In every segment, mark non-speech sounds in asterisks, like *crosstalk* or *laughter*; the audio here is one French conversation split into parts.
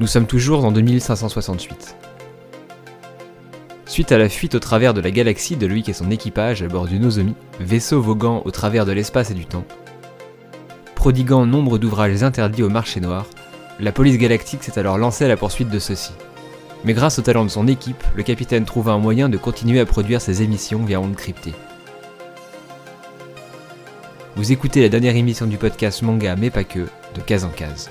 Nous sommes toujours en 2568. Suite à la fuite au travers de la galaxie de Loïc et son équipage à bord du Nozomi, vaisseau voguant au travers de l'espace et du temps, prodiguant nombre d'ouvrages interdits au marché noir, la police galactique s'est alors lancée à la poursuite de ceux-ci. Mais grâce au talent de son équipe, le capitaine trouva un moyen de continuer à produire ses émissions via ondes cryptées. Vous écoutez la dernière émission du podcast Manga mais pas que, de case en case.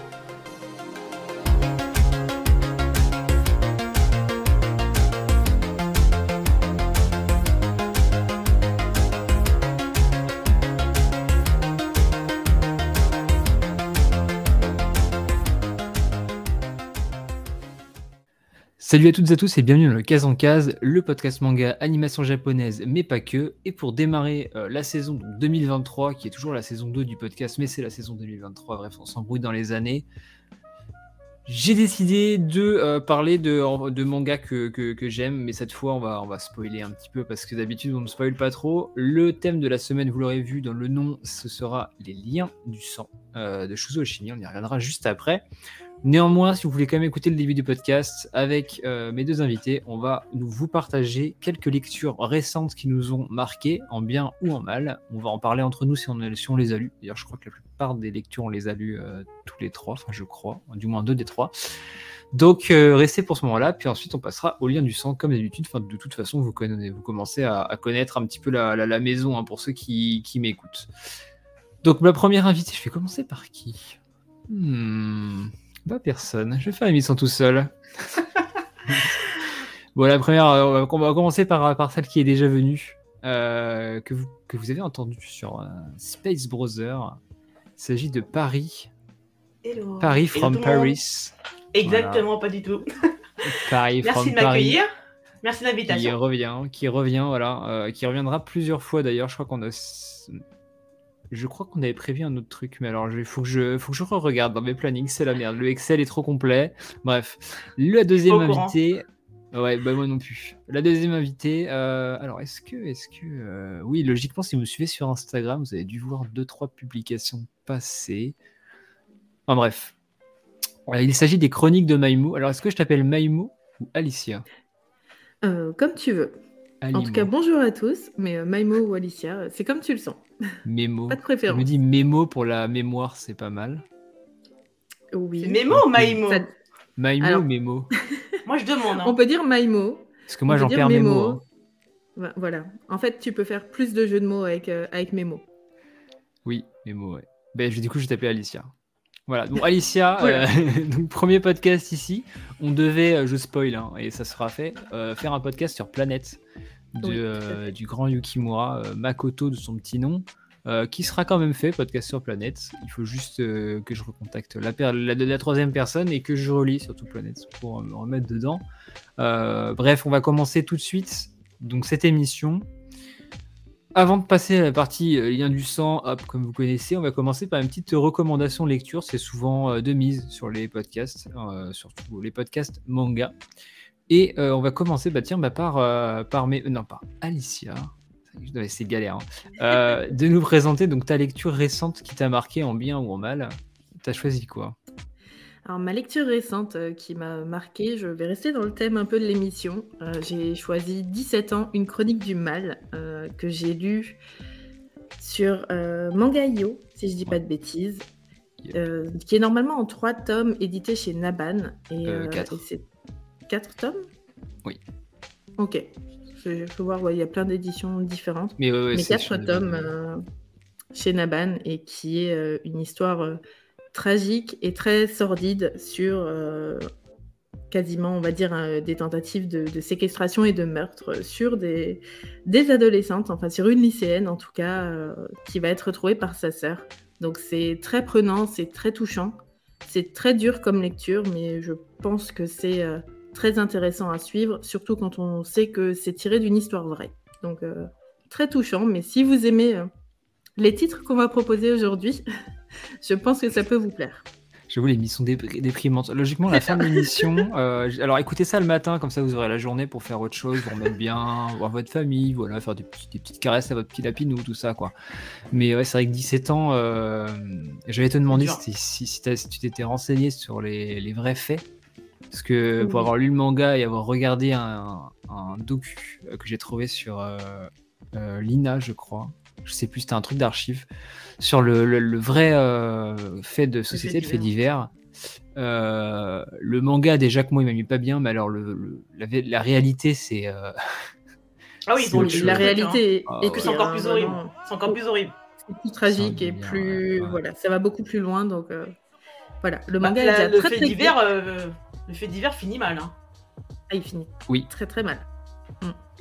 Salut à toutes et à tous et bienvenue dans le Case en Case, le podcast manga animation japonaise mais pas que. Et pour démarrer euh, la saison donc, 2023, qui est toujours la saison 2 du podcast, mais c'est la saison 2023, bref, on s'embrouille dans les années. J'ai décidé de euh, parler de, de manga que, j'aime, mais cette fois on va, on spoiler un petit peu parce que d'habitude on ne spoil pas trop. Le thème de la semaine, vous l'aurez vu dans le nom, ce sera les liens du sang euh, de Shuzo Oshimi, on y reviendra juste après. Néanmoins, si vous voulez quand même écouter le début du podcast avec euh, mes deux invités, on va vous partager quelques lectures récentes qui nous ont marqué, en bien ou en mal. On va en parler entre nous si on, on les a lues. D'ailleurs, je crois que la plupart des lectures, on les a lues euh, tous les trois, enfin je crois, du moins deux des trois. Donc euh, restez pour ce moment-là, puis ensuite on passera au lien du sang comme d'habitude. De toute façon, vous, vous commencez à, connaître un petit peu la, maison hein, pour ceux qui, qui m'écoutent. Donc ma première invitée, je vais commencer par qui? Hmm personne. Je vais faire l'émission tout seul. *laughs* bon, la première, euh, on va commencer par, par celle qui est déjà venue, euh, que, vous, que vous avez entendu sur euh, Space Brother. Il s'agit de Paris. Paris from Paris. Exactement, pas du tout. *laughs* Paris Merci de m'accueillir. Merci de l'invitation. Qui revient, qui revient, voilà, qui reviendra plusieurs fois d'ailleurs. Je crois qu'on a je crois qu'on avait prévu un autre truc, mais alors il faut que je, faut que je regarde dans mes plannings, c'est la merde. Le Excel est trop complet. Bref, la deuxième invitée. Ouais, bah moi non plus. La deuxième invitée. Euh, alors, est-ce que, est-ce que, euh, oui, logiquement, si vous me suivez sur Instagram, vous avez dû voir deux trois publications passées. Enfin bref, il s'agit des chroniques de Maïmou. Alors, est-ce que je t'appelle Maïmou ou Alicia? Euh, Comme tu veux. En tout cas, bonjour à tous, mais euh, Maimo ou Alicia, c'est comme tu le sens. *laughs* Mémo. Pas de préférence. Je me dis Mémo pour la mémoire, c'est pas mal. Oui. Mémo ou Maimo Maimo ou Mémo? *laughs* Moi, je demande. Hein. On peut dire Maimo. Parce que moi, j'en perds Mémo. Hein. Voilà. En fait, tu peux faire plus de jeux de mots avec, euh, avec Mémo. Oui, Mémo, ouais. Ben, du coup, je vais t'appeler Alicia. Voilà, donc Alicia, *laughs* euh, *laughs* premier podcast ici. On devait, euh, je spoil, hein, et ça sera fait, euh, faire un podcast sur Planète du grand Yukimura, Makoto de son petit nom, qui sera quand même fait, podcast sur Planète. Il faut juste que je recontacte la, la, la, troisième personne et que je relis surtout Planète pour me remettre dedans. bref, on va commencer tout de suite donc cette émission avant de passer à la partie euh, lien du sang, comme vous connaissez, on va commencer par une petite recommandation lecture. C'est souvent euh, de mise sur les podcasts, euh, surtout les podcasts manga. Et on va commencer bah, tiens, bah, par, par mes... non, pas Alicia. C'est galère. Hein. de nous présenter donc ta lecture récente qui t'a marqué en bien ou en mal. T'as choisi quoi? Alors, ma lecture récente euh, qui m'a marqué, je vais rester dans le thème un peu de l'émission. Euh, j'ai choisi 17 ans, une chronique du mal, euh, que j'ai lu sur Mangaio, si je dis pas de bêtises, qui est normalement en trois tomes, édité chez Naban. Et, c'est quatre tomes? Oui. Ok. Je peux voir, il y a plein d'éditions différentes. Mais, Mais quatre tomes chez Naban et qui est une histoire tragique et très sordide sur euh, quasiment, on va dire, des tentatives de, séquestration et de meurtre sur des, des, adolescentes, enfin sur une lycéenne en tout cas, euh, qui va être retrouvée par sa sœur. Donc c'est très prenant, c'est très touchant, c'est très dur comme lecture, mais je pense que c'est euh, très intéressant à suivre, surtout quand on sait que c'est tiré d'une histoire vraie. Donc très touchant, mais si vous aimez les titres qu'on va proposer aujourd'hui, *laughs* *laughs* je pense que ça peut vous plaire. Je vous l'émission déprimante. Logiquement, la fin de l'émission. Euh, alors écoutez ça le matin, comme ça vous aurez la journée pour faire autre chose, vous remettre bien, voir votre famille, voilà, faire des, petites caresses à votre petit lapinou, tout ça quoi. Mais ouais, c'est vrai que 17 ans, euh, j'allais te demander si, si, tu t'étais renseigné sur les, vrais faits. Parce que pour avoir lu le manga et avoir regardé un, un docu euh, que j'ai trouvé sur euh, Lina, je crois, je sais plus, c'était un truc d'archives, sur le, le- le vrai euh, fait de société, le fait divers. Euh, le manga, déjà que moi, il m'a mis pas bien, mais alors le, le- la, réalité, c'est. euh, *laughs* Ah oui, chose. La hein. réalité est, Ah ouais. c'est encore plus hein, horrible. C'est encore plus horrible. C'est plus tragique et plus. ouais. Voilà, ça va beaucoup plus loin. Donc euh, voilà, le Bah, manga la- est déjà le très fait très divers, dur. euh, le fait divers finit mal. Hein. Ah, il finit. Oui. Très très mal.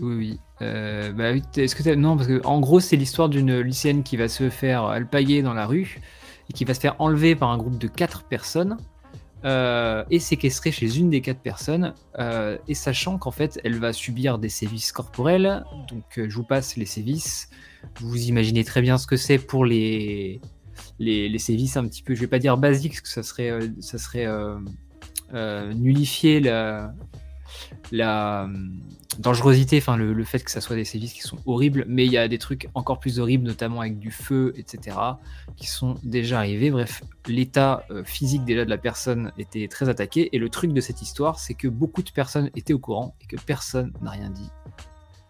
Oui, oui. Euh, bah est-ce que Non, parce que en gros, c'est l'histoire d'une lycéenne qui va se faire alpaguer dans la rue et qui va se faire enlever par un groupe de quatre personnes euh, et séquestrer chez une des quatre personnes. euh, et sachant qu'en fait, elle va subir des sévices corporels. Donc, je vous passe les sévices. Vous imaginez très bien ce que c'est pour les, les, les sévices un petit peu, je vais pas dire basiques, parce que ça serait, ça serait nullifier la, la dangerosité, enfin le, le fait que ça soit des sévices qui sont horribles, mais il y a des trucs encore plus horribles, notamment avec du feu, etc., qui sont déjà arrivés. Bref, l'état euh, physique déjà de la personne était très attaqué, et le truc de cette histoire, c'est que beaucoup de personnes étaient au courant et que personne n'a rien dit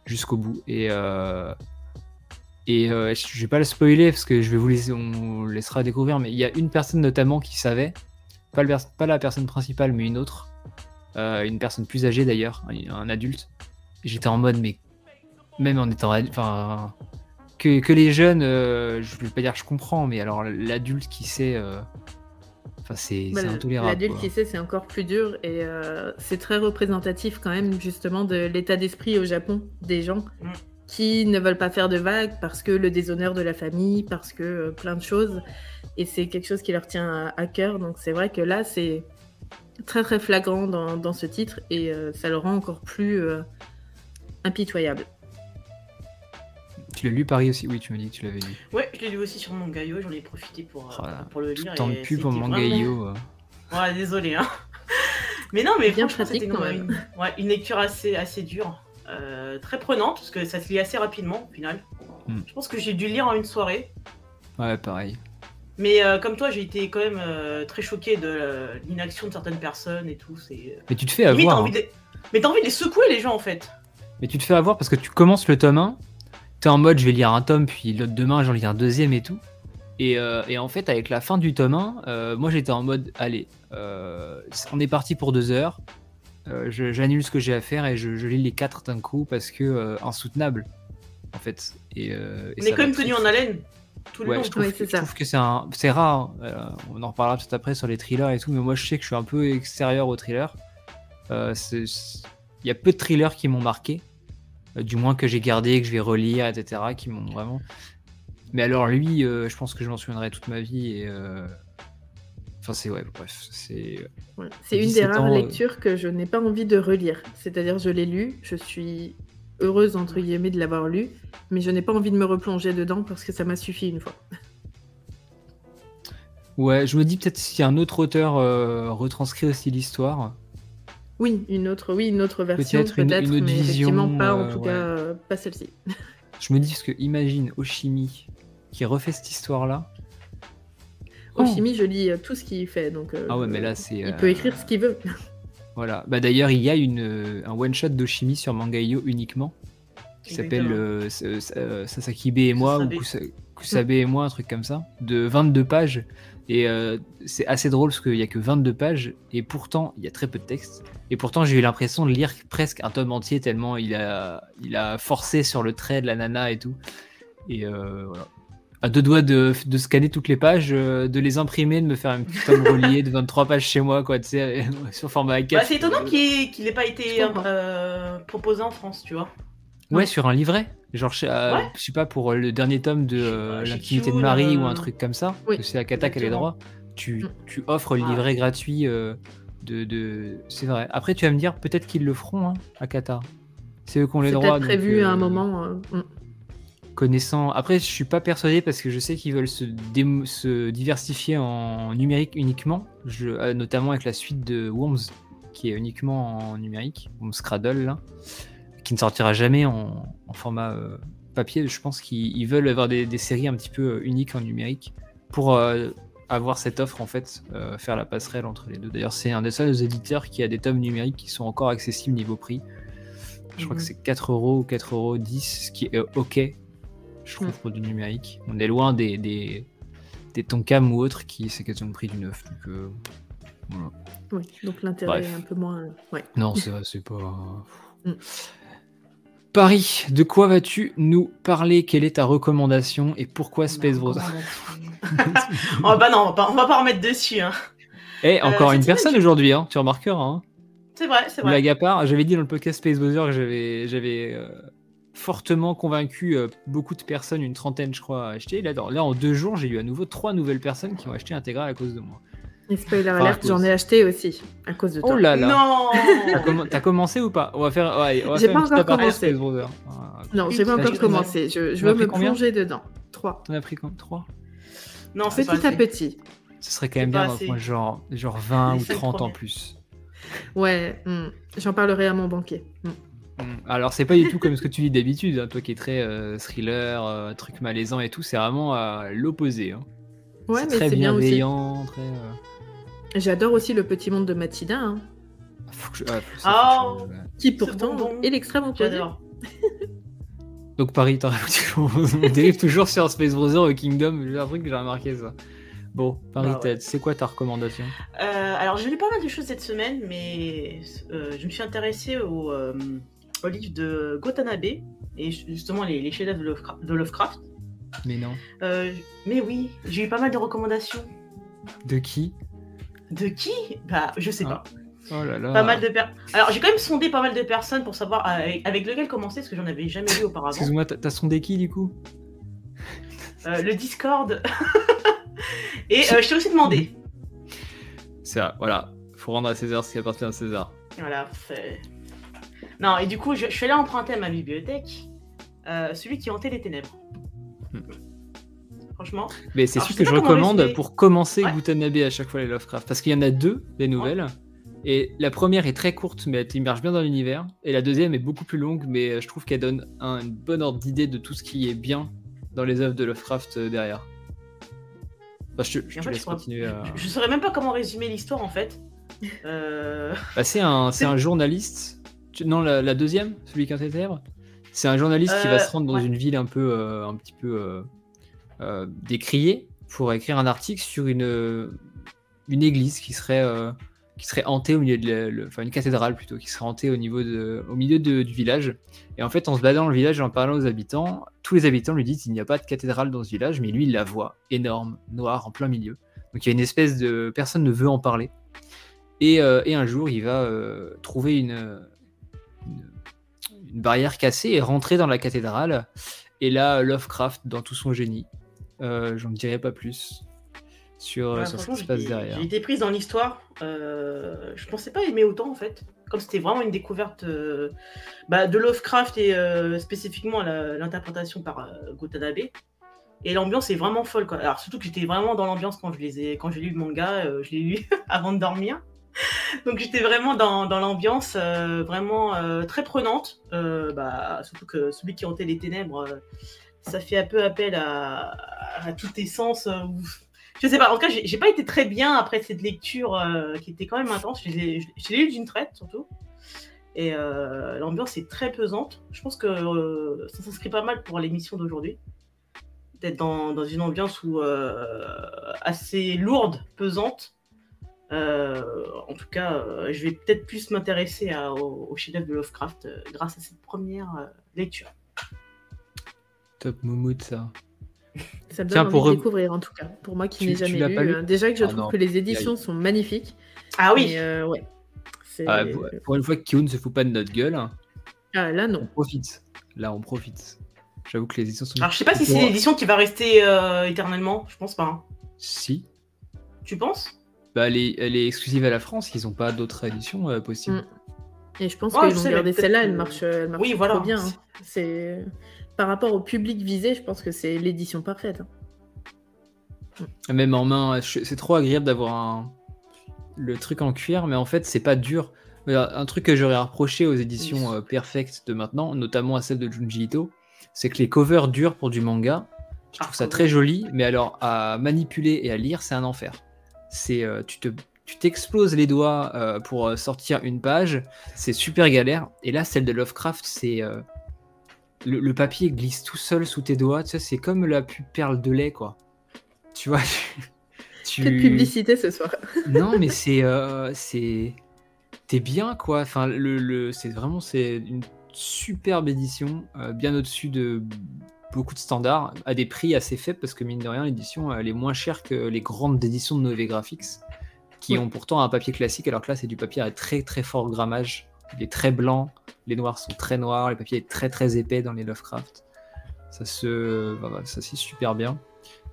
jusqu'au bout. Et euh, et euh, je vais pas le spoiler parce que je vais vous laisser, on laissera découvrir, mais il y a une personne notamment qui savait, pas, le pas la personne principale, mais une autre, euh, une personne plus âgée d'ailleurs, un, un adulte. J'étais en mode, mais même en étant, enfin, que, que les jeunes, euh, je vais pas dire que je comprends, mais alors l'adulte qui sait, euh, enfin c'est Bah, intolérable. L'adulte qui sait, c'est encore plus dur et c'est très représentatif quand même justement de l'état d'esprit au Japon des gens Mm. qui ne veulent pas faire de vagues parce que le déshonneur de la famille, parce que euh, plein de choses. Et c'est quelque chose qui leur tient à, à cœur. Donc c'est vrai que là, c'est très très flagrant dans, dans ce titre et euh, ça le rend encore plus euh, impitoyable. Tu l'as lu Paris aussi? Oui, tu m'as dit que tu l'avais lu. Ouais, je l'ai lu aussi sur mon gaillot, j'en ai profité pour, euh, pour le Tout lire. temps de pub pour c'était mon vraiment- gaillot. Ouais, désolé. Hein. *laughs* Mais non, mais Bien franchement, pratique, c'était une, quand même. une- ouais, une lecture assez, assez dure, euh, très prenante, parce que ça se lit assez rapidement au final. Hmm. Je pense que j'ai dû le lire en une soirée. Ouais, pareil. Mais euh, comme toi, j'ai été quand même euh, très choqué de euh, l'inaction de certaines personnes et tout. C'est Mais tu te fais Limite, avoir. envie hein. de... Mais t'as envie de les secouer, les gens, en fait. Mais tu te fais avoir parce que tu commences le tome 1, t'es en mode je vais lire un tome, puis l'autre demain j'en lis un deuxième et tout. Et, euh, et en fait, avec la fin du tome 1, euh, moi j'étais en mode allez, euh, on est parti pour deux heures, je- j'annule ce que j'ai à faire et je, je lis les quatre d'un coup parce que insoutenable en fait. Et, et On est quand même tenu en haleine tout le Ouais, long. je trouve, Ouais, que- c'est je ça. trouve que c'est un, c'est rare. Euh, on en reparlera peut-être après sur les thrillers et tout, mais moi je sais que je suis un peu extérieur aux thrillers. Euh, c'est- Il y a peu de thrillers qui m'ont marqué, euh, du moins que j'ai gardé, que je vais relire, etc., qui m'ont vraiment. Mais alors lui, euh, je pense que je m'en souviendrai toute ma vie et. euh, Enfin c'est ouais, bref, c'est. Ouais. C'est une des 17 rares ans, euh. lectures que je n'ai pas envie de relire. C'est-à-dire, je l'ai lu, je suis heureuse, entre guillemets, de l'avoir lu, mais je n'ai pas envie de me replonger dedans parce que ça m'a suffi une fois. Ouais, je me dis peut-être si un autre auteur euh, retranscrit aussi l'histoire. Oui, une autre, oui, une autre version Peut-être mais effectivement vision, pas, en euh, tout ouais. cas, pas celle-ci. *laughs* Je me dis parce que imagine Oshimi qui refait cette histoire-là. Oh. Oshimi, je lis euh, tout ce qu'il fait, donc Ah ouais, mais là c'est. il peut écrire ce qu'il veut. Voilà. Bah d'ailleurs, il y a une, euh, un one shot d'Oshimi sur Mangayo uniquement qui s'appelle euh, euh, Sasakibe et moi ou Kusabe. Kusa- Kusabe et moi, un truc comme ça, de 22 pages. Et euh, c'est assez drôle parce qu'il y a que 22 pages et pourtant il y a très peu de texte. Et pourtant j'ai eu l'impression de lire presque un tome entier tellement il a, il a forcé sur le trait de la nana et tout. Et euh, voilà. À deux doigts de, de scanner toutes les pages, euh, de les imprimer, de me faire un petit tome *laughs* relié de 23 pages chez moi, quoi, tu sais, *laughs* sur format A4. Bah, c'est étonnant qu'il qu'il ait pas été euh, proposé en France, tu vois. Ouais, sur un livret. Genre, je euh, Ouais. je sais pas, pour le dernier tome de euh, L'intimité de Marie euh, ou un truc comme ça. Oui, que c'est Akata qui a les droits. Tu, tu offres le Ah. livret gratuit euh, de. de... C'est vrai. Après, tu vas me dire, peut-être qu'ils le feront, hein, Akata. C'est eux qui ont les C'est droits. peut-être prévu donc, à un euh, moment. euh, mm. Connaissant. Après, je suis pas persuadé parce que je sais qu'ils veulent se, diversifier en numérique uniquement, je- euh, notamment avec la suite de Worms, qui est uniquement en numérique, Worms Cradle, là, qui ne sortira jamais en, en format euh, papier. Je pense qu'ils ils veulent avoir des, des séries un petit peu euh, uniques en numérique pour euh, avoir cette offre en fait, euh, faire la passerelle entre les deux. D'ailleurs, c'est un des seuls éditeurs qui a des tomes numériques qui sont encore accessibles niveau prix. Je crois que Mhm. c'est 4 euros ou 4 euros 10, ce qui est ok, je trouve, pour du numérique. On est loin des, des, des Tonkam ou autres qui c'est quasiment le prix du neuf. Donc, euh, voilà. Oui, donc l'intérêt est un peu moins. Ouais. *laughs* Non, c'est vrai, c'est pas. Mm. Paris, de quoi vas-tu nous parler? Quelle est ta recommandation et pourquoi Space Bros? *laughs* oh bah non, on va pas, on va pas remettre dessus. Hein. Eh, encore Euh, une cette personne aujourd'hui, hein, tu remarqueras. Hein. C'est vrai, c'est vrai. Blague à part, j'avais dit dans le podcast Space Bowser que j'avais, j'avais euh, fortement convaincu euh, beaucoup de personnes, une trentaine je crois, à acheter. Là, dans- là en deux jours, j'ai eu à nouveau trois nouvelles personnes qui ont acheté Intégrale à cause de moi. Et spoiler Enfin, alert, j'en ai acheté aussi, à cause de Oh toi. là là Non *laughs* T'as, comm- t'as commencé ou pas? On va faire, ouais, on va J'ai faire pas encore commencé. Ah, Non, j'ai pas encore commencé. Je, je veux me plonger dedans. 3. T'en as pris comme trois? Non, c'est Petit à petit. Ce serait quand même bien genre, genre 20 Les ou cinq 30 en plus. Ouais, hmm. j'en parlerai à mon banquier. Hmm. Mm. Alors c'est pas du tout comme ce que tu dis d'habitude, hein, toi qui es très euh, thriller, euh, truc malaisant et tout, c'est vraiment à l'opposé. hein. Ouais, c'est mais très c'est bien aussi. bienveillant, très. euh, J'adore aussi le petit monde de Mathilda, hein, faut que je- ah, faut- ça, faut que je Oh. qui pourtant est l'extrême opposé. *laughs* Donc Paris, on dérive toujours sur Space Brother au Kingdom, j'ai un truc que j'ai remarqué ça. Bon, Paris, Bah ouais. Ted, c'est quoi ta recommandation? Euh, alors, j'ai lu pas mal de choses cette semaine, mais euh, je me suis intéressée au, euh, au livre de Gotanabe, et justement les, les chefs-d'œuvre de Lovecraft. Mais non. Euh, mais oui, j'ai eu pas mal de recommandations. De qui? De qui? Bah, je sais Ah. pas. Oh là là. Pas mal de Alors, j'ai quand même sondé pas mal de personnes pour savoir avec, avec lequel commencer, parce que j'en avais jamais lu auparavant. Excuse-moi, t'as sondé qui du coup? Euh, le Discord. *laughs* et euh, je t'ai aussi demandé. C'est ça, voilà. Faut rendre à César ce qui appartient à César. Voilà. c'est- Non, et du coup, je, je suis allée emprunter à ma bibliothèque euh, celui qui hantait les ténèbres. Hmm. Franchement. Mais c'est celui que je recommande pour commencer Ouais. Gutanabe à chaque fois les Lovecraft. Parce qu'il y en a deux, des nouvelles. Et la première est très courte, mais elle t'immerge bien dans l'univers. Et la deuxième est beaucoup plus longue, mais euh, je trouve qu'elle donne un bon ordre d'idée de tout ce qui est bien dans les œuvres de Lovecraft euh, derrière. Bah, je, je te fait, laisse je, continuer à... je, je saurais même pas comment résumer l'histoire en fait. Euh, Bah, c'est un, c'est *laughs* C'est- un journaliste. Tu- Non, la, la deuxième, celui qui a été ténèbres. C'est un journaliste qui va Euh, se rendre dans ouais. une ville un peu, euh, un petit peu euh, décriée pour écrire un article sur une, une église qui serait, qui serait hantée au milieu de, la- le- enfin une cathédrale plutôt, qui serait hantée au niveau de, au milieu de- du village. Et en fait, en se baladant dans le village et en parlant aux habitants, tous les habitants lui disent qu'il n'y a pas de cathédrale dans ce village, mais lui il la voit, énorme, noire, en plein milieu. Donc il y a une espèce de personne ne veut en parler. Et, euh, et un jour, il va euh, trouver une, une barrière cassée et rentrer dans la cathédrale. Et là, Lovecraft, dans tout son génie, euh, j'en dirai pas plus sur, sur ce qui se passe derrière. J'ai été prise dans l'histoire. Euh, je pensais pas aimer autant en fait. Comme c'était vraiment une découverte euh, bah, de Lovecraft et euh, spécifiquement l'interprétation par Gotanabe. Et l'ambiance est vraiment folle. Quoi. Alors surtout que j'étais vraiment dans l'ambiance quand je les ai, quand j'ai lu le manga, je l'ai lu *laughs* avant de dormir. *laughs* Donc j'étais vraiment dans, dans l'ambiance, euh, vraiment euh, très prenante. Euh, bah, surtout que celui qui hantait les ténèbres, ça fait un peu appel à, à tout essence. euh, où- je sais pas, en tout cas, j'ai pas été très bien après cette lecture qui était quand même intense. Je l'ai lu d'une traite surtout. Et l'ambiance est très pesante. Je pense que ça s'inscrit pas mal pour l'émission d'aujourd'hui. D'être dans, dans une ambiance assez lourde, pesante. Euh, en tout cas, euh, je vais peut-être plus m'intéresser au, au chef-d'œuvre de Lovecraft euh, grâce à cette première euh, lecture. Top Moumout, ça. *laughs* Ça me Tiens, donne pour envie de re- découvrir en tout cas. Pour moi qui n'ai jamais lu. déjà que je Ah trouve non. que les éditions sont magnifiques. Ah oui, euh, ouais. Ah, pour, pour une fois que Kiyun se fout pas de notre gueule, Ah, là on non. profite. Là, on profite. J'avoue que les éditions sont. alors je sais pas si c'est Pour- l'édition qui va rester euh, éternellement, je pense pas. hein. Si. Tu penses? Bah, elle, est, elle est exclusive à la France, ils ont pas d'autres éditions euh, possibles. Mm. Et je pense Ouais, qu'ils peut-être celle-là, elle marche, elle marche Oui, trop voilà. bien. hein. C'est par rapport au public visé, je pense que c'est l'édition parfaite. hein. Même en main, c'est trop agréable d'avoir un... le truc en cuir, mais en fait, c'est pas dur. Euh, Un truc que j'aurais reproché aux éditions Oui. euh, Perfect de maintenant, notamment à celle de Junji Ito, c'est que les covers durs pour du manga, Je trouve ça très joli, mais alors à manipuler et à lire, c'est un enfer. C'est tu te tu t'exploses les doigts pour sortir une page, c'est super galère. Et là, celle de Lovecraft, c'est le, papier glisse tout seul sous tes doigts. Tu sais, c'est comme la pub perle de lait, quoi. Tu vois. tu... Quelle publicité ce soir. *laughs* non, mais c'est c'est t'es bien, quoi. Enfin, le, c'est vraiment c'est une superbe édition, bien au-dessus de beaucoup de standards, à des prix assez faibles parce que mine de rien, l'édition elle est moins chère que les grandes éditions de Nové Graphics qui ont pourtant un papier classique, alors que là, c'est du papier à très très fort grammage. Il est très blanc, les noirs sont très noirs, le papier est très très épais dans les Lovecraft. Ça se, ça c'est super bien.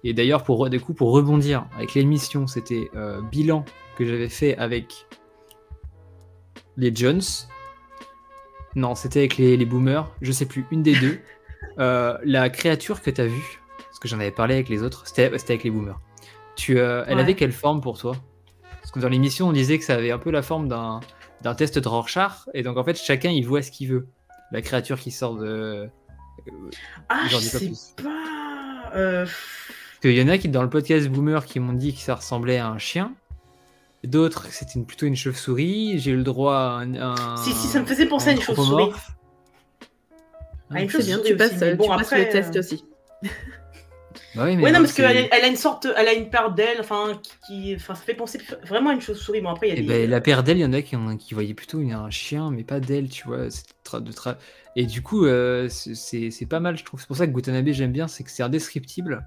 Et d'ailleurs, pour des coups, pour rebondir avec l'émission, c'était euh, bilan que j'avais fait avec les Jones. Non, c'était avec les, les, Boomers. Je sais plus, une des deux. *laughs* Euh, la créature que tu as vue, parce que j'en avais parlé avec les autres, c'était avec les Boomers. Tu, euh, elle avait quelle forme pour toi? Parce que dans l'émission, on disait que ça avait un peu la forme d'un, test de Rorschach, et donc en fait, chacun il voit ce qu'il veut. La créature qui sort de. Euh, ah, je sais pas. Euh... Il y en a qui, dans le podcast Boomer, qui m'ont dit que ça ressemblait à un chien. D'autres, c'était plutôt une chauve-souris. J'ai eu le droit à un. Si, si, ça me faisait penser à une chauve-souris. Ah, une chauve-souris, tu passes, bon, tu après, le test euh, aussi. *laughs* Bah oui, mais non, parce qu'elle elle a une sorte, elle a une paire d'ailes, enfin, qui, enfin, ça fait penser vraiment à une chauve-souris. Bon, après, il y a eh ben, la paire d'ailes, il y en a qui, qui voyaient plutôt un chien, mais pas d'ailes, tu vois. De tra... Et du coup, euh, c'est pas mal, je trouve. C'est pour ça que Gutanabe, j'aime bien, c'est que c'est indescriptible.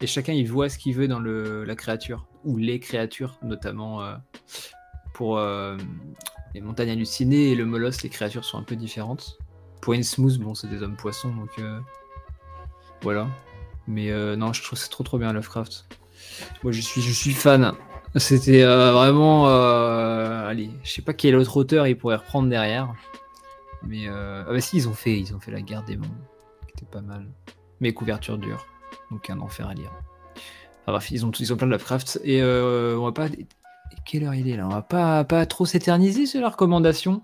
Et chacun, il voit ce qu'il veut dans le, la créature, ou les créatures, notamment euh, pour euh, les montagnes hallucinées et le molosse, les créatures sont un peu différentes. Pour Smooth, bon, c'est des hommes poissons, donc voilà. Mais euh, non, je trouve c'est trop trop bien Lovecraft. Moi je suis, je suis fan. C'était euh, vraiment. Euh, allez, je sais pas quel autre auteur il pourrait reprendre derrière. Mais ah bah si, ils ont fait, ils ont fait la guerre des mondes, qui était pas mal. Mais couverture dure, donc un enfer à lire. Bref, ils ont, ils ont plein de Lovecraft. Et on va pas. Quelle heure il est là? On va pas, trop s'éterniser sur la recommandation.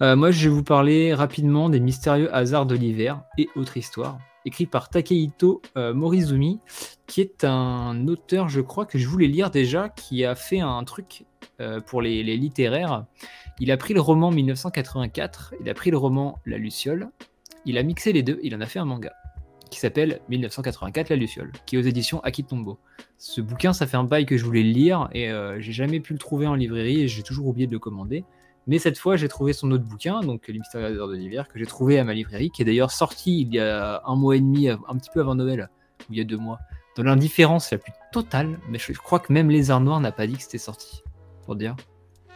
moi, je vais vous parler rapidement des mystérieux hasards de l'hiver et autres histoires écrit par Takehito euh, Morizumi, qui est un auteur, je crois, que je voulais lire déjà, qui a fait un truc euh, pour les, littéraires. Il a pris le roman 1984, il a pris le roman La Luciole, il a mixé les deux, il en a fait un manga qui s'appelle 1984 La Luciole, qui est aux éditions Akitombo. Ce bouquin, ça fait un bail que je voulais le lire et euh, j'ai jamais pu le trouver en librairie et j'ai toujours oublié de le commander. Mais cette fois, j'ai trouvé son autre bouquin, donc Les Mystérieux de l'hiver, que j'ai trouvé à ma librairie, qui est d'ailleurs sorti il y a un mois et demi, un petit peu avant Noël, ou il y a deux mois. Dans l'indifférence la plus totale, mais je crois que même Les Arts Noirs n'a pas dit que c'était sorti, pour dire.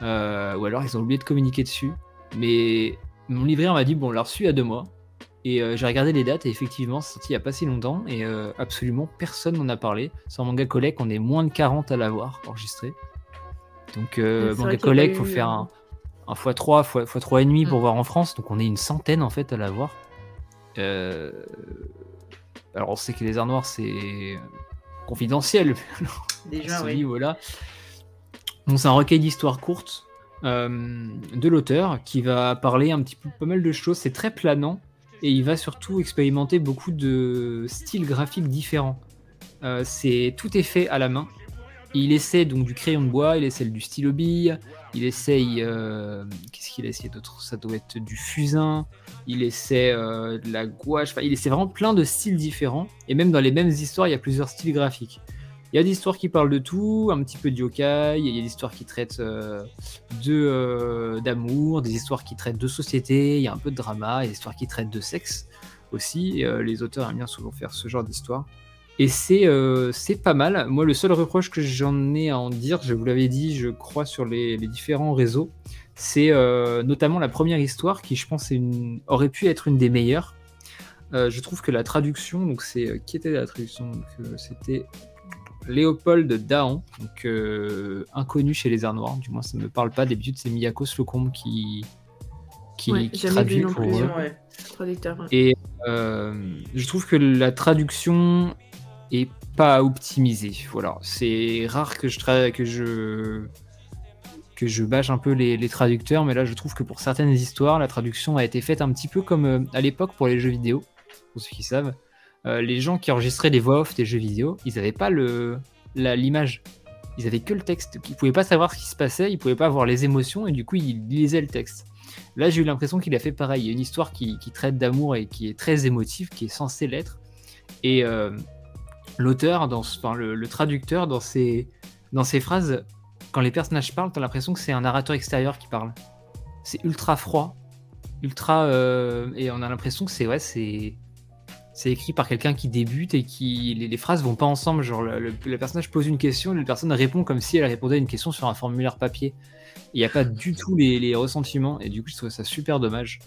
Euh, ou alors ils ont oublié de communiquer dessus. Mais mon libraire m'a dit, bon, on l'a reçu a deux mois. Et euh, j'ai regardé les dates et effectivement, c'est sorti il n'y a pas si longtemps et euh, absolument personne n'en a parlé. Sur Manga Collect, on est moins de 40 à l'avoir enregistré. Donc, Manga Collect, il faut faire un, un x3, x, x3 et demi pour mm. voir en France, donc on est une centaine en fait à l'avoir. Euh... Alors on sait que les arts noirs c'est confidentiel. *laughs* Déjà, oui. Voilà. c'est un recueil d'histoires courtes euh, de l'auteur qui va parler un petit peu pas mal de choses. C'est très planant et il va surtout expérimenter beaucoup de styles graphiques différents. Euh, c'est tout est fait à la main. Il essaie donc du crayon de bois, il essaie du stylo bille, il essaye. Euh, qu'est-ce qu'il a essayé d'autre? Ça doit être du fusain. Il essaie euh, de la gouache. Il essaie vraiment plein de styles différents. Et même dans les mêmes histoires, il y a plusieurs styles graphiques. Il y a des histoires qui parlent de tout, un petit peu de yokai. Il y a des histoires qui traitent euh, de d'amour, des histoires qui traitent de société. Il y a un peu de drama, des histoires qui traitent de sexe aussi. les auteurs aiment bien souvent faire ce genre d'histoire. Et euh, c'est pas mal. Moi, le seul reproche que j'en ai à en dire, je vous l'avais dit, je crois, sur les, différents réseaux, c'est euh, notamment la première histoire qui, je pense, aurait pu être une des meilleures. Euh, je trouve que la traduction, donc c'est. Qui était la traduction? C'était Léopold Dahan, donc inconnu chez les Arts Noirs, du moins ça ne me parle pas. D'habitude, c'est Miyako Slocombe qui, qui, traduit pour eux. Et je trouve que la traduction et pas optimisé. Voilà, c'est rare que je que je que je bâche un peu les, traducteurs, mais là je trouve que pour certaines histoires, la traduction a été faite un petit peu comme euh, à l'époque pour les jeux vidéo, pour ceux qui savent. Euh, les gens qui enregistraient des voix off des jeux vidéo, ils n'avaient pas le l'image. Ils avaient que le texte. Ils pouvaient pas savoir ce qui se passait, ils pouvaient pas voir les émotions et du coup ils lisaient le texte. Là, j'ai eu l'impression qu'il a fait pareil. Il y a une histoire qui, traite d'amour et qui est très émotive, qui est censée l'être. Et euh, l'auteur, enfin, le, traducteur, dans ses, dans ses phrases, quand les personnages parlent, t'as l'impression que c'est un narrateur extérieur qui parle. C'est ultra froid, ultra. Euh, et on a l'impression que c'est ouais, c'est c'est écrit par quelqu'un qui débute et qui les, phrases vont pas ensemble. Genre le, personnage pose une question, la personne répond comme si elle répondait à une question sur un formulaire papier. Il n'y a pas du tout les, ressentiments et du coup je trouve ça super dommage.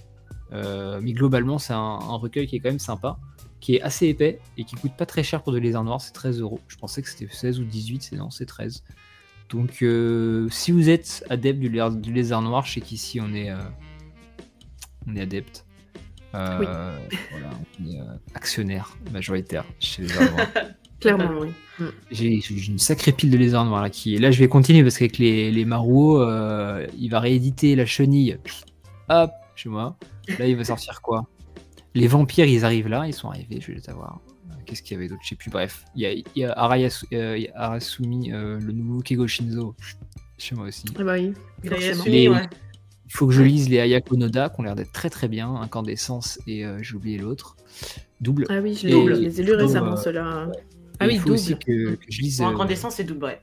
Euh, mais globalement c'est un, recueil qui est quand même sympa, qui est assez épais et qui coûte pas très cher pour de lézard noir, c'est 13 euros. Je pensais que c'était 16 ou 18, c'est non, c'est 13. Donc euh, si vous êtes adepte du, du lézard noir, je sais qu'ici on est, euh, on est adepte. Euh, voilà, on est actionnaire majoritaire chez les noirs. *laughs* Clairement, oui. Mm. J'ai une sacrée pile de lézards noirs là qui. Là, je vais continuer parce qu'avec les, les Marouos, il va rééditer la chenille. Hop, chez moi. Là, il va sortir quoi? Les vampires, ils arrivent là, ils sont arrivés, je vais les avoir. Qu'est-ce qu'il y avait d'autre? Je sais plus. Bref, il y a, il y a Arasumi, le nouveau Kego Shinzo, chez moi aussi. Ah bah oui, les, ouais. Il faut que je lise les Ayako Noda, qui ont l'air d'être très très bien. Incandescence et euh, j'ai oublié l'autre. Double. Ah oui, je les ai lus récemment, ceux-là. Ah oui, il faut double. aussi que, je lise. Pour Incandescence, c'est double, ouais.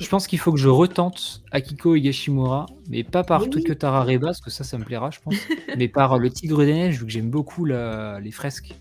Je pense qu'il faut que je retente Akiko Higashimura, mais pas par oui. Tara Reba, parce que ça, ça me plaira, je pense, *laughs* mais par Le Tigre des Neiges, vu que j'aime beaucoup les fresques.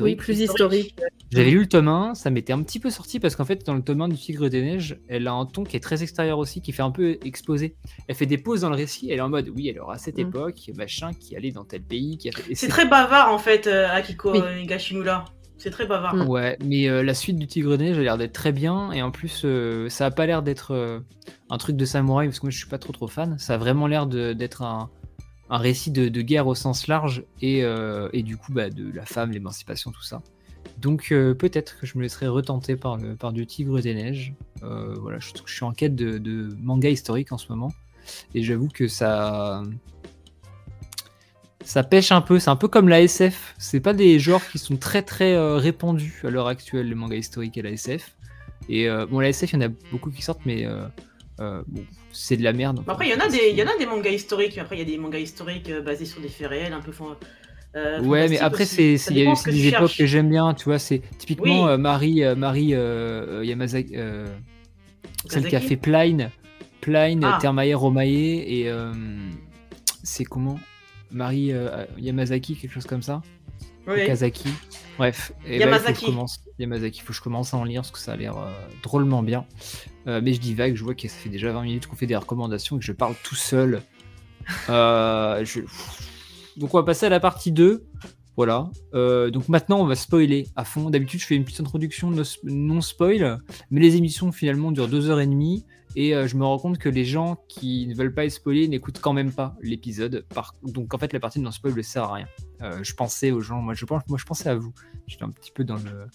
Oui, plus historique. J'avais lu le tome 1, ça m'était un petit peu sorti parce qu'en fait, dans le tome 1 du Tigre des Neiges, elle a un ton qui est très extérieur aussi, qui fait un peu exposé. Elle fait des pauses dans le récit, elle est en mode, oui, elle aura cette mm. époque, machin, qui allait dans tel pays. Qui C'est très bavard en fait, euh, Akiko oui. Gashimura. C'est très bavard. Mm. Ouais, mais euh, la suite du Tigre des Neiges a l'air d'être très bien, et en plus, euh, ça a pas l'air d'être un truc de samouraï, parce que moi je suis pas trop trop fan. Ça a vraiment l'air d'être un un récit de, guerre au sens large et, euh, et du coup bah, de la femme, l'émancipation, tout ça. Donc euh, peut-être que je me laisserai retenter par, du Tigre des Neiges. Euh, voilà, je, suis en quête de, manga historique en ce moment et j'avoue que ça ça pêche un peu. C'est un peu comme la SF. C'est pas des genres qui sont très très répandus à l'heure actuelle les mangas historiques et la SF. Et bon, la SF, il y en a beaucoup qui sortent, mais bon, c'est de la merde. Après, il y en a des, il y en a des mangas historiques. Après, il y a des mangas historiques euh, basés sur des faits réels, un peu. Euh, ouais, mais après, c'est il y a des époques que j'aime bien. Tu vois, c'est typiquement euh, Marie, euh, Marie Yamazaki, celle qui a fait Plain, Plain, ah. Termae Romae et c'est comment? Marie Yamazaki, quelque chose comme ça. Kazaki. Bref, et Yamazaki. Bah, Yamazaki, faut que je commence à en lire parce que ça a l'air drôlement bien. Euh, mais je dis vague, je vois que ça fait déjà 20 minutes qu'on fait des recommandations et que je parle tout seul. Euh, donc on va passer à la partie 2. Voilà. Euh, donc maintenant on va spoiler à fond. D'habitude je fais une petite introduction non spoil, mais les émissions finalement durent 2h30 et je me rends compte que les gens qui ne veulent pas être spoilés n'écoutent quand même pas l'épisode. Donc en fait la partie non spoil ne sert à rien. Je pensais aux gens, moi je, pense, moi je pensais à vous. J'étais un petit peu dans le...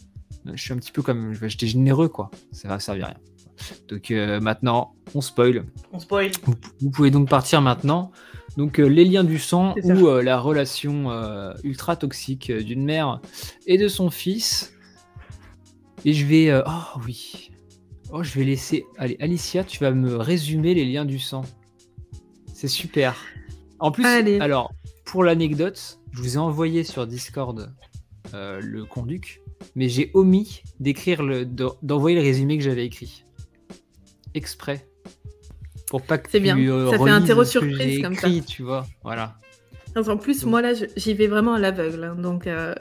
Je suis un petit peu comme... J'étais généreux quoi. Ça va servir à rien. Donc euh, maintenant, on spoil. On spoil. Vous, pouvez donc partir maintenant. Donc euh, les liens du sang ou euh, la relation ultra toxique d'une mère et de son fils. Et je vais... oh oui. Oh, je vais laisser... Allez, Alicia, tu vas me résumer les liens du sang. C'est super. En plus, alors, pour l'anecdote, je vous ai envoyé sur Discord le conduc, mais j'ai omis d'écrire le, d'envoyer le résumé que j'avais écrit exprès. Pour pas que C'est bien. Euh, ça fait un terreau surprise comme ça. Tu vois, voilà. En plus, moi là, j'y vais vraiment à l'aveugle. Hein, donc, euh,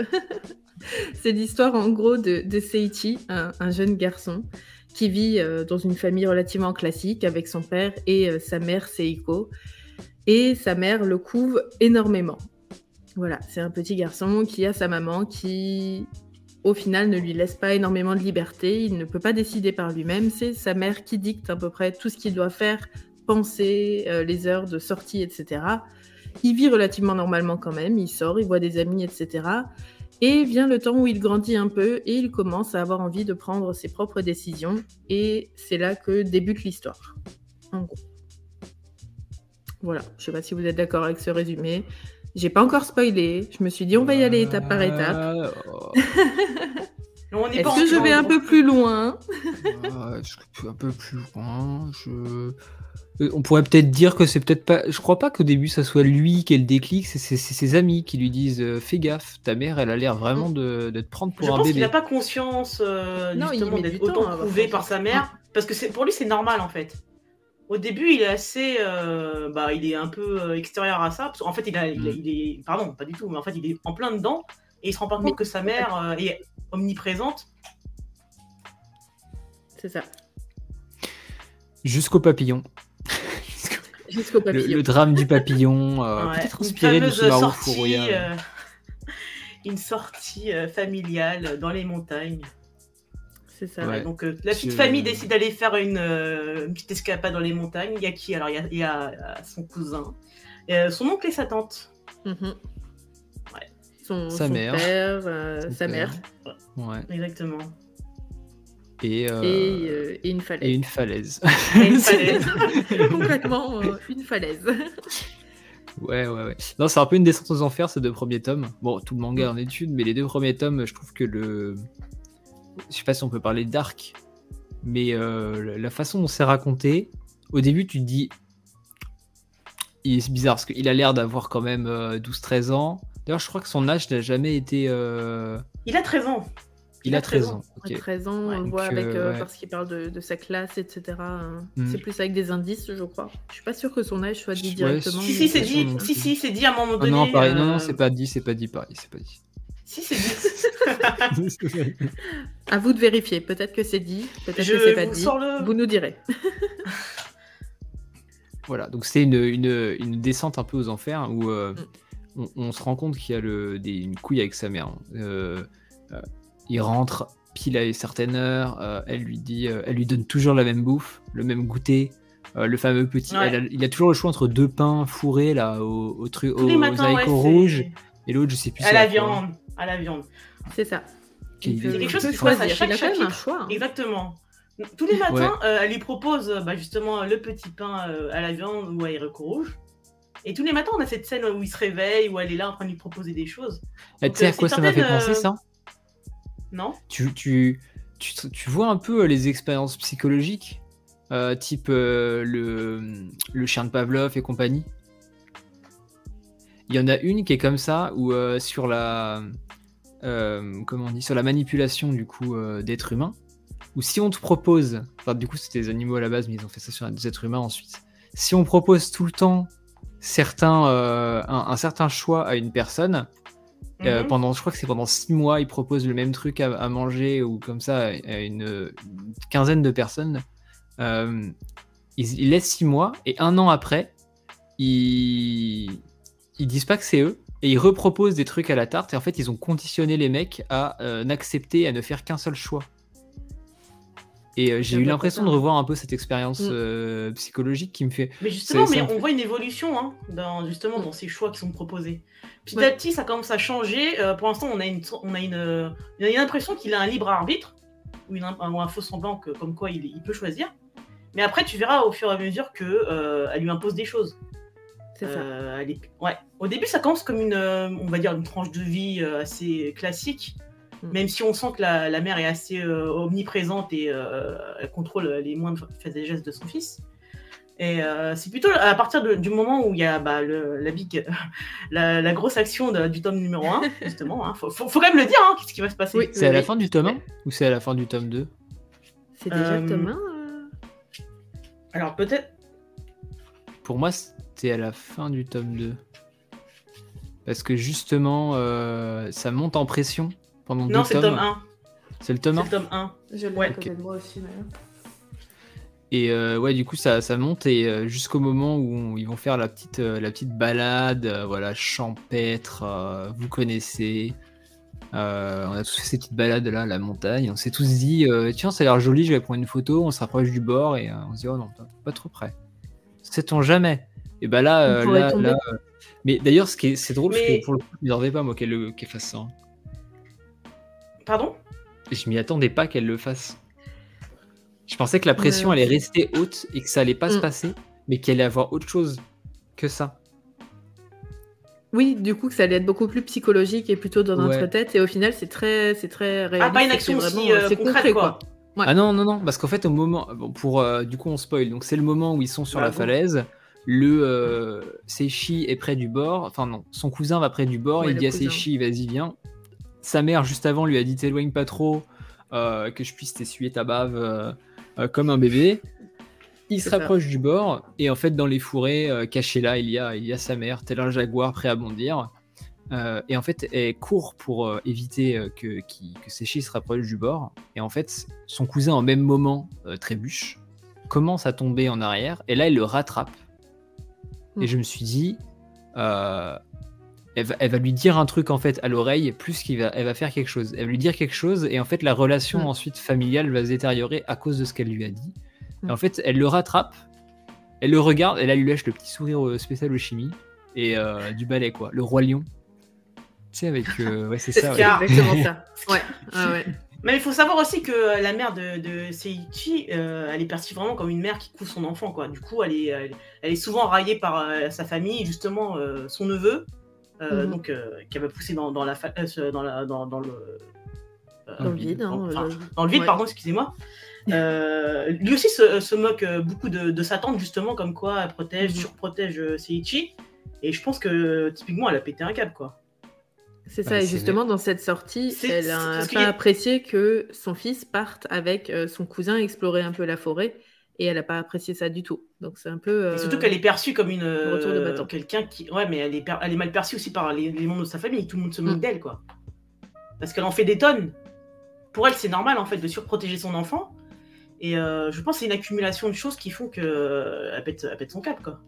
*laughs* c'est l'histoire en gros de, Seiichi, un, jeune garçon qui vit euh, dans une famille relativement classique avec son père et sa mère Seiko. Et sa mère le couve énormément. Voilà, c'est un petit garçon qui a sa maman qui au final ne lui laisse pas énormément de liberté, il ne peut pas décider par lui-même, c'est sa mère qui dicte à peu près tout ce qu'il doit faire, penser, euh, les heures de sortie, etc. Il vit relativement normalement quand même, il sort, il voit des amis, etc. Et vient le temps où il grandit un peu et il commence à avoir envie de prendre ses propres décisions. Et c'est là que débute l'histoire. En gros. Voilà, je ne sais pas si vous êtes d'accord avec ce résumé. J'ai pas encore spoilé. Je me suis dit, on va y aller étape par étape. *laughs* Euh, Est-ce que je vais un peu plus loin? Euh, que un peu plus loin. Je... Euh, On pourrait peut-être dire que c'est peut-être pas. Je crois pas qu'au début ça soit lui qui ait le déclic, c'est ses amis qui lui disent euh, Fais gaffe, ta mère elle a l'air vraiment de, de te prendre pour Je un pense qu'il bébé. n'a pas conscience euh, Non, il justement d'être temps autant prouvé par sa mère, parce que pour lui c'est normal en fait. Au début, il est assez, euh, bah, il est un peu euh, extérieur à ça. Parce qu'en fait, il, a, il, a- Mm. il est, pardon, pas du tout, mais en fait, il est en plein dedans et il se rend pas compte que sa mère euh, est omniprésente. C'est ça. Jusqu'au papillon. *laughs* Jusqu'au le, papillon. le drame du papillon, euh, Ouais. peut-être Une inspiré de Subaru euh, *laughs* une sortie euh, familiale dans les montagnes. C'est ça. Ouais. Donc euh, la petite Je- famille décide d'aller faire une, euh, une petite escapade dans les montagnes. Il y a qui? Alors il y a, il y a, euh, son cousin, euh, son oncle et sa tante. Mhm. Ouais. Son, Sa son mère. père, euh, Son sa père. mère Ouais. Exactement. Et, euh, et, euh, et une et falaise. une falaise. Et une *laughs* falaise. *laughs* Concrètement, euh, une falaise. Ouais, ouais, ouais. Non, c'est un peu une descente aux enfers, ces deux premiers tomes. Bon, tout le manga est en étude, mais les deux premiers tomes, je trouve que le. Je sais pas si on peut parler d'arc, mais euh, la façon dont c'est raconté, au début, tu te dis. Il est bizarre, parce qu'il a l'air d'avoir quand même euh, 12-13 ans. D'ailleurs, je crois que son âge n'a jamais été. euh, Il a 13 ans. Il a 13 ans. Ok. 13 ans, on Ouais, voit avec, euh, euh, ouais. parce qu'il parle de, de sa classe, etc. Mm. C'est plus avec des indices, je crois. Je suis pas sûre que son âge soit dit Ouais, directement. Si, si, c'est dit. Si, si, c'est dit à un moment Ah donné. non, pareil, non, euh, non, c'est pas dit, c'est pas dit, pareil, c'est pas dit. Si, c'est dit. *laughs* *laughs* *laughs* À vous de vérifier. Peut-être que c'est dit, peut-être que c'est pas dit. le- Vous nous direz. *laughs* Voilà, donc c'est une, une, une descente un peu aux enfers hein, où euh, Mm. on, on se rend compte qu'il y a le, des, une couille avec sa mère. hein. Euh, euh, il rentre pile à une certaine heure, euh, elle lui dit, euh, elle lui donne toujours la même bouffe, le même goûter, euh, le fameux petit. Ouais. elle a- il a toujours le choix entre deux pains fourrés là au, au truc, aux matins, ouais, rouges et l'autre je sais plus. À la viande. À la viande. C'est ça. C'est quelque chose peut qui se passe à chaque un chapitre. choix. hein. Exactement. Tous les matins, euh, elle lui propose euh, bah, justement le petit pain euh, à la viande ou à haricots rouges. Et tous les matins, on a cette scène où il se réveille, où elle est là en train de lui proposer des choses. Tu sais à quoi ça m'a fait penser ça? Non tu, tu, tu, tu vois un peu les expériences psychologiques, euh, type euh, le, le chien de Pavlov et compagnie? Il y en a une qui est comme ça, où euh, sur la euh, comment on dit, sur la manipulation du coup euh, d'êtres humains, ou si on te propose, enfin du coup c'était des animaux à la base, mais ils ont fait ça sur des êtres humains ensuite. Si on propose tout le temps certains, euh, un, un certain choix à une personne, euh, Mhm. pendant, je crois que c'est pendant six mois, ils proposent le même truc à, à manger ou comme ça à une, une quinzaine de personnes. Euh, ils, ils laissent six mois et un an après, ils, ils disent pas que c'est eux et ils reproposent des trucs à la tarte et en fait ils ont conditionné les mecs à euh, n'accepter, à ne faire qu'un seul choix. Et euh, j'ai eu l'impression de revoir un peu cette expérience Mm. euh, psychologique qui me fait. Mais justement, mais on fait- voit une évolution hein, dans, justement Mm. dans ces choix qui sont proposés. Petit Ouais. à petit, ça commence à changer. Euh, pour l'instant, on a une, on a une, a une impression qu'il a un libre arbitre ou, une, ou un faux semblant que, comme quoi il, il peut choisir. Mais après, tu verras au fur et à mesure que euh, elle lui impose des choses. C'est ça. Euh, est- ouais. Au début, ça commence comme une, euh, on va dire, une tranche de vie euh, assez classique, Mm. même si on sent que la, la mère est assez euh, omniprésente et euh, elle contrôle les moindres faits et gestes de son fils. Et euh, c'est plutôt à partir de- du moment où il y a bah, le- la, big, *laughs* la, la grosse action de- du tome numéro 1, *laughs* justement. Hein, faut, faut, faut quand même le dire, hein, qu'est-ce qui va se passer. Oui. C'est à la fin du tome 1 ou c'est à la fin du tome 2 C'est déjà Euh, le tome 1 euh? Alors peut-être. Pour moi, c'était à la fin du tome 2. Parce que justement, euh, ça monte en pression pendant Non, deux c'est le tomes. tome 1. C'est le tome C'est 1 le tome 1. Je l'ai Ouais, moi aussi, d'ailleurs. Et euh, ouais, du coup, ça, ça monte et euh, jusqu'au moment où on- ils vont faire la petite, euh, la petite balade, euh, voilà, champêtre, euh, vous connaissez. Euh, on a tous fait ces petites balades là, la montagne. On s'est tous dit, euh, tiens, ça a l'air joli, je vais prendre une photo. On se rapproche du bord et euh, on se dit, oh non, pas, pas trop près. Sait-on jamais Et bah là, euh, là, là, euh, mais d'ailleurs, ce qui est, c'est drôle, parce que pour le coup, je m'y attendais pas moi qu'elle le- qu'elle fasse ça. hein. Pardon? Je m'y attendais pas qu'elle le fasse. Je pensais que la pression Ouais. allait rester haute et que ça allait pas se Mm. passer, mais qu'elle allait avoir autre chose que ça. Oui, du coup, que ça allait être beaucoup plus psychologique et plutôt dans notre Ouais. tête. Et au final, c'est très, c'est très réaliste. Ah, pas une action c'est aussi euh, c'est concrète, concret, quoi. Ouais. Ah non, non, non, parce qu'en fait, au moment. Bon, pour, euh, du coup, on spoil. Donc, c'est le moment où ils sont sur Bah, la bon. falaise. Le euh, Seishi est près du bord. Enfin, non, son cousin va près du bord. Ouais, il dit à cousin. Seishi, vas-y, viens. Sa mère, juste avant, lui a dit T'éloigne pas trop, euh, que je puisse t'essuyer ta bave euh, euh, comme un bébé. Il se ça. rapproche du bord. Et en fait, dans les fourrés, euh, cachés là, il y, a, il y a sa mère, tel un jaguar prêt à bondir. Euh, et en fait, elle court pour euh, éviter euh, que, qui- que se rapproche du bord. Et en fait, son cousin, en même moment, trébuche, commence à tomber en arrière. Et là, elle le rattrape. Et je me suis dit, elle, va, elle va lui dire un truc en fait à l'oreille, plus qu'elle va, elle va faire quelque chose. Elle va lui dire quelque chose, et en fait, la relation Mm. ensuite familiale va se détériorer à cause de ce qu'elle lui a dit. Et en fait, elle le rattrape, elle le regarde, et là, elle lui lâche le petit sourire spécial au chimie, et du ballet, quoi. Le roi lion. Tu sais, avec. euh, ouais, c'est ça. ce ouais. qu'il y a. Exactement ça. *laughs* Ouais. Ah ouais. Mais il faut savoir aussi que la mère de, de Seiichi, euh, elle est perçue vraiment comme une mère qui couve son enfant, quoi. Du coup, elle est, elle, elle est souvent raillée par euh, sa famille, justement euh, son neveu, euh, Mhm. donc euh, qui va pousser dans, dans la, fa- dans la, dans, dans le, Dans le vide. hein, Enfin, dans le vide, ouais. pardon, excusez-moi. *laughs* Euh, lui aussi se, se moque beaucoup de, de sa tante, justement, comme quoi elle protège, Mhm. surprotège Seiichi. Et je pense que typiquement, elle a pété un câble, quoi. C'est Bah, ça, et justement, dans cette sortie, elle c'est- a parce qu'il pas a- apprécié que son fils parte avec euh, son cousin explorer un peu la forêt, et elle a pas apprécié ça du tout. Donc c'est un peu. Et euh, surtout qu'elle est perçue comme une retour de euh, bâton. quelqu'un qui ouais mais elle est per- elle est mal perçue aussi par les, les membres de sa famille tout le monde se moque Mm. d'elle quoi parce qu'elle en fait des tonnes pour elle c'est normal en fait de surprotéger son enfant et euh, je pense que c'est une accumulation de choses qui font que euh, elle pète, elle pète son cap quoi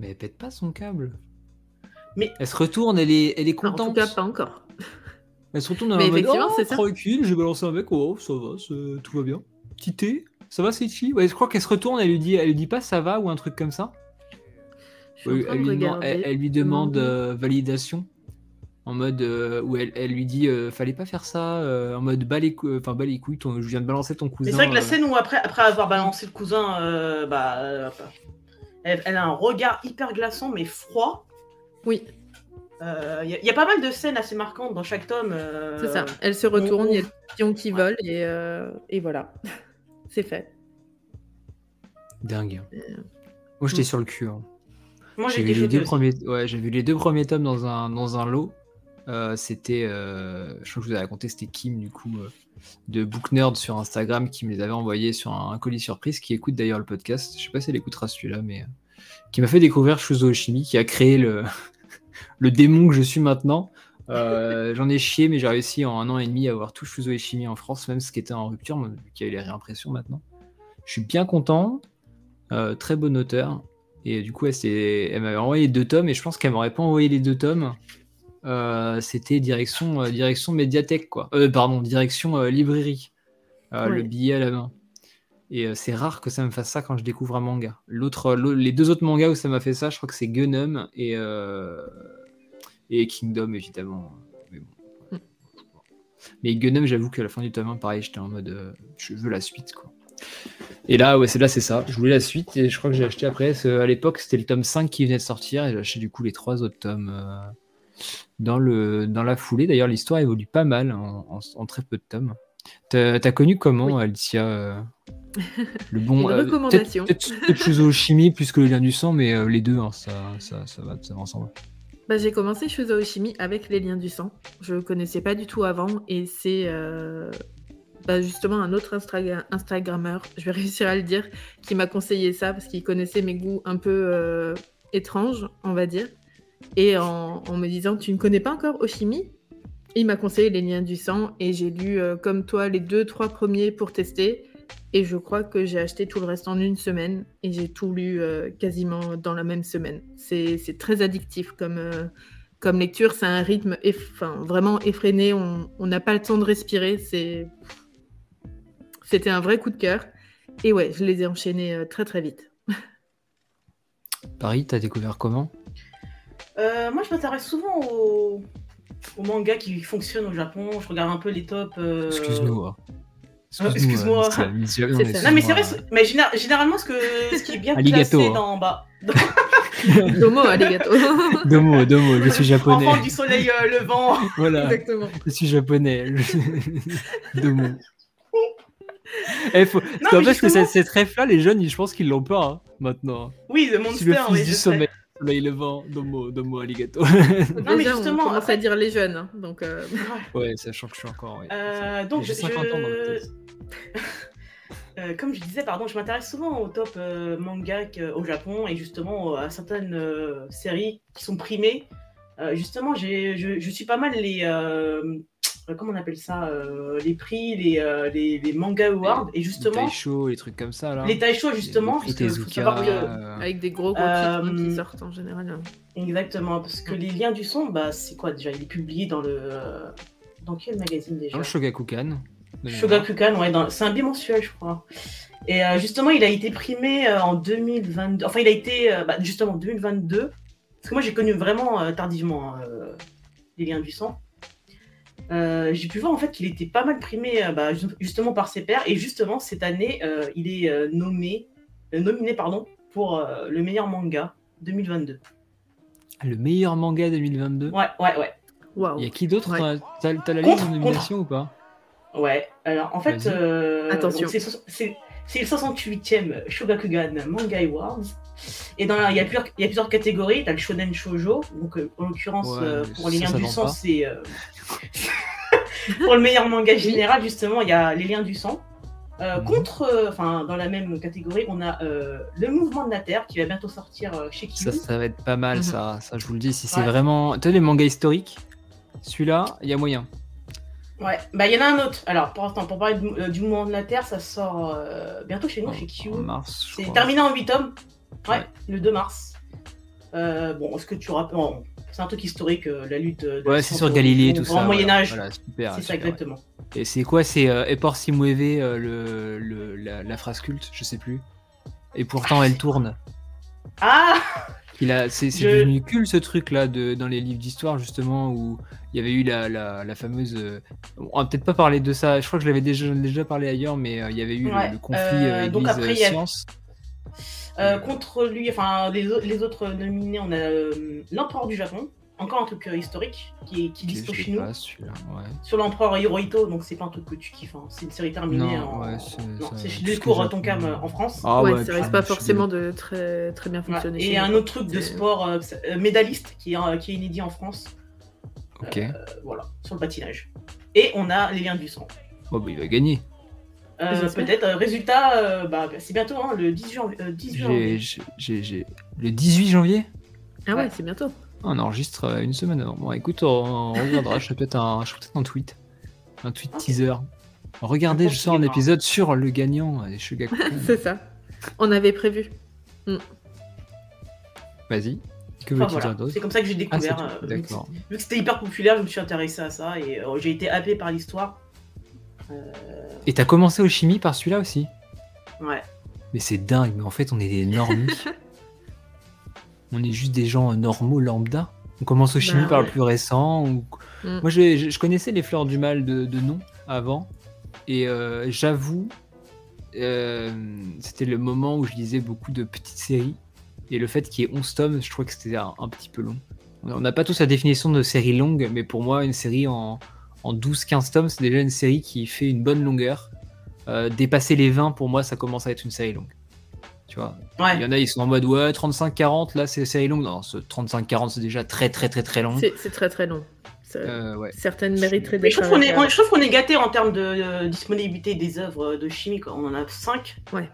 Mais elle pète pas son câble. Mais- Elle se retourne, elle est, elle est enfin, en contente. tout cas, pas encore. Elle se retourne en Mais mode oh, c'est tranquille, j'ai balancé un mec, oh ça va, tout va bien. Petit thé, ça va Seichi Ouais, je crois qu'elle se retourne, elle lui dit, elle lui dit pas ça va ou un truc comme ça? En elle, lui demande, regarder. elle, elle lui demande Demande. euh, validation en mode euh, où elle, elle lui dit euh, fallait pas faire ça euh, en mode bas les enfin bas les couilles, ton- je viens de balancer ton cousin. c'est vrai que la scène où après après avoir balancé le cousin bah elle, elle a un regard hyper glaçant mais froid Oui, il y, a- y a pas mal de scènes assez marquantes dans chaque tome euh, c'est ça. Elle se retourne, il y a le pion qui Ouais. vole, et, euh, et voilà. *laughs* c'est fait. dingue. Euh, Moi j'étais mm. sur le cul. hein. moi J'ai vu les deux aussi. premiers, ouais, j'ai vu les deux premiers tomes dans un dans un lot. Euh, c'était, euh, je crois que je vous ai raconté, c'était Kim du coup euh, de Book Nerd sur Instagram qui me les avait envoyés sur un, un colis surprise, qui écoute d'ailleurs le podcast. Je sais pas si elle écoutera celui-là, mais euh, qui m'a fait découvrir Shuzo Oshimi, qui a créé le le démon que je suis maintenant. Euh, J'en ai chié, mais j'ai réussi en un an et demi à avoir tout Shuzo Oshimi en France, même ce qui était en rupture, vu qu'il y a eu les réimpressions maintenant. Je suis bien content, euh, très bon auteur. Et du coup, elle, m'avait envoyé deux tomes, et je pense qu'elle m'aurait pas envoyé les deux tomes. Euh, C'était direction, direction médiathèque, quoi. Pardon, direction librairie. Ouais. Le billet à la main. Et c'est rare que ça me fasse ça quand je découvre un manga. L'autre, les deux autres mangas où ça m'a fait ça, je crois que c'est Gunum et, et Kingdom, évidemment. Mais, bon. Mais j'avoue qu'à la fin du tome 1, pareil, j'étais en mode euh, je veux la suite, quoi. Et là, ouais, c'est là, c'est ça. Je voulais la suite et je crois que j'ai acheté après. ce- À l'époque, c'était le tome 5 qui venait de sortir et j'ai acheté du coup les trois autres tomes euh, dans, le, dans la foulée. D'ailleurs, l'histoire évolue pas mal en, en- en très peu de tomes. T'as connu comment, Alicia euh, *laughs* Le bon. Euh, peut-être- recommandation. Peut-être peut Shuzo Chimie plus que le lien du sang, mais euh, les deux, hein, ça, ça, ça, va, ça va ensemble. Bah, j'ai commencé Shuzo Oshimi avec les liens du sang. Je connaissais pas du tout avant et c'est euh, bah, justement un autre Instagrammeur, *laughs* je vais réussir à le dire, qui m'a conseillé ça parce qu'il connaissait mes goûts un peu euh, étranges, on va dire. Et en, en me disant Tu ne connais pas encore Oshimi Il m'a conseillé les liens du sang et j'ai lu euh, comme toi les deux, trois premiers pour tester. Et je crois que j'ai acheté tout le reste en une semaine et j'ai tout lu euh, quasiment dans la même semaine. C'est très addictif comme, euh, comme lecture. C'est un rythme eff- enfin, vraiment effréné. On n'a pas le temps de respirer. C'était un vrai coup de cœur. Et ouais, je les ai enchaînés euh, très très vite. *laughs* Paris, t'as découvert comment? Euh, moi, je m'intéresse souvent aux... aux mangas qui fonctionnent au Japon. Je regarde un peu les tops. euh, Excuse-nous. hein. Euh, excuse-moi. euh. Non, mais c'est vrai, c'est- mais général- généralement, ce, que... ce qui est bien Alligato, placé hein. dans. Bah... *laughs* Domo, arigato. *laughs* Domo, Domo, je suis japonais. Enfant du soleil euh, levant. Voilà, Exactement. je suis japonais. *laughs* Domo. Eh, faut... Non, en fait que justement- cette, cette ref-là, les jeunes, ils- je pense qu'ils l'ont pas hein, maintenant. Oui, The C'est Monster, le fils oui, du je sais. Soleil levant, Domo, Domo, arigato. *laughs* Non, mais justement, on commence à dire les jeunes. hein, donc, euh, ouais, sachant que je suis encore. ouais, Euh, donc, J'ai je- 50 ans dans. *laughs* Euh, comme je disais, pardon, je m'intéresse souvent au top euh, manga que- au Japon et justement à certaines euh, séries qui sont primées. Euh, justement, j'ai- je, je suis pas mal les. euh, comment on appelle ça euh, Les prix, les, euh, les, les manga awards. Et justement, Les taisho, les trucs comme ça là. les taisho, justement, Les parce que faut Tezuka, savoir que- euh, avec des gros gros Euh, titres hein, qui sortent en général. Exactement, parce que les liens du son, bah, c'est quoi déjà Il est publié dans le. euh, Dans quel magazine déjà? Dans le Shogakukan. Shogakukan, ouais, dans- c'est un bimensuel, je crois. Et euh, justement, il a été primé euh, en 2022. Enfin, il a été euh, bah, justement en 2022. Parce que moi, j'ai connu vraiment euh, tardivement hein, euh, les liens du sang. Euh, j'ai pu voir en fait qu'il était pas mal primé euh, bah, ju- justement par ses pairs. Et justement, cette année, euh, il est euh, nommé, euh, nominé pardon, pour euh, le meilleur manga 2022. Ah, Le meilleur manga 2022. Ouais, ouais, ouais. Il y a qui d'autre? Ouais. T'as- T'as t'as la liste de nominations ou pas? Ouais, alors en fait, euh, Attention. c'est so- c'est c'est le 68e Shogakugan Manga Awards. Et dans il y, a plusieurs- il y a plusieurs catégories. Tu as le Shonen Shoujo, donc euh, en l'occurrence, Ouais, euh, pour les liens du sang, pas. c'est. *laughs* pour le meilleur manga général, justement, il y a les liens du sang. Euh, Mhm. Contre, euh, enfin, dans la même catégorie, on a euh, le mouvement de la Terre qui va bientôt sortir euh, chez ça, Kiyu. ça va être pas mal, Mhm. ça, ça, je vous le dis. Si c'est vraiment. Tu sais, les mangas historiques, celui-là, il y a moyen. Ouais, bah il y en a un autre. Alors, pour l'instant, pour parler du, euh, du mouvement de la Terre, ça sort euh, bientôt chez nous, chez Kiyu. En mars, je C'est terminé en 8 tomes. Ouais, Ouais. le 2 mars. Euh, bon, est-ce que tu rappelles C'est un truc historique, euh, la lutte. de Ouais, c'est sur Galilée, au- tout ça. Grand voilà. Moyen-Âge. Voilà, super. c'est ça, super, exactement. ouais. Et c'est quoi C'est euh, Epor si mueve, euh, le, le- la, la phrase culte Je sais plus. Et pourtant, elle tourne. Ah Il a, c'est, Je- devenu culte ce truc là de, dans les livres d'histoire justement où il y avait eu la, la, la fameuse. euh, on va peut-être pas parler de ça. Je crois que je l'avais déjà, déjà parlé ailleurs, mais euh, il y avait eu le- Ouais, le, conflit euh, euh, donc Église après, il y a- science. Euh, Contre lui, enfin, les, au- les autres nominés, on a euh, l'empereur du Japon. Encore un truc euh, historique qui, qui dispo je chez nous. pas, celui-là, ouais. Sur l'empereur Hirohito, donc c'est pas un truc que tu kiffes. hein. C'est une série terminée Non, en. ouais, c'est- Delcourt j'apprends. Tonkam euh, en France. Ah ouais, ouais, ça risque pas je forcément de très, très bien Ouais. fonctionner. Et chez un autre truc de sport euh, euh, médailliste qui est, euh, qui est inédit en France. Ok. Euh, voilà, sur le patinage. Et on a les liens du sang. Oh, bah, il va gagner. Euh. Peut-être. euh, résultat, euh, bah, c'est bientôt, hein, le 10 janvier. euh, 10 J'ai, janvier. j'ai, j'ai- j'ai- Le 18 janvier? Ah ouais, Ouais. c'est bientôt. On enregistre une semaine avant. Bon, écoute, on, on regardera. je ferai peut-être un, je peut-être un tweet. Un tweet Ok. teaser. Regardez, Je sors un épisode sur le gagnant des Shogakukan. *laughs* c'est ça. On avait prévu. Vas-y. Que Enfin, veux-tu voilà. dire d'autre? C'est comme ça que j'ai Ah, c'est découvert. euh, vu que D'accord. c'est- vu que c'était hyper populaire, je me suis intéressé à ça et euh, j'ai été happé par l'histoire. Euh, Et t'as commencé au chimie par celui-là aussi ouais. Mais c'est dingue, mais en fait, on est des normies. *laughs* on est juste des gens normaux, lambda. On commence au chimie Bah par le plus récent. ou- Mm. Moi, je connaissais les fleurs du mal de, de nom avant. Et euh, j'avoue, euh, c'était le moment où je lisais beaucoup de petites séries. Et le fait qu'il y ait 11 tomes, je trouvais que c'était un, un petit peu long. On n'a pas tous la définition de série longue, mais pour moi, une série en, en 12-15 tomes, c'est déjà une série qui fait une bonne longueur. Euh, dépasser les 20, pour moi, ça commence à être une série longue. Tu vois, il y Ouais. en a, ils sont en mode ouais, 35-40, là, c'est série longue. Non, ce 35-40, c'est déjà très, très, très, très long. C'est très très long. Euh, ouais. Certaines mériteraient Mais je d'être trouve qu'on est, qu'on est gâté en termes de euh, disponibilité des œuvres de chimie. quoi. On en a 5 Ouais.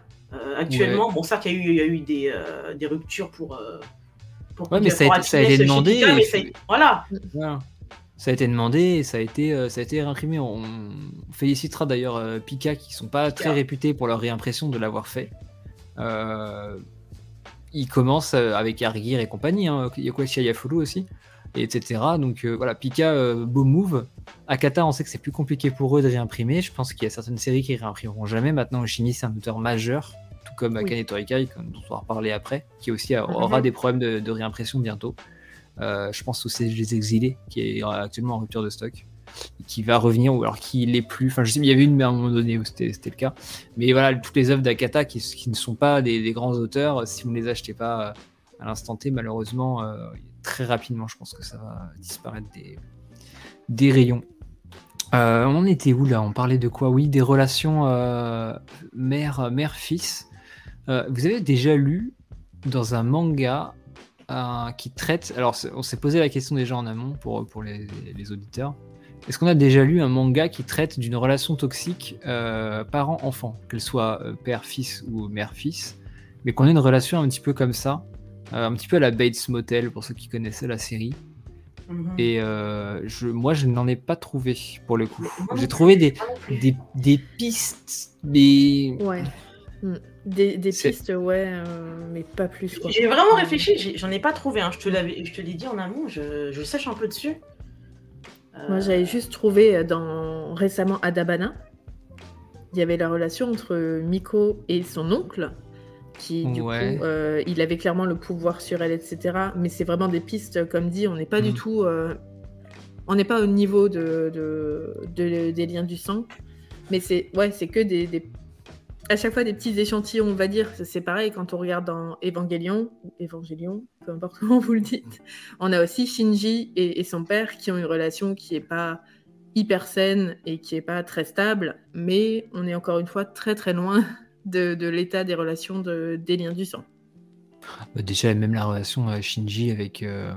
actuellement. Bon, certes, il y a eu, il y a eu des, euh, des ruptures pour. euh, pour Ouais, mais ça a été- ça a Happiness été chez demandé mais ça a- Voilà. Ça a été demandé et ça a été, euh, ça a été réimprimé. On félicitera d'ailleurs euh, Pika qui sont pas très réputés pour leur réimpression de l'avoir fait. Euh, ils commencent euh, avec Argir et compagnie, hein, Yakuachi Ayafulu aussi, et etc. Donc euh, voilà, Pika, euh, beau move. Akata, on sait que c'est plus compliqué pour eux de réimprimer. Je pense qu'il y a certaines séries qui réimprimeront jamais. Maintenant, Oshimi, c'est un auteur majeur, tout comme Oui. Akane Torikai, dont on va reparler après, qui aussi a- aura des problèmes de, de réimpression bientôt. Euh, je pense aussi Les Exilés, qui est actuellement en rupture de stock, qui va revenir, ou alors qui l'est plus. Enfin, je sais, il y avait une, mais à un moment donné où c'était le cas. Mais voilà, toutes les œuvres d'Akata qui, ne sont pas des, grands auteurs, si vous ne les achetez pas à l'instant T, malheureusement, très rapidement, je pense que ça va disparaître des, rayons. on était où là? On parlait de quoi? Oui, des relations mère, mère-fils. vous avez déjà lu dans un manga qui traite. Alors, on s'est posé la question déjà en amont pour, pour les, auditeurs. Est-ce qu'on a déjà lu un manga qui traite d'une relation toxique euh, parent-enfant, qu'elle soit euh, père-fils ou mère-fils, mais qu'on ait une relation un petit peu comme ça, euh, un petit peu à la Bates Motel pour ceux qui connaissaient la série? Mhm. Et je, moi, je n'en ai pas trouvé pour le coup. J'ai trouvé des, des, des, pistes, des. Ouais. Des, pistes, ouais, euh, mais pas plus. J'ai vraiment réfléchi, j'en ai, pas trouvé. Hein. Je te l'ai dit en amont, je, je, sèche un peu dessus. Moi, j'avais juste trouvé dans récemment Adabana. Il y avait la relation entre Miko et son oncle, qui du coup, euh, il avait clairement le pouvoir sur elle, etc. Mais c'est vraiment des pistes, comme dit, on n'est pas du mm. tout, euh, on n'est pas au niveau de, de, des liens du sang. Mais c'est ouais, c'est que des, des à chaque fois des petits échantillons, on va dire. C'est pareil quand on regarde dans Evangelion, ou Evangelion, peu importe *laughs* comment vous le dites. On a aussi Shinji et, son père qui ont une relation qui n'est pas hyper saine et qui n'est pas très stable, mais on est encore une fois très très loin *laughs* de, l'état des relations de, des liens du sang. Bah, déjà, même la relation à Shinji avec. Euh,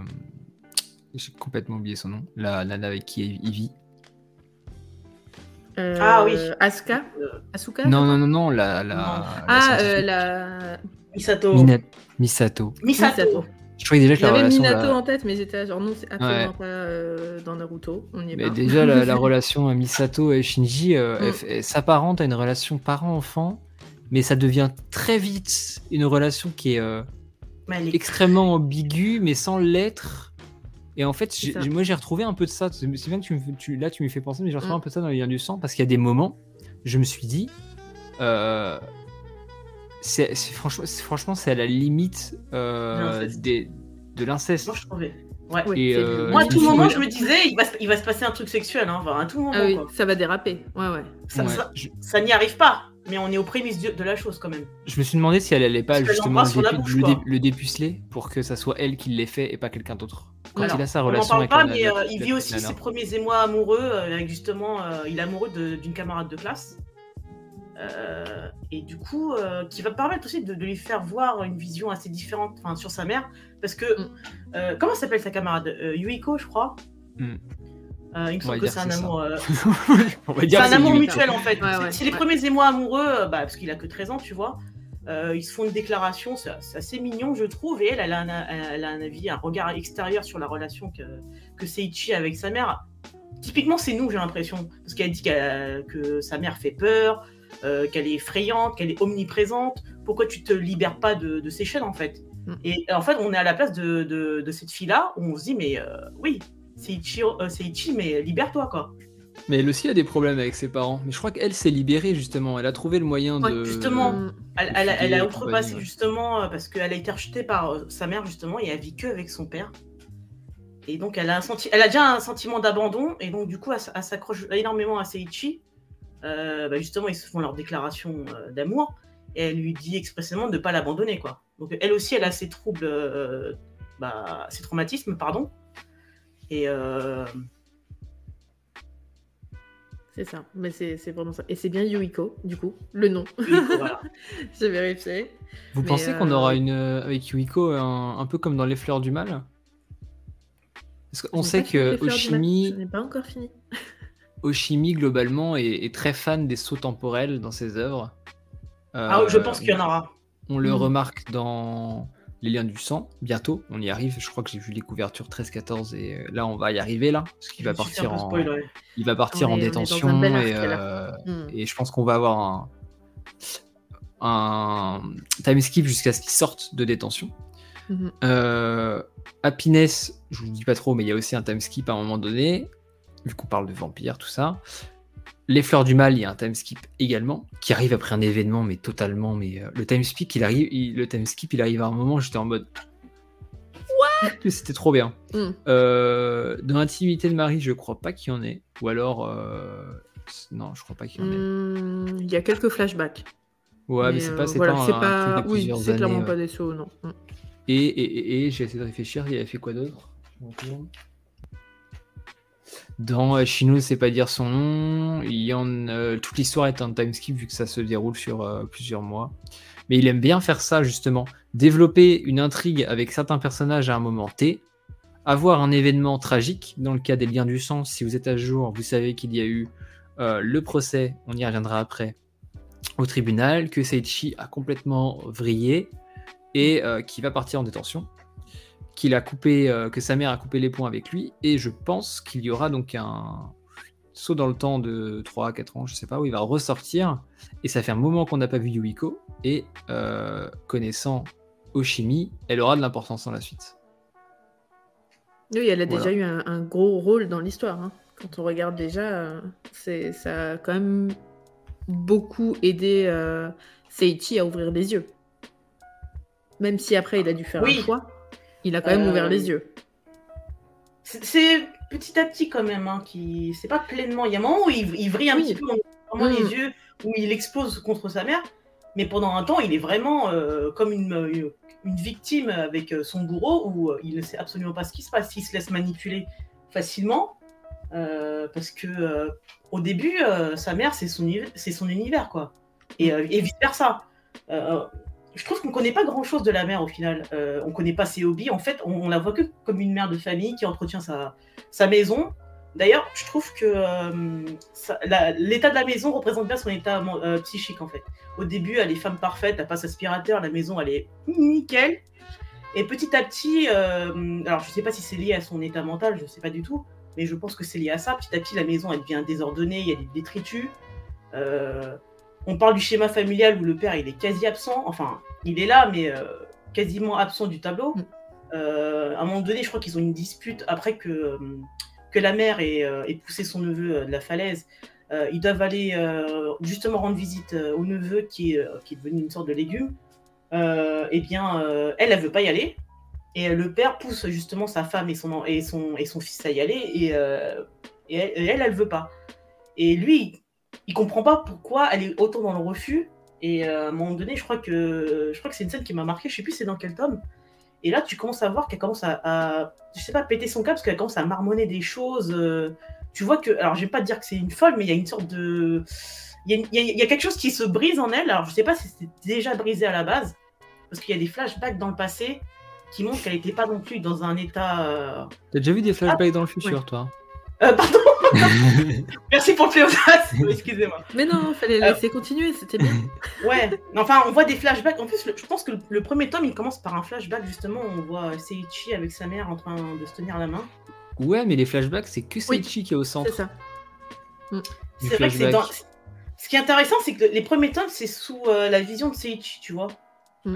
j'ai complètement oublié son nom. La nana avec qui il vit. Euh, ah oui. Asuka Asuka Non, non, non, non, la. la ah, euh, la. Misato. Misato. Misato. Je croyais déjà que J'avais Minato en tête, mais j'étais genre non, c'est absolument pas euh, dans Naruto. On y est mais déjà, la, *laughs* relation Misato et Shinji mm. s'apparente à une relation parent-enfant, mais ça devient très vite une relation qui est extrêmement ambiguë, mais sans l'être. Et en fait, moi j'ai retrouvé un peu de ça. C'est bien que tu, me, là tu me fais penser, mais j'ai retrouvé mm. un peu de ça dans les liens du sang parce qu'il y a des moments, je me suis dit, euh, c'est franchement, franchement c'est à la limite euh, des, de l'inceste. Moi je trouvais. Ouais. Euh, moi, à tout moment, je me disais, il va, il va se passer un truc sexuel. Hein, à tout moment. Ah oui, ça va déraper. Ouais, ouais. Ça, ça, n'y arrive pas, mais on est aux prémices de, la chose quand même. Je me suis demandé si elle allait pas justement le, dépuceler pour que ça soit elle qui l'ait fait et pas quelqu'un d'autre quand il a sa relation on parle pas, mais euh, il vit aussi ses premiers émois amoureux euh, avec justement, euh, il est amoureux d'une camarade de classe. et du coup, qui va permettre aussi de, lui faire voir une vision assez différente sur sa mère. Parce que, mm. comment s'appelle sa camarade? Yuiko, je crois. Mm. Il me semble que c'est un amour. *laughs* c'est un amour mutuel en fait. c'est les premiers émois amoureux, bah, parce qu'il a que 13 ans, tu vois. Euh, ils se font une déclaration, c'est assez mignon, je trouve. Et elle, elle a, un, avis, un regard extérieur sur la relation que, que Seiichi a avec sa mère. Typiquement, c'est nous, j'ai l'impression. Parce qu'elle dit que sa mère fait peur, euh, qu'elle est effrayante, qu'elle est omniprésente. Pourquoi tu te libères pas de, ces chaînes, en fait? Mm. Et en fait, on est à la place de, de, cette fille-là, où on se dit, mais euh, oui, Seiichi, mais libère-toi, quoi. Mais elle aussi a des problèmes avec ses parents. Mais je crois qu'elle s'est libérée justement. Elle a trouvé le moyen de. Justement, elle, a outrepassé justement euh, parce qu'elle a été rejetée par euh, sa mère justement et elle vit que avec son père. Et donc elle a, un senti... elle a déjà un sentiment d'abandon et donc du coup elle, s'accroche énormément à Seiichi. Euh, bah, justement ils se font leur déclaration d'amour et elle lui dit expressément de ne pas l'abandonner quoi. Donc elle aussi elle a ses troubles, bah, ses traumatismes pardon. Et c'est ça, mais c'est vraiment ça. Et c'est bien Yuiko, du coup, le nom. voilà. *laughs* J'ai vérifié. Vous pensez qu'on aura euh, une euh, avec Yuiko un, peu comme dans Les Fleurs du Mal? Parce qu'on sait que Oshimi. Je n'ai pas encore fini. *laughs* Oshimi, globalement, est, très fan des sauts temporels dans ses œuvres. ah, je pense qu'il y en aura. On le hmm. remarque dans les liens du sang, bientôt, on y arrive. Je crois que j'ai vu les couvertures 13-14 et euh, là on va y arriver là, parce qu'il va partir en, il va partir en détention euh, hmm. et, je pense qu'on va avoir un, un time skip jusqu'à ce qu'il sorte de détention. Mhm. Euh, Happiness, je vous dis pas trop, mais il y a aussi un time skip à un moment donné, vu qu'on parle de vampires, tout ça. Les Fleurs du Mal, il y a un time skip également, qui arrive après un événement, mais totalement. Mais euh, le time skip, il arrive, le time skip, il arrive à un moment, j'étais en mode. What? *laughs* C'était trop bien. Mm. Euh, dans l'intimité de Marie, je crois pas qu'il y en ait. Ou alors. Euh, non, je crois pas qu'il y en ait. Mm, il y a quelques flashbacks. Ouais, mais, c'est pas, c'est pas, oui, c'est clairement pas des sauts, non. Mm. Et, et, et, j'ai essayé de réfléchir, il a fait quoi d'autre? Dans euh, Chino, c'est pas dire son nom. Euh, toute l'histoire est un time skip vu que ça se déroule sur euh, plusieurs mois. Mais il aime bien faire ça justement, développer une intrigue avec certains personnages à un moment T, avoir un événement tragique. Dans le cas des liens du sang, si vous êtes à jour, vous savez qu'il y a eu le procès, on y reviendra après, au tribunal, que Seichi a complètement vrillé et qui va partir en détention qu'il a coupé, euh, que sa mère a coupé les ponts avec lui, et je pense qu'il y aura donc un saut dans le temps de 3 à 4 ans, je sais pas, où il va ressortir, et ça fait un moment qu'on n'a pas vu Yuiko, et euh, connaissant Oshimi, elle aura de l'importance dans la suite. Oui, elle a déjà eu un, gros rôle dans l'histoire. Hein. Quand on regarde déjà, c'est, ça a quand même beaucoup aidé euh, Seiichi à ouvrir les yeux. Même si après il a dû faire un choix. Il a quand même ouvert les euh, yeux. C'est petit à petit quand même, hein, qui c'est pas pleinement. Il y a un moment où il, vrille un petit peu les mm. yeux, où il explose contre sa mère, mais pendant un temps, il est vraiment euh, comme une, une, victime avec euh, son bourreau, où il ne sait absolument pas ce qui se passe. Il se laisse manipuler facilement, parce que au début, sa mère, c'est son, son univers, quoi. Et, et vice versa je trouve qu'on ne connaît pas grand chose de la mère au final. Euh, on ne connaît pas ses hobbies. En fait, on, la voit que comme une mère de famille qui entretient sa, sa maison. D'ailleurs, je trouve que euh, l'état de la maison représente bien son état euh, psychique en fait. Au début, elle est femme parfaite, elle passe aspirateur, la maison elle est nickel. Et petit à petit, alors je ne sais pas si c'est lié à son état mental, je ne sais pas du tout, mais je pense que c'est lié à ça. Petit à petit, la maison elle devient désordonnée, il y a des détritus on parle du schéma familial où le père il est quasi absent, enfin il est là mais euh, quasiment absent du tableau. Mm. Euh, à un moment donné, je crois qu'ils ont une dispute après que, euh, que la mère ait, poussé son neveu de la falaise. ils doivent aller justement rendre visite au neveu qui est, qui est devenu une sorte de légume. eh bien, elle, elle veut pas y aller. Et le père pousse justement sa femme et son, et son, et son fils à y aller. Et, et elle, elle, elle veut pas. Et lui, il comprend pas pourquoi elle est autant dans le refus. Et euh, à un moment donné, je crois que je crois que c'est une scène qui m'a marqué. Je sais plus c'est dans quel tome. Et là, tu commences à voir qu'elle commence à, je sais pas, péter son cap parce qu'elle commence à marmonner des choses. Euh, tu vois que, alors je vais pas dire que c'est une folle, mais il y a une sorte de, il y, a, quelque chose qui se brise en elle. Alors je sais pas si c'était déjà brisé à la base, parce qu'il y a des flashbacks dans le passé qui montrent qu'elle n'était pas non plus dans un état. Euh, T'as déjà vu des flashbacks dans le futur, toi? Pardon *laughs* Merci pour le pléonasme, *laughs* excusez-moi. Mais non, il fallait laisser continuer, c'était bien. *laughs* ouais, enfin, on voit des flashbacks. En plus, je pense que le, premier tome, il commence par un flashback, justement. On voit Seiichi avec sa mère en train de se tenir la main. Ouais, mais les flashbacks, c'est que Seiichi qui est au centre. C'est ça. Mm. C'est vrai que c'est dans... Ce qui est intéressant, c'est que les premiers tomes, c'est sous euh, la vision de Seiichi, tu vois. Ouais.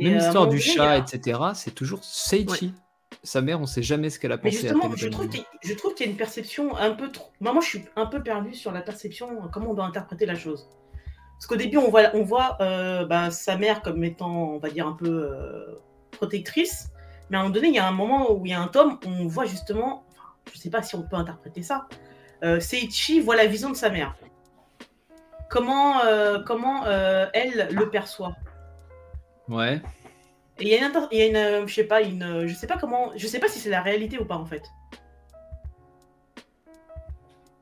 Même euh, l'histoire du chat, etc., c'est toujours Seiichi sa mère, on sait jamais ce qu'elle a pensé. Mais justement, je trouve, je trouve qu'il y a une perception un peu trop. Moi, je suis un peu perdu sur la perception, comment on doit interpréter la chose. Parce qu'au début, on voit, on voit euh, bah, sa mère comme étant, on va dire, un peu euh, protectrice. Mais à un moment donné, il y a un moment où il y a un tome, où on voit justement, je sais pas si on peut interpréter ça, euh, Seiichi voit la vision de sa mère. Comment, comment elle le perçoit. Ouais il y a une, il y a une euh, je sais pas, une, euh, je sais pas comment, je sais pas si c'est la réalité ou pas en fait.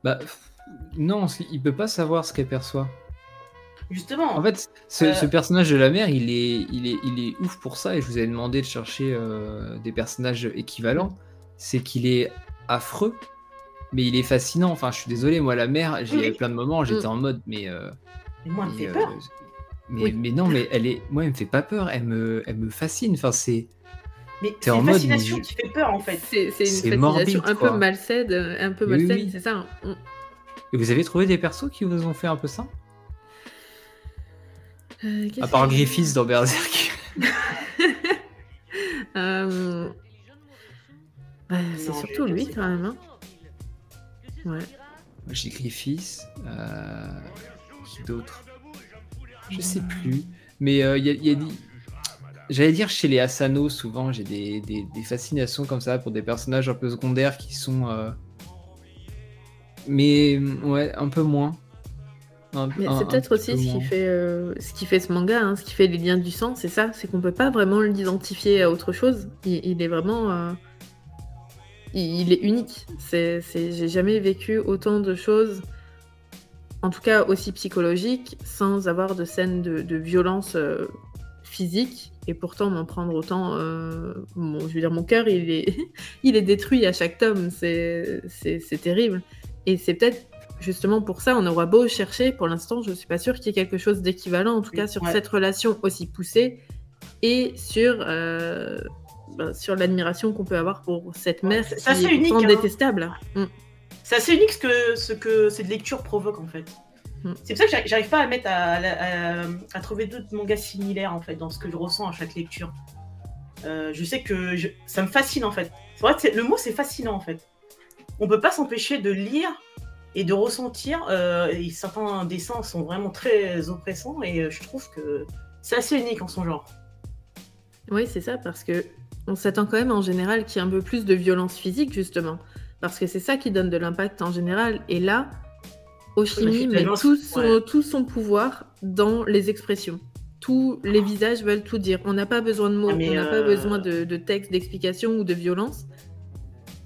Bah non, il peut pas savoir ce qu'elle perçoit. Justement. En fait, ce, euh, personnage de la mère, il est, il est, il est ouf pour ça. Et je vous avais demandé de chercher des personnages équivalents. C'est qu'il est affreux, mais il est fascinant. Enfin, je suis désolé, moi la mère, j'ai plein de moments, j'étais mm. en mode, mais. mais moi, elle me fait peur. Mais, non, mais elle est, moi, elle me fait pas peur. Elle me, elle me fascine. Enfin, c'est. Mais c'est une fascination qui fait peur en fait. C'est une fascination un peu malsaine, un peu malsaine, c'est ça. Et vous avez trouvé des persos qui vous ont fait un peu ça? Euh, À part Griffiths dans Berserk. *laughs* euh... c'est surtout lui quand même. Hein. Ouais. J'ai Griffiths. Euh... Qui d'autre? Je sais plus. Mais il euh, y a, J'allais dire chez les Asano, souvent j'ai des, fascinations comme ça pour des personnages un peu secondaires qui sont. Euh, mais ouais, un peu moins. C'est peut-être aussi ce qui, fait, euh, ce qui fait ce manga, hein, ce qui fait les liens du sang, c'est ça, c'est qu'on peut pas vraiment l'identifier à autre chose. Il, est vraiment, euh, il, est unique. J'ai jamais vécu autant de choses, en tout cas aussi psychologiques, sans avoir de scènes de, violence euh, physique. Et pourtant m'en prendre autant, je veux dire, mon cœur, il est, *laughs* il est détruit à chaque tome. C'est, c'est terrible. Et c'est peut-être justement pour ça, on aura beau chercher, pour l'instant, je ne suis pas sûre qu'il y ait quelque chose d'équivalent, en tout cas sur cette relation aussi poussée et sur, euh, ben, sur l'admiration qu'on peut avoir pour cette mère qui est, unique, hein. détestable. Mm. C'est assez unique ce que, ce que cette lecture provoque en fait. Mm. C'est pour ça que j'arrive pas à mettre à, trouver d'autres mangas similaires en fait dans ce que je ressens à chaque lecture. Euh, je sais que ça me fascine en fait. C'est vrai que le mot c'est fascinant en fait. On peut pas s'empêcher de lire et de ressentir. Euh, et certains dessins sont vraiment très oppressants et euh, je trouve que c'est assez unique en son genre. Oui, c'est ça, parce que on s'attend quand même en général qu'il y ait un peu plus de violence physique, justement. Parce que c'est ça qui donne de l'impact en général. Et là, Oshimi met tout son, tout son pouvoir dans les expressions. Tous les visages veulent tout dire. On n'a pas besoin de mots, ah, on n'a pas euh, besoin de, de texte, d'explication ou de violence.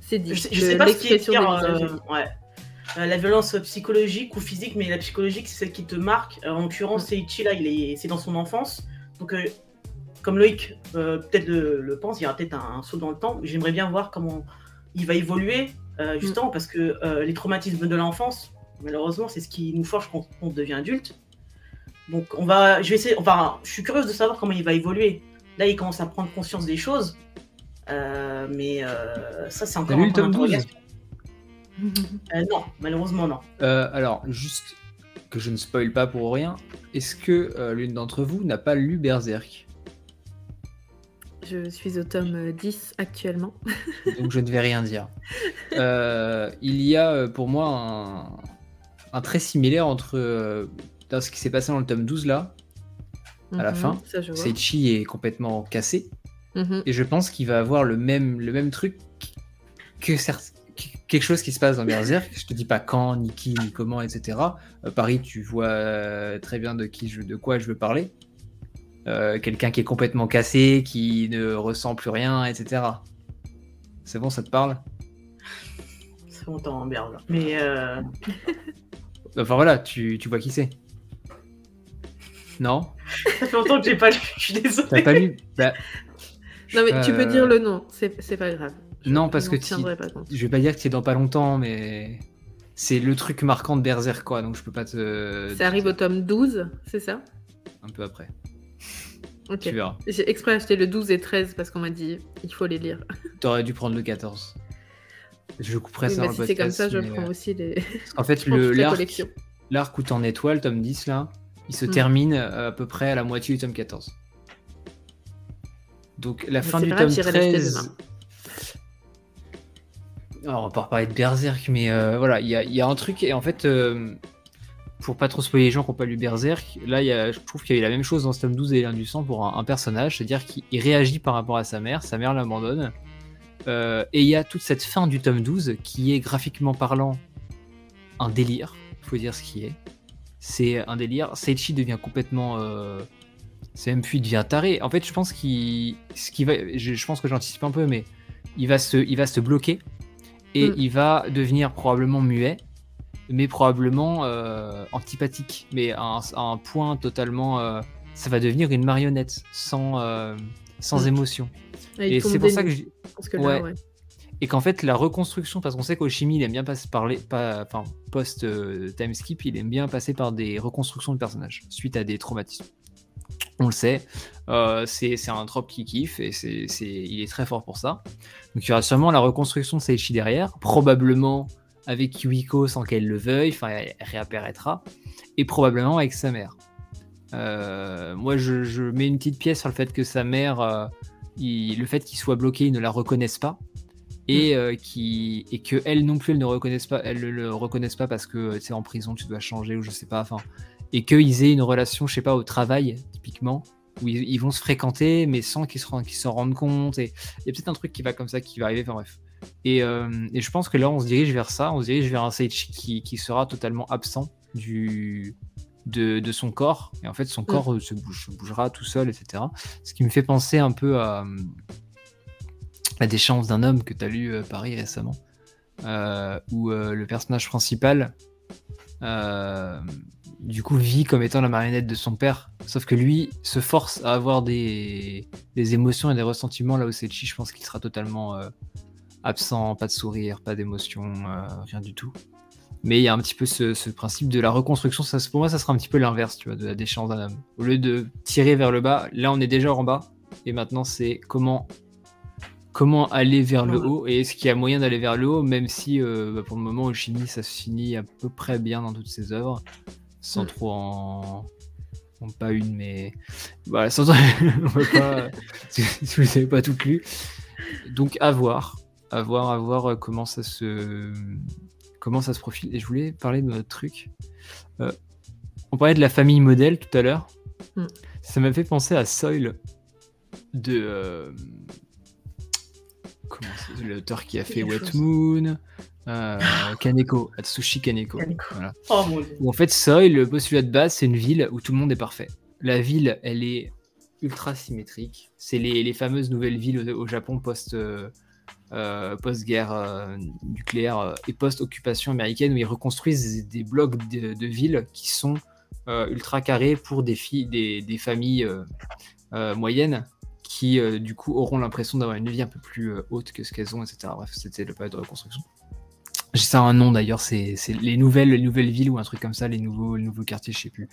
C'est dit. Je, sais pas ce qui est ouais. Euh, la violence psychologique ou physique, mais la psychologique, c'est celle qui te marque. Euh, en l'occurrence, Seiichi, là, il est, c'est dans son enfance. Donc, euh, comme Loïc peut-être le, pense, il y aura peut-être un, saut dans le temps. J'aimerais bien voir comment il va évoluer, justement, parce que les traumatismes de l'enfance, malheureusement, c'est ce qui nous forge quand on devient adulte. Donc, on va, je vais essayer, enfin, je suis curieuse de savoir comment il va évoluer. Là, il commence à prendre conscience des choses. mais ça, c'est encore un peu euh, non, malheureusement non. Euh, alors, juste que je ne spoil pas pour rien, est-ce que euh, l'une d'entre vous n'a pas lu Berserk? Je suis au tome 10 actuellement. *laughs* Donc je ne vais rien dire. il y a pour moi un, trait similaire entre dans ce qui s'est passé dans le tome 12 là, à la mhm, fin. Seichi est complètement cassé. Mhm. Et je pense qu'il va avoir le même, le même truc que, certains quelque chose qui se passe dans Berserk. Je te dis pas quand, ni qui, ni comment, etc. Euh, Paris, tu vois euh, très bien de qui je, de quoi je veux parler. Euh, quelqu'un qui est complètement cassé, qui ne ressent plus rien, etc. C'est bon, ça te parle? C'est longtemps en berge. Mais *laughs* enfin voilà, tu, tu vois qui c'est. Non? Ça fait longtemps que j'ai pas lu, je suis désolé. T'as pas lu? Bah, Non mais tu peux dire le nom, c'est pas grave. Non, parce que je vais pas dire que c'est dans pas longtemps, mais c'est le truc marquant de Berserk, quoi. Donc je peux pas te. Ça arrive au tome 12, c'est ça? Un peu après. Ok. Tu verras. J'ai exprès acheté le 12 et 13 parce qu'on m'a dit il faut les lire. *laughs* T'aurais dû prendre le 14. Je couperais ça dans le si c'est comme ça, je prends euh, aussi les. *laughs* En fait, le l'arc, l'arc où t'en étoile, tome 10 là, il se hmm. termine euh, à peu près à la moitié du tome 14. Donc la fin du tome 13 alors, on va pas reparler de Berserk, mais euh, voilà, il y a, un truc, et en fait, euh, pour pas trop spoiler les gens qui n'ont pas lu Berserk, là, y a, je trouve qu'il y a eu la même chose dans ce tome 12 et l'un du sang pour un, personnage, c'est-à-dire qu'il réagit par rapport à sa mère, sa mère l'abandonne, euh, et il y a toute cette fin du tome 12 qui est graphiquement parlant un délire, il faut dire ce qui est. C'est un délire. Seichi devient complètement. c'est même puis devient taré. En fait, je pense qu'il. Ce qui va. Je, je pense que j'anticipe un peu, mais il va se, il va se bloquer et mm. il va devenir probablement muet, mais probablement euh, antipathique, mais à un, point totalement, euh, ça va devenir une marionnette sans euh, sans mm. émotion. Et, c'est pour ça que, je... ouais. Et qu'en fait, la reconstruction, parce qu'on sait qu'Oshimi, il aime bien passer par les. enfin, post-time skip, il aime bien passer par des reconstructions de personnages suite à des traumatismes. On le sait, c'est un trope qui kiffe et c'est il est très fort pour ça. Donc il y aura sûrement la reconstruction de Seichi derrière, probablement avec Yuiko sans qu'elle le veuille, enfin elle réapparaîtra, et probablement avec sa mère. Euh, moi je, mets une petite pièce sur le fait que sa mère, euh, le fait qu'il soit bloqué, il ne la reconnaisse pas, et, mm. euh, qui, et que elle non plus elle ne reconnaisse pas, elle le reconnaisse pas parce que c'est en prison, tu dois changer ou je sais pas, enfin, et qu'ils aient une relation, je sais pas, au travail typiquement, où ils, vont se fréquenter, mais sans qu'ils s'en se rendent compte. Et il y a peut-être un truc qui va comme ça, qui va arriver, enfin bref. Et, euh, et, je pense que là, on se dirige vers ça, on se dirige vers un Seichi qui, qui sera totalement absent du, de, de son corps. Et en fait, son Mm. corps euh, se, bouge- bougera tout seul, etc. Ce qui me fait penser un peu à, à Des chances d'un homme que tu as lu euh, Paris récemment, euh, où euh, le personnage principal, du coup, vit comme étant la marionnette de son père. Sauf que lui se force à avoir des, des émotions et des ressentiments, là où Sechi, je pense qu'il sera totalement absent, pas de sourire, pas d'émotion, euh, rien du tout. Mais il y a un petit peu ce, ce principe de la reconstruction. Ça, pour moi, ça sera un petit peu l'inverse, tu vois, de la déchéance d'un homme. Au lieu de tirer vers le bas, là, on est déjà en bas. Et maintenant, c'est comment, comment aller vers le haut. Et est-ce qu'il y a moyen d'aller vers le haut, même si euh, bah, pour le moment, Oshimi, ça se finit à peu près bien dans toutes ses œuvres, sans Mm. trop en. en pas une, mais. Voilà, sans. *laughs* on va pas. *laughs* si vous n'avez pas tout lu. Donc, à voir. À voir, à voir euh, comment ça se comment ça se profile. Et je voulais parler de notre truc. Euh, on parlait de la famille modèle tout à l'heure. Mm. Ça m'a fait penser à Soil de. euh, Comment L'auteur qui a fait Wet chose. Moon, euh, Kaneko, Atsushi Kaneko. Kaneko. Voilà. Oh mon dieu. Où en fait, Soil, le postulat de base, c'est une ville où tout le monde est parfait. La ville, elle est ultra symétrique. C'est les, les fameuses nouvelles villes au, au Japon post, post-guerre euh, nucléaire euh, et post-occupation américaine où ils reconstruisent des, blocs de, villes qui sont euh, ultra carrés pour des, des, familles euh, euh, moyennes qui, euh, du coup, auront l'impression d'avoir une vie un peu plus euh, haute que ce qu'elles ont, etc. Bref, c'était le période de reconstruction. J'ai ça un nom d'ailleurs, c'est les nouvelles, les nouvelles villes ou un truc comme ça, les nouveaux, quartiers, je sais plus.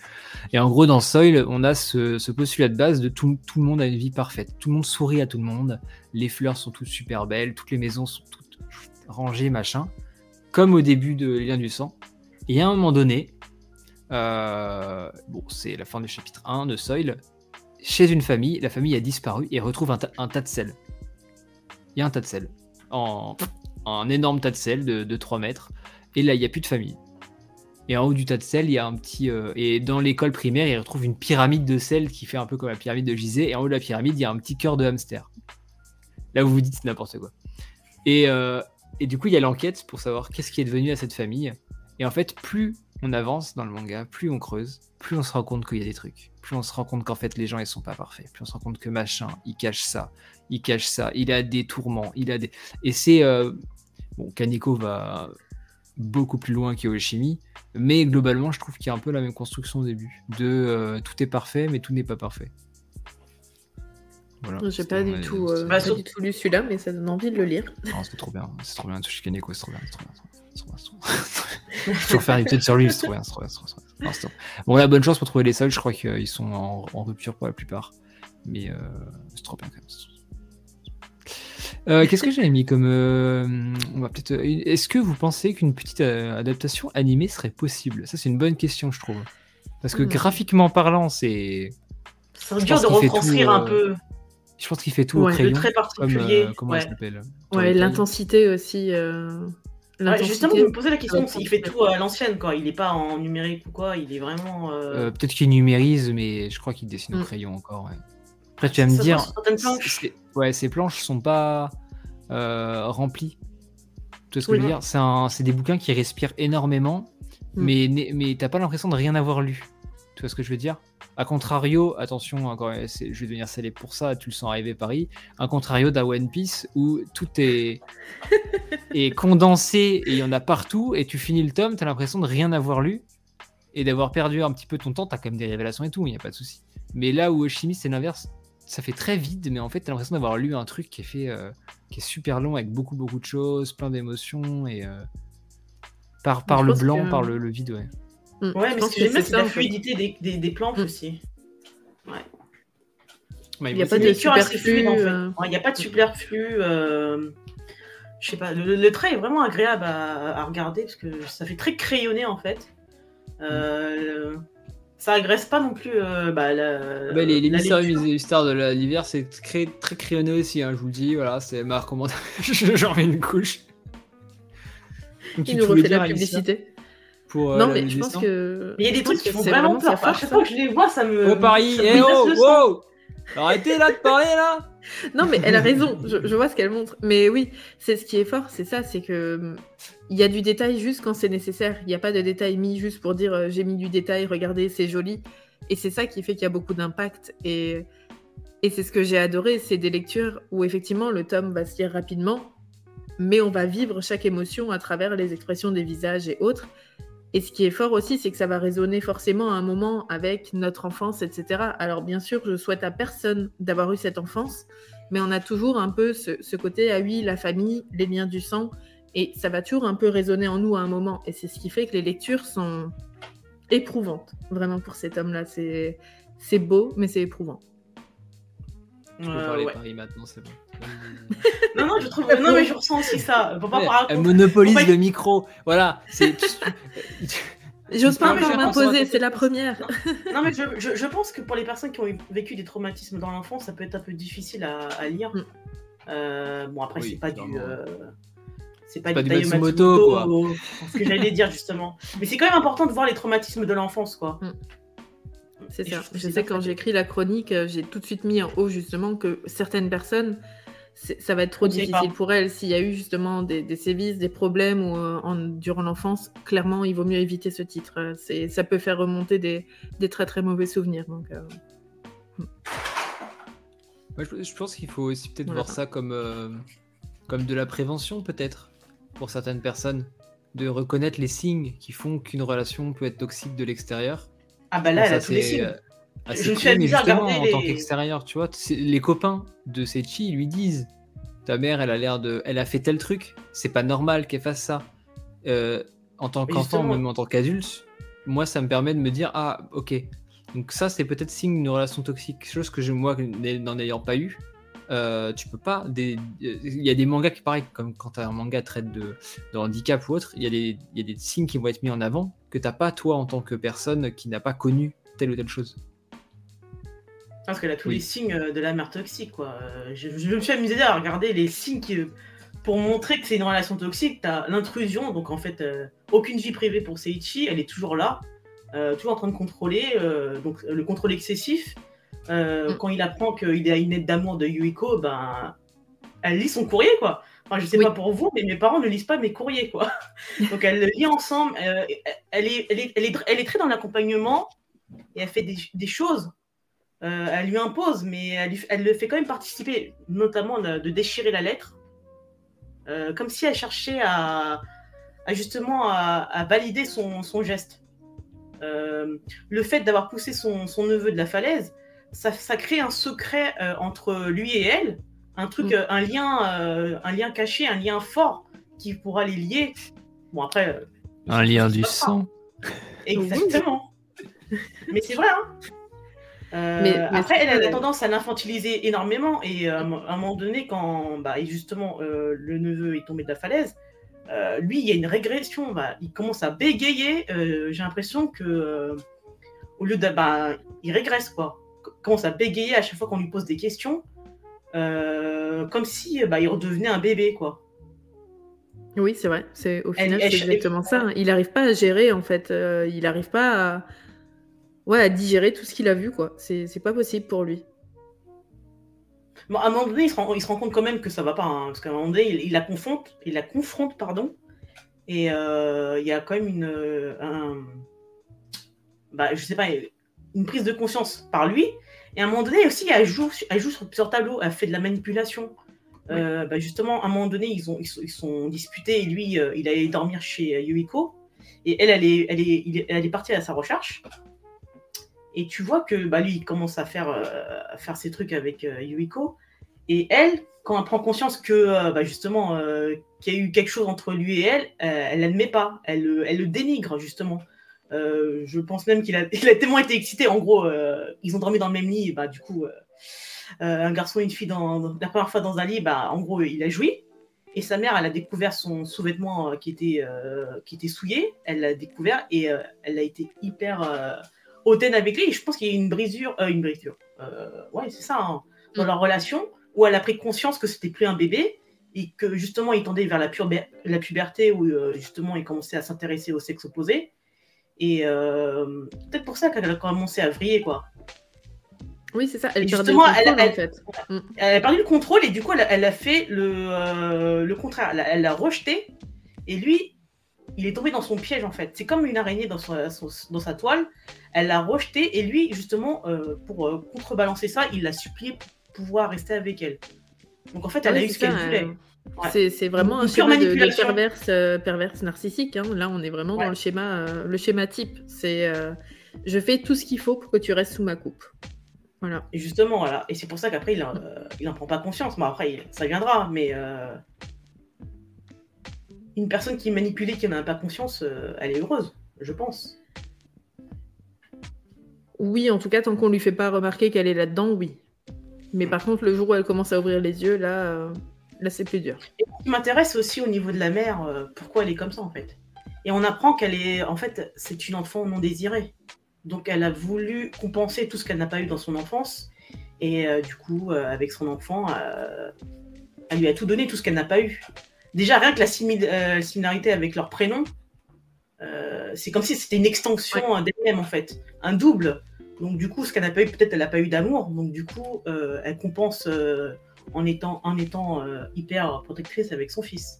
Et en gros, dans Soil, on a ce, postulat de base de tout, le monde a une vie parfaite. Tout le monde sourit à tout le monde, les fleurs sont toutes super belles, toutes les maisons sont toutes rangées, machin. Comme au début de Les Liens du Sang. Et à un moment donné, euh, bon, c'est la fin du chapitre 1 de Soil, chez une famille, la famille a disparu et retrouve un tas de sel. Il y a un tas de sel. En, un énorme tas de sel de, de 3 mètres. Et là, il n'y a plus de famille. Et en haut du tas de sel, il y a un petit. euh, et dans l'école primaire, ils retrouvent une pyramide de sel qui fait un peu comme la pyramide de Gizeh. Et en haut de la pyramide, il y a un petit cœur de hamster. Là, vous vous dites n'importe quoi. Et, euh, et du coup, il y a l'enquête pour savoir qu'est-ce qui est devenu à cette famille. Et en fait, plus on avance dans le manga, plus on creuse, plus on se rend compte qu'il y a des trucs. Plus on se rend compte qu'en fait, les gens, ils sont pas parfaits. Plus on se rend compte que machin, il cache ça, il cache ça, il a des tourments, il a des. Et c'est. euh, Bon, Kaneko va beaucoup plus loin qu'Yoshimi, mais globalement, je trouve qu'il y a un peu la même construction au début. De euh, tout est parfait, mais tout n'est pas parfait. Voilà. J'ai pas du tout, euh, Bah, pas sur- du tout lu celui-là, mais ça donne envie de le lire. Non, c'est trop bien, c'est trop bien, Tsushi Kaneko, c'est trop bien, c'est trop bien. Je vais faire une sur lui, c'est trop bien, c'est trop bien, c'est trop bien. Non, c'est trop bien. Bon, la bonne chance pour trouver les sols, je crois qu'ils sont en, en rupture pour la plupart. Mais euh, c'est trop bien quand même. Euh, Qu'est-ce que j'avais mis comme. euh, on va peut-être. euh, Est-ce que vous pensez qu'une petite euh, adaptation animée serait possible Ça, c'est une bonne question, je trouve. Parce que Hmm. graphiquement parlant, c'est. C'est dur de retranscrire tout, un euh, peu Je pense qu'il fait tout Ouais, au crayon. le trait Comme, particulier. euh, comment ouais. elle s'appelle Ouais, l'intensité aussi. euh, Ouais, justement, vous me posez la question, s'il fait tout à l'ancienne, quoi. Il est pas en numérique ou quoi, il est vraiment. euh, Euh, Peut-être qu'il numérise, mais je crois qu'il dessine au Mm. crayon encore. ouais. Après, tu vas me dire, planches. ouais, ces planches sont pas euh, remplies. Tu vois ce que Oui. je veux dire? C'est des bouquins qui respirent énormément, Mm. mais, mais, mais t'as pas l'impression de rien avoir lu. Tu vois ce que je veux dire? A contrario, attention, encore, c'est- je vais devenir célèbre pour ça, tu le sens arriver Paris. A contrario d'un One Piece où tout est, *laughs* est condensé et il y en a partout, et tu finis le tome, t'as l'impression de rien avoir lu et d'avoir perdu un petit peu ton temps. T'as quand même des révélations et tout, il n'y a pas de souci. Mais là où Oshimi, c'est l'inverse. Ça fait très vide, mais en fait, t'as l'impression d'avoir lu un truc qui est fait, euh, qui est super long avec beaucoup, beaucoup de choses, plein d'émotions et euh, par, par le blanc, que- par le, le vide, ouais. Mm, Ouais, je mais ce que j'aime bien, c'est la en fait. fluidité des, des, des planches Mm. aussi. Il y a C'est pas de lecture assez superflu, fluide en fait. euh. Ouais, Il n'y a pas de superflu. euh, Je sais pas, le, le trait est vraiment agréable à, à regarder parce que ça fait très crayonné en fait. Euh, Ça agresse pas non plus euh, bah, la, Bah, les, les la mystères de l'hiver, c'est très, très crayonné aussi, hein, je vous le dis. Voilà, c'est ma recommandation. *laughs* J'en mets une couche. Donc, Il nous refait la publicité. Pour, euh, non, la- mais je pense que. Il y a je des trucs qui font vraiment peur. À chaque fois que je les vois, ça me. Oh Paris, ça me eh oh, le sang. wow Arrêtez là de parler là non, mais elle a raison, je, vois ce qu'elle montre. Mais oui, c'est ce qui est fort, c'est ça, c'est que il y a du détail juste quand c'est nécessaire. Il n'y a pas de détail mis juste pour dire euh, j'ai mis du détail, regardez, c'est joli. Et c'est ça qui fait qu'il y a beaucoup d'impact. Et, et c'est ce que j'ai adoré, c'est des lectures où effectivement le tome va se lire rapidement, mais on va vivre chaque émotion à travers les expressions des visages et autres. Et ce qui est fort aussi, c'est que ça va résonner forcément à un moment avec notre enfance, etc. Alors bien sûr, je souhaite à personne d'avoir eu cette enfance, mais on a toujours un peu ce, côté, ah oui, la famille, les liens du sang, et ça va toujours un peu résonner en nous à un moment. Et c'est ce qui fait que les lectures sont éprouvantes, vraiment pour cet homme-là. C'est, c'est beau, mais c'est éprouvant. Je peux parler Paris maintenant, c'est bon. *laughs* non, non, je trouve. Non, mais je ressens aussi ça. Elle monopolise le micro. Voilà. *laughs* J'ose pas encore m'imposer, c'est la première. non, mais je, je, pense que pour les personnes qui ont vécu des traumatismes dans l'enfance, ça peut être un peu difficile à, à lire. Mm. Euh, bon, après, c'est pas du. Euh, c'est pas, pas, du Matsumoto, quoi. ce que j'allais dire justement. Mais c'est quand même important de voir les traumatismes de l'enfance, quoi. Mm. C'est ça. Je, je sais quand j'ai écrit la chronique, euh, j'ai tout de suite mis en haut justement que certaines personnes ça va être trop difficile pour elle. S'il y a eu justement des, sévices, des problèmes ou, euh, en, durant l'enfance, clairement, il vaut mieux éviter ce titre. Euh, c'est, ça peut faire remonter des, très très mauvais souvenirs. Donc, euh, hmm. je, pense qu'il faut aussi peut-être voir ça comme, comme de la prévention, peut-être, pour certaines personnes. De reconnaître les signes qui font qu'une relation peut être toxique de l'extérieur. Ah bah là, elle a tous les signes je me suis amusé à regarder en tant qu'extérieur, tu vois. Les copains de Sechi lui disent ta mère, elle a l'air de, elle a fait tel truc, c'est pas normal qu'elle fasse ça. Euh, en tant qu'enfant, même en tant qu'adulte, moi, ça me permet de me dire ah, ok. Donc ça, c'est peut-être signe d'une relation toxique, chose que je, moi, n'en ayant pas eu, euh, tu peux pas. Il y a des mangas qui, pareil, comme quand un manga traite de, de handicap ou autre, il y, y, a des signes qui vont être mis en avant que t'as pas toi en tant que personne qui n'a pas connu telle ou telle chose. Parce qu'elle a tous les signes euh, de la mère toxique, quoi. Euh, je, me suis amusé à regarder les signes qui, pour montrer que c'est une relation toxique. T'as l'intrusion, donc en fait, euh, aucune vie privée pour Seiichi, elle est toujours là, toujours en train de contrôler, donc le contrôle excessif. Mm. Quand il apprend qu'il a une aide d'amour de Yuiko, ben, elle lit son courrier, quoi. Enfin, je sais pas pour vous, mais mes parents ne lisent pas mes courriers, quoi. *laughs* donc elle le lit ensemble. elle, est, elle, est, elle, est, elle, est, très dans l'accompagnement et elle fait des, des choses euh, elle lui impose, mais elle, le fait quand même participer, notamment de, déchirer la lettre, euh, comme si elle cherchait à, justement à, valider son, geste. Euh, le fait d'avoir poussé son, neveu de la falaise, ça, crée un secret entre lui et elle, un truc, mm. un lien, un lien caché, un lien fort qui pourra les lier. Bon après. un lien du sang. Exactement. mais c'est vrai, hein euh, mais, après, elle a tendance à l'infantiliser énormément. Et euh, à un moment donné, quand bah, justement euh, le neveu est tombé de la falaise, lui, il y a une régression. Bah, il commence à bégayer. J'ai l'impression que au lieu de, bah, il régresse quoi. Il commence à bégayer à chaque fois qu'on lui pose des questions, comme si bah, il redevenait un bébé quoi. Oui, c'est vrai. C'est au final, c'est exactement ça. Il n'arrive pas à gérer en fait. il n'arrive pas à ouais, à digérer tout ce qu'il a vu, quoi. C'est pas possible pour lui. Bon, à un moment donné, il se rend, il se rend compte quand même que ça va pas, hein, parce qu'à un moment donné, il, la confronte, il la confronte, pardon, et euh, il y a quand même une, un, bah, je sais pas, une prise de conscience par lui, et à un moment donné aussi, elle joue, elle joue sur plusieurs tableaux, elle fait de la manipulation. Euh, bah, justement, à un moment donné, ils, ont, ils, sont, disputés, et lui, euh, il allait dormir chez Yuiko, et elle, elle est, elle est, elle est partie à sa recherche. Et tu vois que bah, lui, il commence à faire, euh, faire ses trucs avec euh, Yuiko. Et elle, quand elle prend conscience que euh, bah, justement qu'il y a eu quelque chose entre lui et elle, elle l'admet pas. Elle, elle le dénigre justement. je pense même qu'il *laughs* a, tellement été excité. En gros, ils ont dormi dans le même lit. bah, du coup, un garçon et une fille, la première fois dans un lit, bah, en gros, il a joui. Et sa mère, elle a découvert son sous-vêtement qui, était, qui était souillé. Elle l'a découvert et elle a été hyper hautaine avec lui. je pense qu'il y a une brisure, euh, une brisure. Euh, ouais, c'est ça, hein, dans mm. leur relation, où elle a pris conscience que c'était plus un bébé et que justement il tendait vers la, la puberté où euh, justement il commençait à s'intéresser au sexe opposé. Et peut-être pour ça qu'elle a commencé à vriller, quoi. Oui, c'est ça. Elle justement, le contrôle, elle- en fait. Mm. Elle a perdu le contrôle et du coup, elle a, fait le, euh, le contraire. Elle l'a rejeté et lui, il est tombé dans son piège en fait. C'est comme une araignée dans, son- son- dans sa toile. Elle l'a rejeté et lui, justement, euh, pour euh, contrebalancer ça, il l'a supplié pour pouvoir rester avec elle. Donc en fait, elle Ah a oui, eu ce qu'elle voulait. euh, Ouais. C'est vraiment Une un schéma de, de perverse, euh, perverse narcissique. hein. Là, on est vraiment Ouais. dans le schéma, le schéma type. C'est je fais tout ce qu'il faut pour que tu restes sous ma coupe. Voilà. Et justement, voilà. Et c'est pour ça qu'après, il, en- euh, il en prend pas conscience. Bon, après, il- ça viendra, mais une personne qui est manipulée, qui n'en a pas conscience, euh, elle est heureuse, je pense. Oui, en tout cas, tant qu'on lui fait pas remarquer qu'elle est là-dedans, oui. Mais par contre, le jour où elle commence à ouvrir les yeux, là, euh, là c'est plus dur. Ce qui m'intéresse aussi au niveau de la mère, euh, pourquoi elle est comme ça en fait. Et on apprend qu'elle est, en fait, c'est une enfant non désirée. Donc elle a voulu compenser tout ce qu'elle n'a pas eu dans son enfance. Et euh, du coup, avec son enfant, elle lui a tout donné, tout ce qu'elle n'a pas eu. Déjà, rien que la simil- euh, similarité avec leur prénom, euh, c'est comme si c'était une extension euh, d'elle-même en fait, un double. Donc du coup, ce qu'elle n'a pas eu, peut-être elle n'a pas eu d'amour. Donc du coup, euh, elle compense en étant, en étant hyper protectrice avec son fils.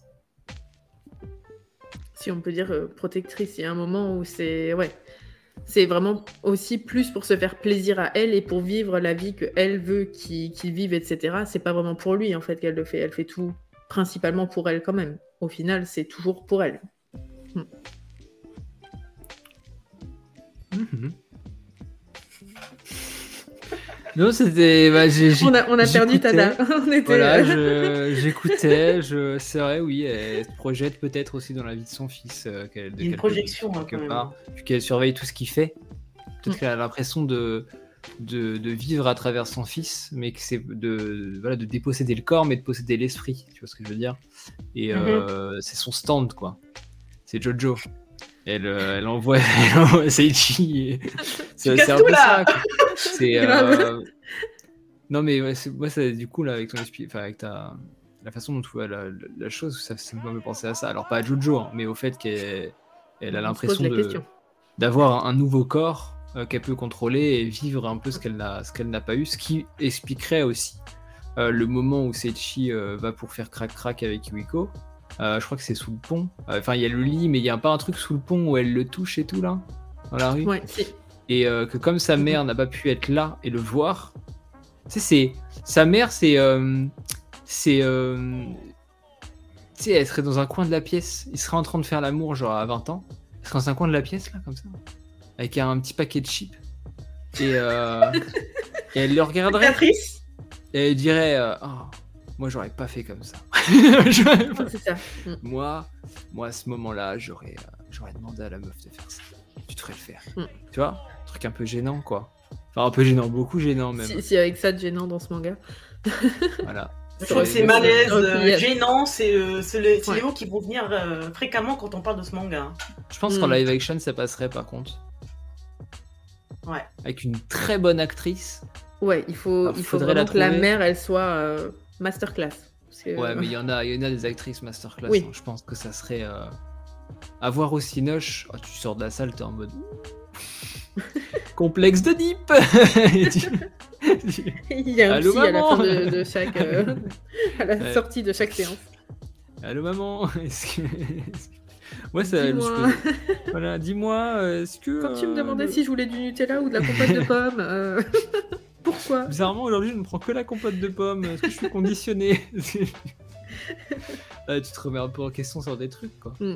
Si on peut dire protectrice, il y a un moment où c'est. Ouais. C'est vraiment aussi plus pour se faire plaisir à elle et pour vivre la vie que elle veut qu'il qu'il vive, etc. C'est pas vraiment pour lui en fait qu'elle le fait. Elle fait tout principalement pour elle quand même. Au final, c'est toujours pour elle. Mhm. Non, c'était. bah, j'ai- j'ai- On a, on a perdu. Tada. *laughs* on était. Voilà, euh, je- *laughs* j'écoutais. Je... C'est vrai, oui, elle se projette peut-être aussi dans la vie de son fils. euh, une projection hein, quelque même. part, vu qu'elle surveille tout ce qu'il fait. Peut-être Mm. qu'elle a l'impression de, de, de vivre à travers son fils, mais que c'est de, voilà, de déposséder le corps, mais de posséder l'esprit. Tu vois ce que je veux dire? Et Mhm. euh, c'est son stand, quoi. C'est Jojo. Elle, euh, elle envoie, *laughs* elle envoie Seichi. *laughs* C'est un peu là ça. C'est. *laughs* Euh, Non, mais ouais, moi, ça, du coup, là, avec ton esprit, enfin, avec ta. La façon dont tu vois la, la- la chose, ça, ça me fait penser à ça. Alors, pas à Jojo, hein, mais au fait qu'elle elle a l'impression d'avoir un nouveau corps euh, qu'elle peut contrôler et vivre un peu ce qu'elle n'a ce qu'elle n'a pas eu, ce qui expliquerait aussi euh, le moment où Seichi euh, va pour faire crac crac avec Yuiko. Je crois que c'est sous le pont. Enfin, il y a le lit, mais il y a pas un truc sous le pont où elle le touche et tout là dans la rue. Ouais, si. Et que comme sa mère n'a pas pu être là et le voir, tu sais, c'est sa mère, c'est c'est tu sais, elle serait dans un coin de la pièce. Il serait en train de faire l'amour, genre à 20 ans. Elle serait dans un coin de la pièce là, comme ça, avec un petit paquet de chips. Et, euh, *laughs* et elle le regarderait Patrice et elle dirait, euh, Oh, moi j'aurais pas fait comme ça. *laughs* J'aurais pas- C'est ça. Mm. moi, moi à ce moment-là, j'aurais, euh, j'aurais demandé à la meuf de faire ça. Tu devrais le faire. Mm. Tu vois, un truc un peu gênant, quoi. Enfin, un peu gênant, beaucoup gênant même. Si, si avec ça de gênant dans ce manga. *laughs* Voilà. C'est c'est Ouais, malaise, ouais. euh, gênant, c'est euh, c'est le- c'est Ouais. les mots qui vont venir euh, fréquemment quand on parle de ce manga. Je pense qu'en Mm. live action, ça passerait par contre. Ouais. Avec une très bonne actrice. Ouais, il faut, il faut faudrait la que la mère, elle soit euh, masterclass. Que- Ouais, mais il y en a, il y en a des actrices masterclass. Oui. hein. Je pense que ça serait. Euh... Avoir aussi Noche, oh, tu sors de la salle, t'es en mode. *laughs* Complexe de Deep tu- *laughs* il y a un Allô, psy à la fin de, de chaque. euh, *laughs* à la Ouais. sortie de chaque séance. Allô maman Est-ce que. est-ce Moi, ça. Dis-moi. *laughs* Voilà, dis-moi, euh, est-ce que. Quand tu me euh, demandais le- si je voulais du Nutella ou de la compote de pommes, euh, *laughs* pourquoi? Bizarrement, aujourd'hui, je ne prends que la compote de pommes. Est-ce que je suis conditionné? *laughs* Tu te remets un peu en question sur des trucs, quoi. Mm.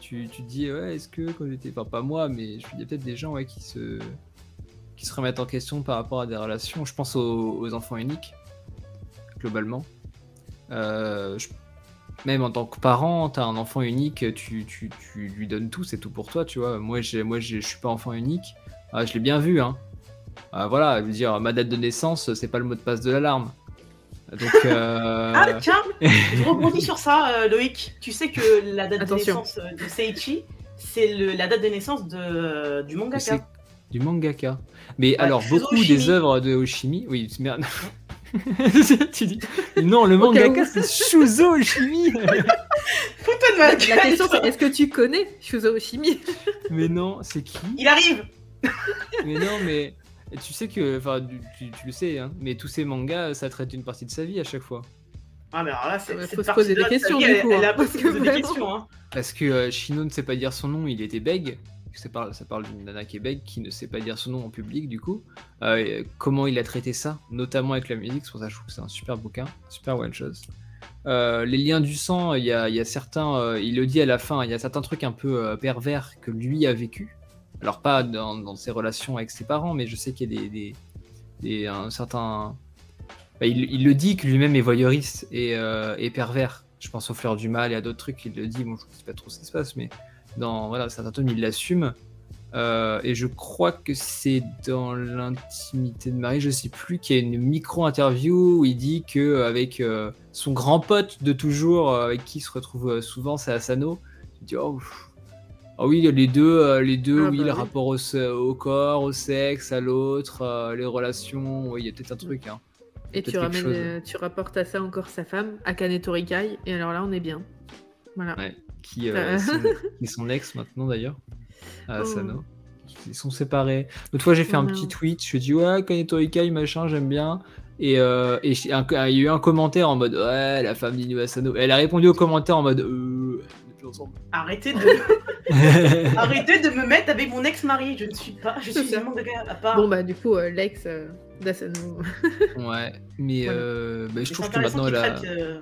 Tu, tu te dis, ouais, est-ce que quand j'étais. Enfin, pas moi, mais je- il y a peut-être des gens ouais, qui, se... qui se remettent en question par rapport à des relations. Je pense aux, aux enfants uniques, globalement. Euh, je- Même en tant que parent, t'as un enfant unique, tu, tu, tu lui donnes tout, c'est tout pour toi, tu vois. Moi, j'ai, moi, j'ai- je suis pas enfant unique. Ah, je l'ai bien vu, hein. Ah, voilà, je veux dire, ma date de naissance, c'est pas le mot de passe de l'alarme. Donc, euh, *laughs* Ah tiens, je rebondis sur ça, euh, Loïc. Tu sais que la date Attention. de naissance de Seiichi, c'est le- la date de naissance de, euh, du mangaka. du mangaka. Mais alors, beaucoup des œuvres de Oshimi, oui, merde. *laughs* tu dis, non, le mangaka, c'est Shuzo Oshimi. *laughs* La question c'est est-ce que tu connais Shuzo Oshimi mais non, c'est qui? Il arrive Mais non, mais tu sais que, enfin, tu, tu- tu le sais, hein, mais tous ces mangas, ça traite une partie de sa vie à chaque fois. Ah, mais alors là, c'est. Ouais, cette faut se poser des questions, vie, du elle- coup, Elle hein, a pas parce se que poser des *laughs* questions, hein. Parce que euh, Shino ne sait pas dire son nom, il était bègue. Ça parle, ça parle d'une nana bègue, qui ne sait pas dire son nom en public, du coup. Euh, comment il a traité ça, notamment avec la musique, c'est pour ça que je trouve que c'est un super bouquin, super one shot. Euh, les liens du sang, il y a, certains, euh, il le dit à la fin, il y a certains trucs un peu pervers que lui a vécu. Alors pas dans, ses relations avec ses parents, mais je sais qu'il y a des, un certain, bah, il, le dit que lui-même est voyeuriste et, et pervers. Je pense aux fleurs du mal et à d'autres trucs, il le dit. Bon, je ne sais pas trop ce qui se passe, mais dans voilà, certains tomes, il l'assume. Euh, et je crois que c'est dans l'intimité de Marie, je sais plus, qu'il y a une micro-interview où il dit que avec euh, son grand pote de toujours, euh, avec qui il se retrouve souvent, c'est Asano. Il dit oh, ah oui, les deux, les deux, Ah oui, bah le oui. rapport au, corps, au sexe, à l'autre, les relations, oui, il y a peut-être un truc. Hein. Et tu, ramènes, tu rapportes à ça encore sa femme, Akane Torikai, et alors là, on est bien. Voilà. Ouais, qui, euh, Euh. son, *laughs* qui est son ex maintenant d'ailleurs, à Oh. Asano. Ils sont séparés. L'autre fois, j'ai fait Oh un non. petit tweet. Je dis ouais, Kaneto Ikai, machin, j'aime bien. Et, euh, et j'ai- un- il y a eu un commentaire en mode ouais, la femme d'Inu Asano. Elle a répondu au commentaire en mode euh, on est plus ensemble. Arrêtez de... *laughs* Arrêtez de me mettre avec mon ex-mari. Je ne suis pas. Je suis monde de gars à part. Bon, bah, du coup, euh, l'ex euh, d'Asano. ouais, mais euh, bah, je trouve que maintenant elle qu'il a traite, euh,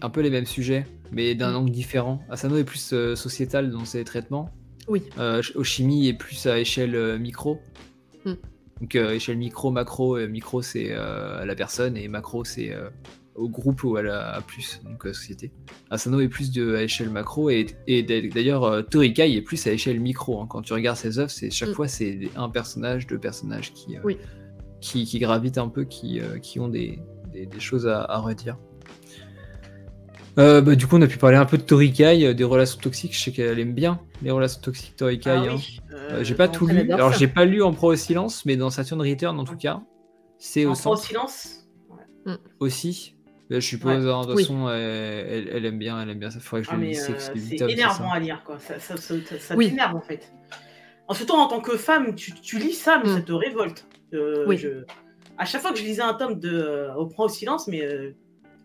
un peu les mêmes sujets, mais d'un Mm. angle différent. Asano est plus euh, sociétal dans ses traitements. Oui. Euh, Oshimi est plus à échelle euh, micro. Hmm. Donc euh, échelle micro, macro. micro c'est à la personne et macro c'est au groupe ou à la à plus, donc à la société. Asano est plus de, à échelle macro et, et d'a- d'ailleurs Torikai est plus à échelle micro. hein. Quand tu regardes ses œuvres, c'est chaque Hmm. fois c'est un personnage, deux personnages qui, Oui. qui, qui gravitent un peu, qui, qui ont des, des- des choses à, à redire. Euh, bah, du coup, on a pu parler un peu de Torikai, euh, des relations toxiques. Je sais qu'elle aime bien les relations toxiques Torikai. ah hein. oui, euh, j'ai pas tout lu. Alors, j'ai pas lu en pro au silence, mais dans Saturn Return, en tout cas, c'est au En froid au centre silence. aussi. Là, je suppose, hein, de toute Oui. façon, elle, elle- elle aime bien, elle aime bien. Ça faudrait que je Ah, le euh, c'est énervant ça. à lire, quoi. Ça, ça, ça, ça Oui. t'énerve, en fait. En surtout en tant que femme, tu, tu lis ça, mais Mm. ça te révolte. Euh, Oui. je- À chaque fois que je lisais un tome de Au point au silence, mais euh,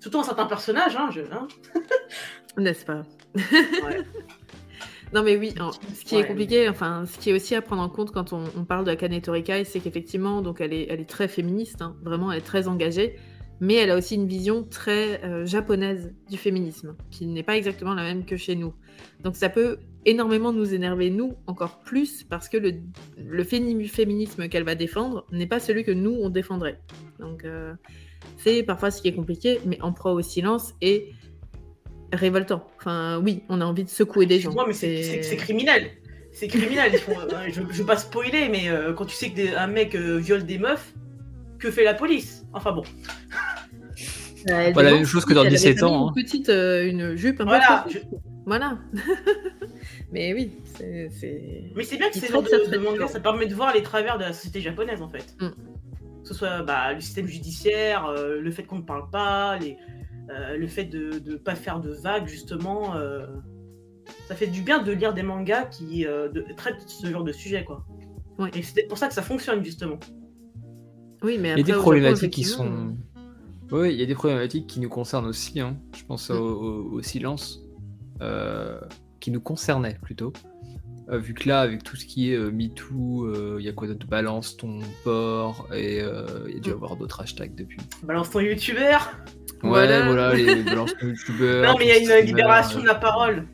surtout un certain personnage, hein, je... hein. *laughs* N'est-ce pas? Ouais. Non mais oui, ce qui Ouais. est compliqué, enfin, ce qui est aussi à prendre en compte quand on, on parle de Akane Torikai, c'est qu'effectivement, donc elle est, elle est très féministe, hein, vraiment, elle est très engagée, mais elle a aussi une vision très euh, japonaise du féminisme, qui n'est pas exactement la même que chez nous. Donc ça peut énormément nous énerver, nous, encore plus, parce que le, le féminisme qu'elle va défendre n'est pas celui que nous, on défendrait. Donc euh, c'est parfois ce qui est compliqué, mais en proie au silence et révoltant. Enfin, oui, on a envie de secouer des gens. Mais c'est c'est- c'est criminel. C'est criminel. Ils font, euh, je ne veux pas spoiler, mais euh, quand tu sais qu'un mec euh, viole des meufs, que fait la police? Enfin bon. Bah, Pas la même chose que dans elle avait 17 pas mis ans, hein. Une petite, euh, une jupe un Voilà. peu. je- Voilà. *laughs* mais oui, c'est. c'est- Mais c'est bien que ces genres ça de, de mangas, dur. ça permet de voir les travers de la société japonaise en fait. Mm. Que ce soit bah, le système judiciaire, euh, le fait qu'on ne parle pas, les, euh, le fait de ne pas faire de vagues justement. euh, ça fait du bien de lire des mangas qui euh, de- traitent ce genre de sujet quoi. Et c'est pour ça que ça fonctionne justement. Oui, mais Il y a des problématiques Japon, qui sont. Oui, il y a des problématiques qui nous concernent aussi. hein. Je pense Mm. au, au- au silence, euh, qui nous concernait plutôt. Euh, vu que là, avec tout ce qui est euh, MeToo, euh, il y a quoi d'autre? Balance ton port, et euh, il y a dû y Mm. avoir d'autres hashtags depuis. Balance ton youtubeur? Ouais, Voilà. voilà, les *laughs* balances ton youtubeurs. non mais il y a une streamer, libération euh, de la parole.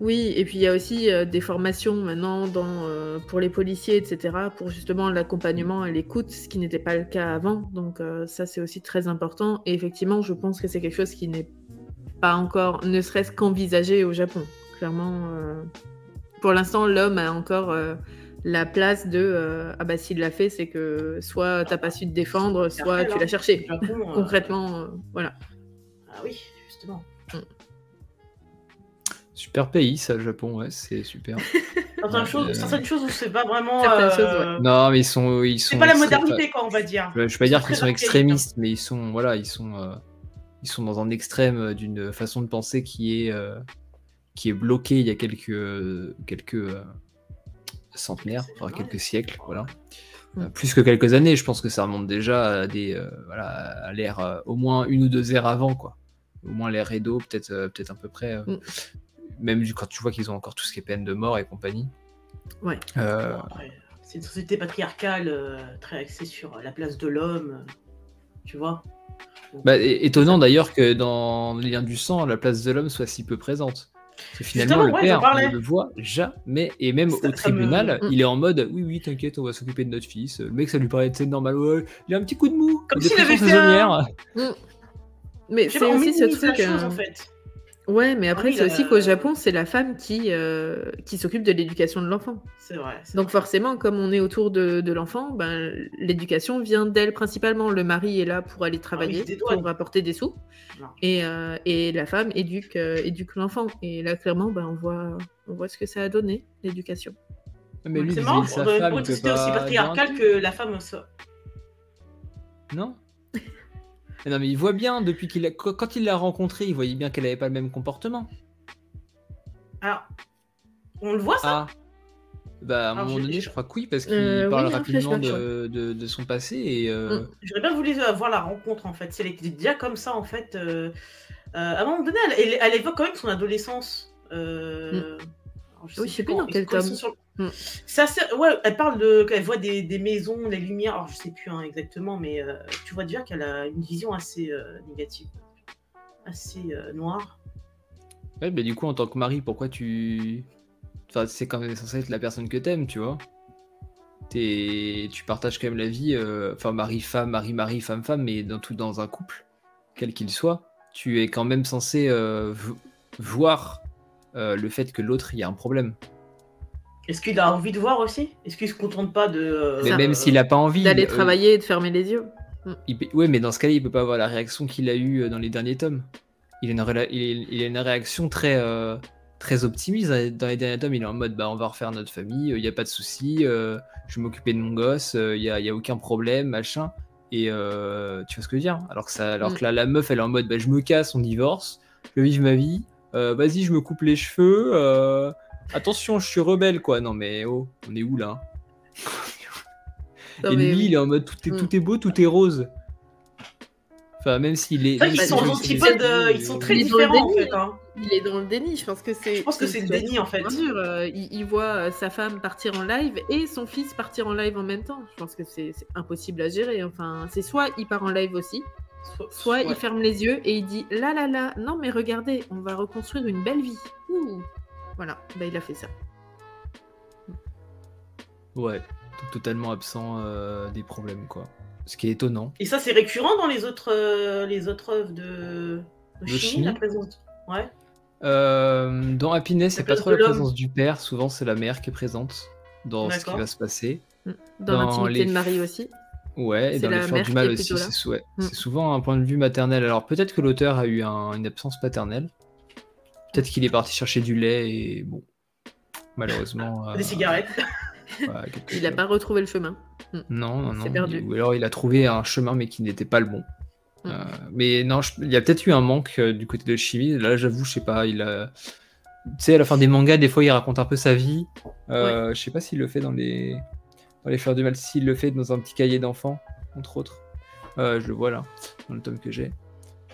Oui, et puis il y a aussi euh, des formations maintenant dans, euh, pour les policiers, etc., pour justement l'accompagnement et l'écoute, ce qui n'était pas le cas avant. Donc euh, ça, c'est aussi très important. Et effectivement, je pense que c'est quelque chose qui n'est pas encore, ne serait-ce qu'envisagé au Japon. Clairement, euh, pour l'instant, l'homme a encore euh, la place de euh, ah bah s'il l'a fait, c'est que soit t'as pas su te défendre, soit après, tu l'as cherché. Au Japon, euh, Concrètement, euh, voilà. Ah oui, justement. Super pays, ça, le Japon, ouais, c'est super. Certaines, Ouais, choses, euh, certaines choses où c'est pas vraiment. Certaines euh, non, mais ils sont. Ils sont C'est pas la modernité, quoi, on va dire. Je je vais pas dire qu'ils sont très extrémistes, mais ils sont, voilà, ils sont, euh, ils sont dans un extrême d'une façon de penser qui est, euh, qui est bloquée il y a quelques, quelques euh, centenaires, enfin quelques siècles, voilà. Euh, plus que quelques années, je pense que ça remonte déjà à des euh, voilà, à l'ère euh, au moins une ou deux ères avant quoi. Au moins l'ère Edo, peut-être peut-être à peu près. Mm. Même quand tu vois qu'ils ont encore tout ce qui est peine de mort et compagnie. Ouais. C'est une société patriarcale très axée sur la place de l'homme, tu vois. Donc, bah, étonnant d'ailleurs que dans les liens du sang, la place de l'homme soit si peu présente. Parce que finalement, le ouais, père, on le voit jamais. Et même au me- tribunal, Mm. il est en mode Oui, oui, t'inquiète, on va s'occuper de notre fils. Le mec, ça lui paraît c'est normal. Ouais, il a un petit coup de mou. Comme s'il avait fait saisonnière. Mais je sais c'est aussi ce truc. chose, euh, en fait. Ouais, mais après, oui, c'est aussi qu'au Japon, c'est la femme qui, euh, qui s'occupe de l'éducation de l'enfant. C'est vrai. c'est Donc forcément, comme on est autour de, de l'enfant, ben, l'éducation vient d'elle principalement. Le mari est là pour aller travailler, Ah dédouane. pour rapporter des sous. Et, euh, et la femme éduque, euh, éduque l'enfant. Et là, clairement, ben, on, voit, on voit ce que ça a donné, l'éducation. Mais lui, c'est marrant pour une société aussi patriarcale un que la femme soit. Non *laughs* Non, mais il voit bien, depuis qu'il a... quand il l'a rencontrée, il voyait bien qu'elle avait pas le même comportement. Alors, on le voit ça Ah Bah, à un Alors, moment je- donné, je- crois que oui, parce qu'il Euh, parle oui, un rapidement de, de, de son passé et. euh, Mm. J'aurais bien voulu euh, voir la rencontre en fait. Était déjà comme ça en fait. euh, euh, à un moment donné, elle, évoque quand même son adolescence. Euh, alors, Oui, je sais plus dans quel tome. sur- Mm. C'est assez- Ouais, elle parle de. Elle voit des, des maisons, les lumières. Alors je sais plus hein, exactement, mais euh, tu vois déjà qu'elle a une vision assez euh, négative. Assez euh, noire. Ouais, mais du coup, en tant que mari, pourquoi tu. Enfin, c'est quand même censé être la personne que t'aimes, tu vois. T'es- Tu partages quand même la vie, euh, enfin, mari-femme, mari-mari, femme-femme, mais dans tout dans un couple, quel qu'il soit, tu es quand même censé euh, voir euh, le fait que l'autre, il y a un problème. Est-ce qu'il a envie de voir aussi? Est-ce qu'il se contente pas de. euh, Mais même euh, s'il a pas envie. D'aller euh, travailler et de fermer les yeux. il Ouais, mais dans ce cas-là, il peut pas avoir la réaction qu'il a eue euh, dans les derniers tomes. Il a une, réla- il il a une réaction très, euh, très optimiste. Dans les derniers tomes, il est en mode bah, on va refaire notre famille, il n'y a pas de souci, euh, je vais m'occuper de mon gosse, il n'y a, y a aucun problème, machin. Et euh, tu vois ce que je veux dire? Alors que, ça, alors Mm. que là, la meuf, elle est en mode bah, je me casse, on divorce, je vais vivre ma vie, euh, vas-y, je me coupe les cheveux, euh, attention, je suis rebelle, quoi. Non, mais oh, on est où là? Non, Et lui, oui. il est en mode tout est, Mm. tout est beau, tout est rose. Enfin, même s'il est. Si sont ils sont très Il est dans le différents en fait. hein. Il est dans le déni, je pense que c'est. Je pense que c'est le déni en fait. Bien sûr, euh, il, il voit euh, sa femme partir en live et son fils partir en live en même temps. Je pense que c'est c'est impossible à gérer. Enfin, c'est soit il part en live aussi, soit Ouais. il ferme les yeux et il dit là là là, non mais regardez, on va reconstruire une belle vie. Ouh. Voilà, bah, il a fait ça. Ouais, donc totalement absent euh, des problèmes, quoi. Ce qui est étonnant. Et ça, c'est récurrent dans les autres, euh, les autres œuvres de, de chimie la présence. Ouais. Euh, dans Happiness, c'est pas trop la présence du père, souvent c'est la mère qui est présente dans ce qui va se passer. Dans, Dans l'intimité les- de Marie aussi. Ouais, et dans les fleurs du mal aussi, c'est ouais, Mm. c'est souvent un point de vue maternel. Alors peut-être que l'auteur a eu un- une absence paternelle. Peut-être qu'il est parti chercher du lait et bon, malheureusement. *laughs* euh, Des cigarettes. voilà, quelque *laughs* Il n'a pas retrouvé le chemin. Non, non, non. s'est perdu. Ou alors il a trouvé un chemin mais qui n'était pas le bon. Mm. Euh, mais non, je- il y a peut-être eu un manque euh, du côté de chimie. Là, j'avoue, je sais pas. Il a, tu sais, à la fin des mangas, des fois, il raconte un peu sa vie. Euh, Je sais pas s'il le fait dans les dans les fleurs du mal. S'il le fait dans un petit cahier d'enfant, entre autres. Euh, je le vois là, dans le tome que j'ai.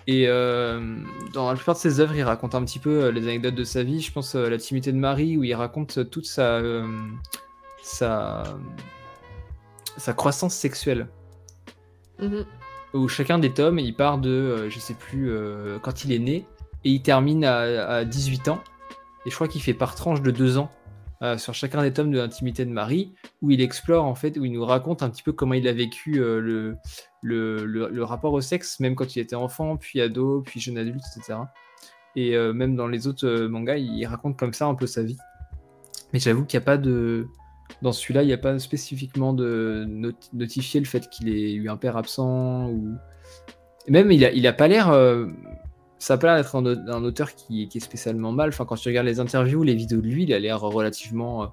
Et euh, dans la plupart de ses œuvres, il raconte un petit peu euh, les anecdotes de sa vie. Je pense à La timidité de Marie, où il raconte toute sa, sa, sa croissance sexuelle. Mhm. Où chacun des tomes, il part de, je sais plus, quand il est né, et il termine à, à 18 ans. Et je crois qu'il fait par tranche de 2 ans euh, sur chacun des tomes de l'intimité de Marie, où il explore en fait, où il nous raconte un petit peu comment il a vécu euh, le, rapport au sexe, même quand il était enfant, puis ado, puis jeune adulte, etc. Et euh, même dans les autres mangas, il raconte comme ça un peu sa vie. Mais j'avoue qu'il n'y a pas de. Dans celui-là, il n'y a pas spécifiquement de not- notifier le fait qu'il ait eu un père absent. Ou... Même, il a, il a pas l'air. Ça a pas l'air d'être un, au- un auteur qui, qui est spécialement mal. Enfin, quand tu regardes les interviews, les vidéos de lui, il a l'air relativement. euh,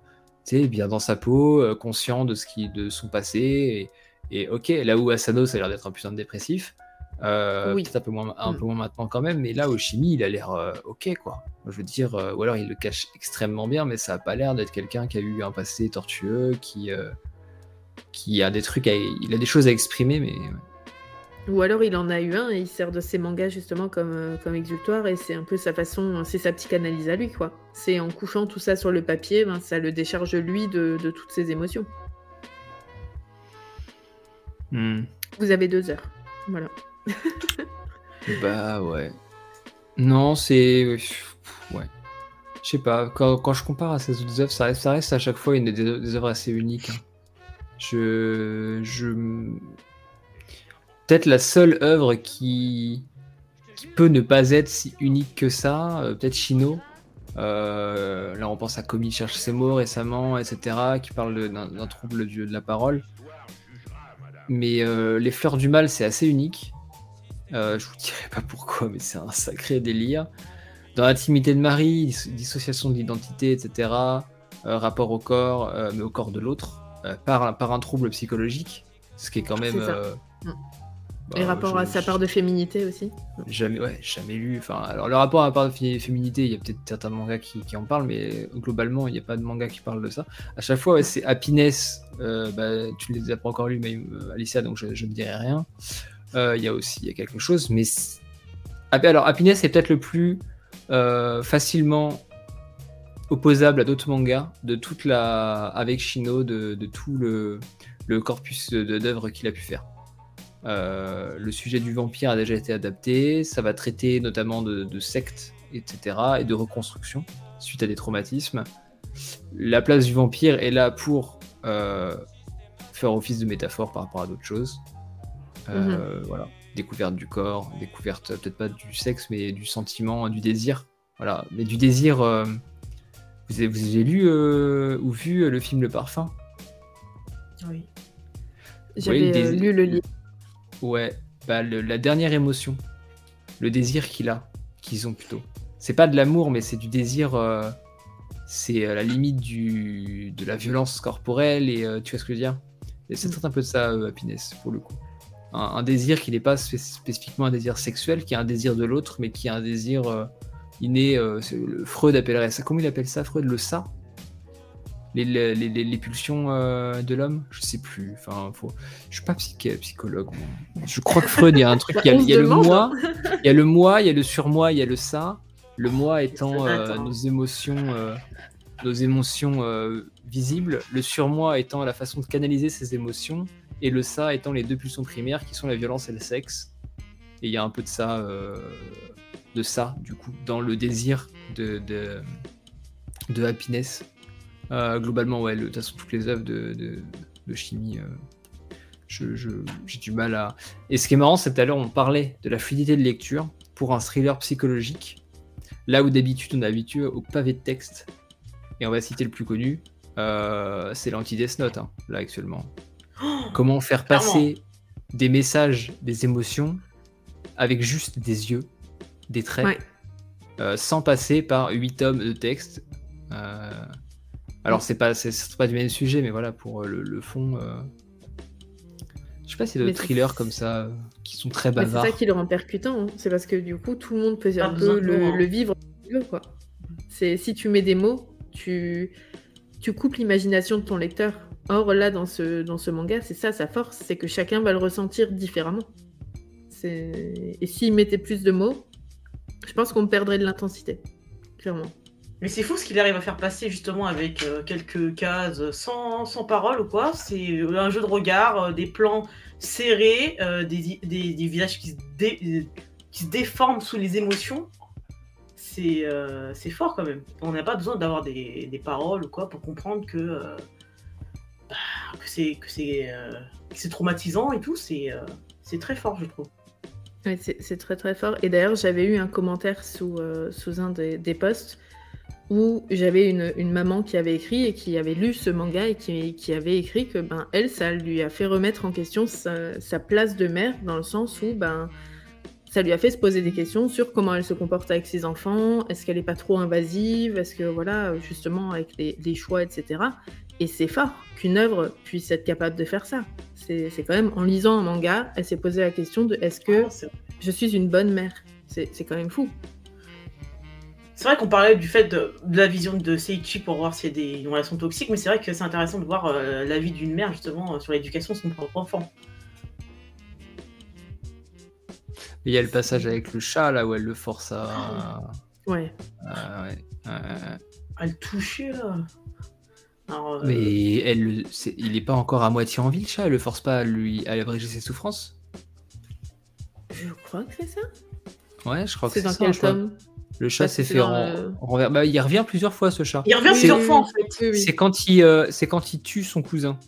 bien dans sa peau, euh, conscient de, ce qui, de son passé. Et, et ok, là où Asano, ça a l'air d'être un putain de dépressif. Euh, Oui. Peut-être un, peu moins, un Mm. peu moins maintenant quand même, mais là, au chimie, il a l'air euh, ok, quoi. Je veux dire, euh, ou alors il le cache extrêmement bien, mais ça a pas l'air d'être quelqu'un qui a eu un passé tortueux, qui, qui a des trucs, il a des choses à exprimer, mais. Ou alors il en a eu un et il sert de ses mangas justement comme, euh, comme exultoire et c'est un peu sa façon, c'est sa psychanalyse à lui quoi. C'est en couchant tout ça sur le papier, ben, ça le décharge lui de, toutes ses émotions. Hmm. Vous avez deux heures, voilà. *laughs* bah ouais. Non, c'est. Ouais. Je sais pas, quand, je compare à ces autres œuvres, ça reste, à chaque fois une des, œuvres assez uniques. Hein. Je. je... Peut-être la seule œuvre qui... qui peut ne pas être si unique que ça, euh, peut-être Chino. Euh, là, on pense à Komi cherche ses mots récemment, etc., qui parle d'un trouble de la parole. Mais euh, Les Fleurs du Mal, c'est assez unique. je vous dirai pas pourquoi, mais c'est un sacré délire. Dans l'intimité de Marie, dissociation de l'identité, etc., rapport au corps, mais au corps de l'autre, par, par un trouble psychologique, ce qui est quand même. Et bah, rapport à sa part de féminité aussi Jamais, ouais, jamais lu. Enfin, alors le rapport à la part de féminité, il y a peut-être certains mangas qui, en parlent, mais globalement, il n'y a pas de manga qui parle de ça. À chaque fois, c'est Happiness. Euh, bah, tu ne les as pas encore lus, mais euh, Alicia, donc je, ne dirai rien. Euh, il y a aussi il y a quelque chose, mais alors Happiness est peut-être le plus facilement opposable à d'autres mangas de toute la avec Shino de, tout le, le corpus d'œuvres qu'il a pu faire. Euh, le sujet du vampire a déjà été adapté. Ça va traiter notamment de, sectes, etc. et de reconstruction suite à des traumatismes. La place du vampire est là pour euh, faire office de métaphore par rapport à d'autres choses. Euh, mhm. Voilà, découverte du corps, découverte peut-être pas du sexe, mais du sentiment, du désir. Voilà, mais du désir. Vous avez, vous, avez, lu ou vu le film Le Parfum? Oui. J'avais lu le livre. Ouais, bah, la dernière émotion, le désir qu'il a, qu'ils ont plutôt. C'est pas de l'amour, mais c'est du désir. Euh, c'est euh, la limite du, de la violence corporelle, et euh, tu vois ce que je veux dire? C'est mm. un peu de ça, Happiness, pour le coup. Un, désir qui n'est pas spécifiquement un désir sexuel, qui est un désir de l'autre, mais qui est un désir inné. Freud appellerait ça. Comment il appelle ça, Freud? Le ça? Les, les, pulsions euh, de l'homme Je sais plus. Enfin, faut... Je suis pas psychologue. Je crois que Freud, il y a un truc. Il y a, *laughs* le moi, il y a le moi, il y a le surmoi, il y a le ça. Le moi étant euh, nos émotions, euh, nos émotions visibles. Le surmoi étant la façon de canaliser ces émotions. Et le ça étant les deux pulsions primaires qui sont la violence et le sexe. Et il y a un peu de ça, de ça, du coup, dans le désir de, de, de happiness globalement, ouais, de toute façon, toutes les œuvres de, chimie, euh, j'ai du mal à. Et ce qui est marrant, c'est tout à l'heure, on parlait de la fluidité de lecture pour un thriller psychologique. Là où d'habitude, on est habitué au pavé de texte. Et on va citer le plus connu, euh, c'est l'anti-Death Note, hein, là, actuellement. *gasps* Comment faire passer des messages, des émotions, avec juste des yeux, des traits, sans passer par 8 tomes de texte. Alors, c'est pas, c'est, pas du même sujet, mais voilà, pour euh, le, fond. Euh, je sais pas s'il y a d'autres thrillers comme ça euh, qui sont très bavards. c'est ça qui le rend percutant. Hein. C'est parce que du coup, tout le monde peut un peu le, vivre quoi. C'est si tu mets des mots, tu, tu coupes l'imagination de ton lecteur. Or, là, dans ce, dans ce manga, c'est ça sa force, c'est que chacun va le ressentir différemment. Et s'il mettait plus de mots, je pense qu'on perdrait de l'intensité, clairement. Mais c'est fou ce qu'il arrive à faire passer justement avec euh, quelques cases sans, sans parole ou quoi. C'est euh, un jeu de regard, euh, des plans serrés, des, des, visages qui se, qui se déforment sous les émotions. C'est fort quand même. On n'a pas besoin d'avoir des, des, paroles ou quoi pour comprendre que, bah, que c'est traumatisant et tout. C'est très fort, je trouve. Oui, c'est très très fort. Et d'ailleurs, j'avais eu un commentaire sous, sous un des, des posts où j'avais une, maman qui avait écrit et qui avait lu ce manga et qui, avait écrit que ben elle ça lui a fait remettre en question sa, place de mère dans le sens où ben ça lui a fait se poser des questions sur comment elle se comporte avec ses enfants, est-ce qu'elle n'est pas trop invasive, est-ce que voilà justement avec les, choix etc. Et c'est fort qu'une œuvre puisse être capable de faire ça. C'est quand même en lisant un manga, elle s'est posé la question de est-ce que ah, je suis une bonne mère? C'est quand même fou. C'est vrai qu'on parlait du fait de, de la vision de Seiichi pour voir s'il y a des une relation toxique, mais c'est vrai que c'est intéressant de voir euh, l'avis d'une mère justement euh, sur l'éducation de son propre enfant. Il y a le passage avec le chat là où elle le force à. Ouais. à- ouais, à- À le toucher là. Alors, euh, Mais elle, le- c'est- il est pas encore à moitié en vie le chat. Elle le force pas à lui à abréger ses souffrances? Je crois que c'est ça. Ouais, je crois que C'est c'est dans ça. quel je crois. Le chat s'est fait dans ren- le- renver- bah, il revient plusieurs fois ce chat. Il revient Oui, plusieurs oui, fois en fait. Oui, oui. C'est quand il, euh, c'est quand il tue son cousin.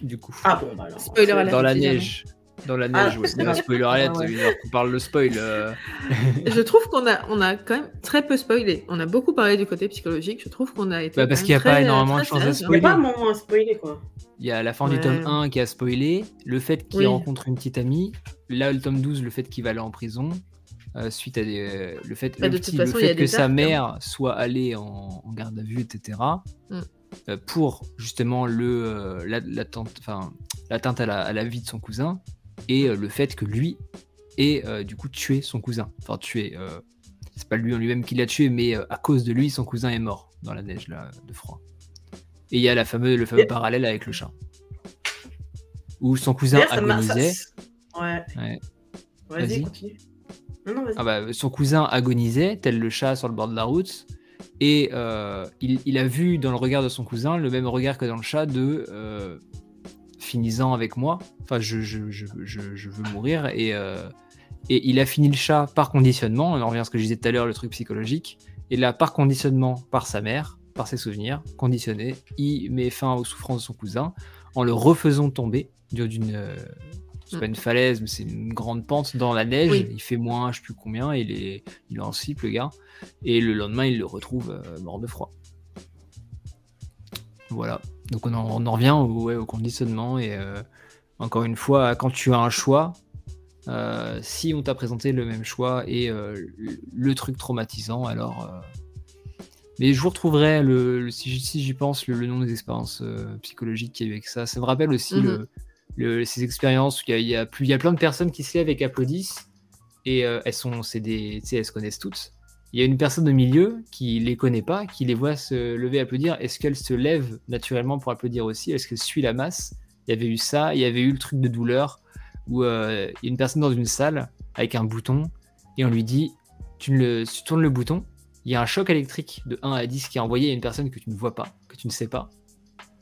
Du coup. Ah bon, bah alors. Spoiler alert. dans la neige. Dans la Ah, neige, ouais. c'est Non, vrai. spoiler alert, Ah ouais. qu'on parle de spoil. euh. *laughs* Je trouve qu'on a, on a quand même très peu spoilé. On a beaucoup parlé du côté psychologique. Je trouve qu'on a été. Bah, parce qu'il y a pas énormément de choses à sage. Il n'y a spoiler. pas un moment à spoiler quoi. Il y a la fin du Ouais. tome 1 qui a spoilé, le fait qu'il Oui. rencontre une petite amie, là le tome 12, le fait qu'il va aller en prison, euh, suite à des, euh, le fait, Bah, le de petit- toute le façon, il y a fait que sa hein. mère soit allée en, en garde à vue, etc. Mm. euh, pour justement le la- l'atteinte à la, à la vie de son cousin et le fait que lui ait du coup tué son cousin. Enfin tué, c'est pas lui en lui-même qui l'a tué, mais à cause de lui, son cousin est mort dans la neige là, de froid. Et il y a la fameuse, le fameux Et- parallèle avec le chat. Où son cousin ça agonisait. Ouais. Ouais. Vas-y, Vas-y. continue. Ah bah, son cousin agonisait, tel le chat sur le bord de la route. Et euh, il, a vu dans le regard de son cousin le même regard que dans le chat de euh, finissant avec moi. Enfin, je, veux mourir. Et, euh, et il a fini le chat par conditionnement. On en revient à ce que je disais tout à l'heure, le truc psychologique. Et là, par conditionnement, par sa mère, par ses souvenirs, conditionné, il met fin aux souffrances de son cousin en le refaisant tomber d'une. C'est Mm. pas une falaise, mais c'est une grande pente dans la neige. Oui. Il fait moins, je sais plus combien, il est, il est en slip, le gars. Et le lendemain, il le retrouve euh, mort de froid. Voilà. Donc on en, on en revient au, ouais, au conditionnement. Et euh, encore une fois, quand tu as un choix, euh, si on t'a présenté le même choix et le, truc traumatisant, alors. Mais je vous retrouverai, le, le- si, j'y pense, le, le nom des expériences euh, psychologiques qu'il y a eu avec ça. Ça me rappelle aussi le- ces expériences il y a, plein de personnes qui se lèvent et qui applaudissent. Et euh, elles sont, des, elles se connaissent toutes. Il y a une personne au milieu qui les connaît pas, qui les voit se lever applaudir. Est-ce qu'elle se lève naturellement pour applaudir aussi? Est-ce qu'elle suit la masse? Il y avait eu ça, il y avait eu le truc de douleur où euh, il y a une personne dans une salle avec un bouton et on lui dit tu, le, tu tournes le bouton, il y a un choc électrique de 1 à 10 qui est envoyé à une personne que tu ne vois pas, que tu ne sais pas.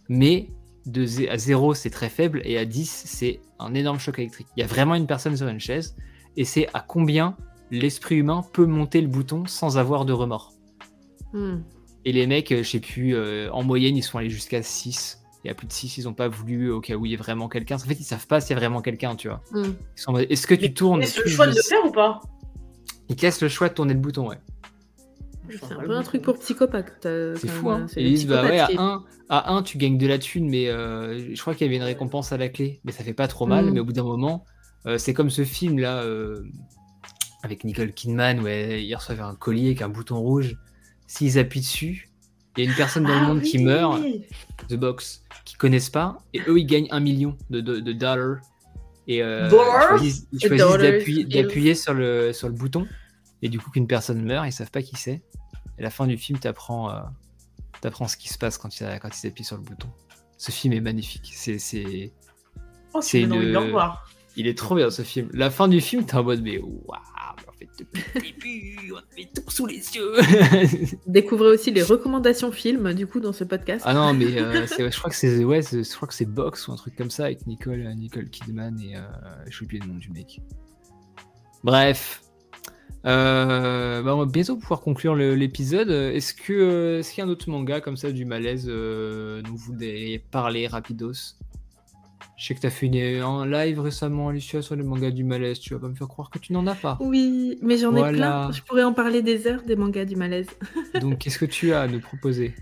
Mais de zé- à 0 c'est très faible et à 10 c'est un énorme choc électrique. Il y a vraiment une personne sur une chaise et c'est à combien l'esprit humain peut monter le bouton sans avoir de remords. Hmm. Et les mecs, euh, je sais plus, euh, en moyenne, ils sont allés jusqu'à 6. Et à plus de 6, ils ont pas voulu au cas où il y ait vraiment quelqu'un. En fait, ils savent pas s'il y a vraiment quelqu'un, tu vois. Hmm. Est-ce que tu Mais tournes? Est-ce le choix de le faire ou pas? Ils cassent le choix de tourner le bouton, ouais. C'est un peu un truc pour psychopathe. euh, C'est fou, hein. ils disent, bah ouais, à psychopathes 1, à 1, tu gagnes de la thune, mais euh, je crois qu'il y avait une récompense à la clé. Mais ça fait pas trop mal, Mm. mais au bout d'un moment, euh, c'est comme ce film-là, euh, avec Nicole Kidman, où elle- ils reçoivent un collier avec un bouton rouge. S'ils appuient dessus, il y a une personne dans le Ah monde qui meurt, The Box, qui connaissent pas, et eux, ils gagnent un million de, de, de dollars. Et ils choisissent, d'appuyer, yes. d'appuyer sur, le, sur le bouton, et du coup, qu'une personne meurt, ils savent pas qui c'est. Et à la fin du film, t'apprends euh, t'apprends ce qui se passe quand, il, quand ils appuient sur le bouton. Ce film est magnifique. C'est, c'est... Oh, c'est une... envie de le une- revoir. Il est trop bien ce film. La fin du film, t'es en mode, mais waouh, en fait, depuis le *laughs* début, on te met tout sous les yeux. *laughs* Découvrez aussi les recommandations films du coup dans ce podcast. Ah non, mais euh, *laughs* c'est- je crois que c'est ouais, c'est- je crois que c'est Box ou un truc comme ça avec Nicole, euh, Nicole Kidman et euh, je sais plus le nom du mec. Bref, Euh, bah, on va bientôt pouvoir conclure l'épisode. Est-ce que euh, est-ce qu'il y a un autre manga comme ça du malaise euh, dont vous voulez parler rapidos? Je sais que tu as fait une- un live récemment, Alicia, sur le manga du malaise. Tu vas pas me faire croire que tu n'en as pas. Oui, mais j'en ai plein. Je pourrais en parler des heures des mangas du malaise. *laughs* Donc, qu'est-ce que tu as à nous proposer?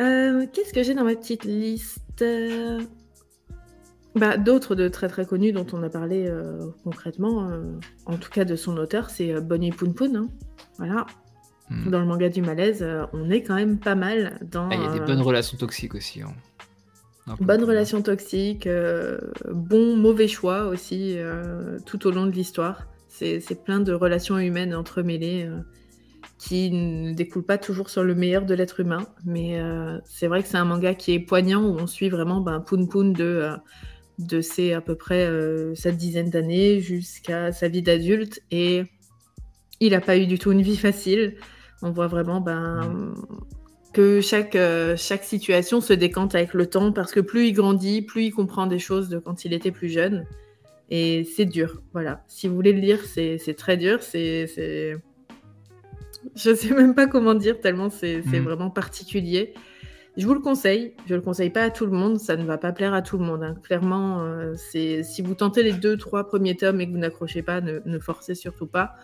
Euh, Qu'est-ce que j'ai dans ma petite liste? Euh, bah, D'autres de très très connus dont on a parlé euh, concrètement, euh, en tout cas de son auteur, c'est euh, Bonnie Poon Poon. hein. Voilà. Hmm. Dans le manga du malaise, euh, on est quand même pas mal dans. Ah, Il y a des bonnes relations toxiques aussi. hein. Un peu Bonne comme- relation toxique, euh, bon, mauvais choix aussi tout au long de l'histoire. C'est plein de relations humaines entremêlées. qui ne découle pas toujours sur le meilleur de l'être humain. Mais euh, c'est vrai que c'est un manga qui est poignant où on suit vraiment ben, Poun Poun de, euh, de ses à peu près euh, sa dizaine d'années jusqu'à sa vie d'adulte. Et il n'a pas eu du tout une vie facile. On voit vraiment ben, que chaque, chaque situation se décante avec le temps parce que plus il grandit, plus il comprend des choses de quand il était plus jeune. Et c'est dur, voilà. Si vous voulez le lire, c'est très dur. C'est je sais même pas comment dire, tellement c'est mm. vraiment particulier. Je vous le conseille. Je le conseille pas à tout le monde. Ça ne va pas plaire à tout le monde. Hein. Clairement, euh, c'est si vous tentez les deux, trois premiers tomes et que vous n'accrochez pas, ne, forcez surtout pas.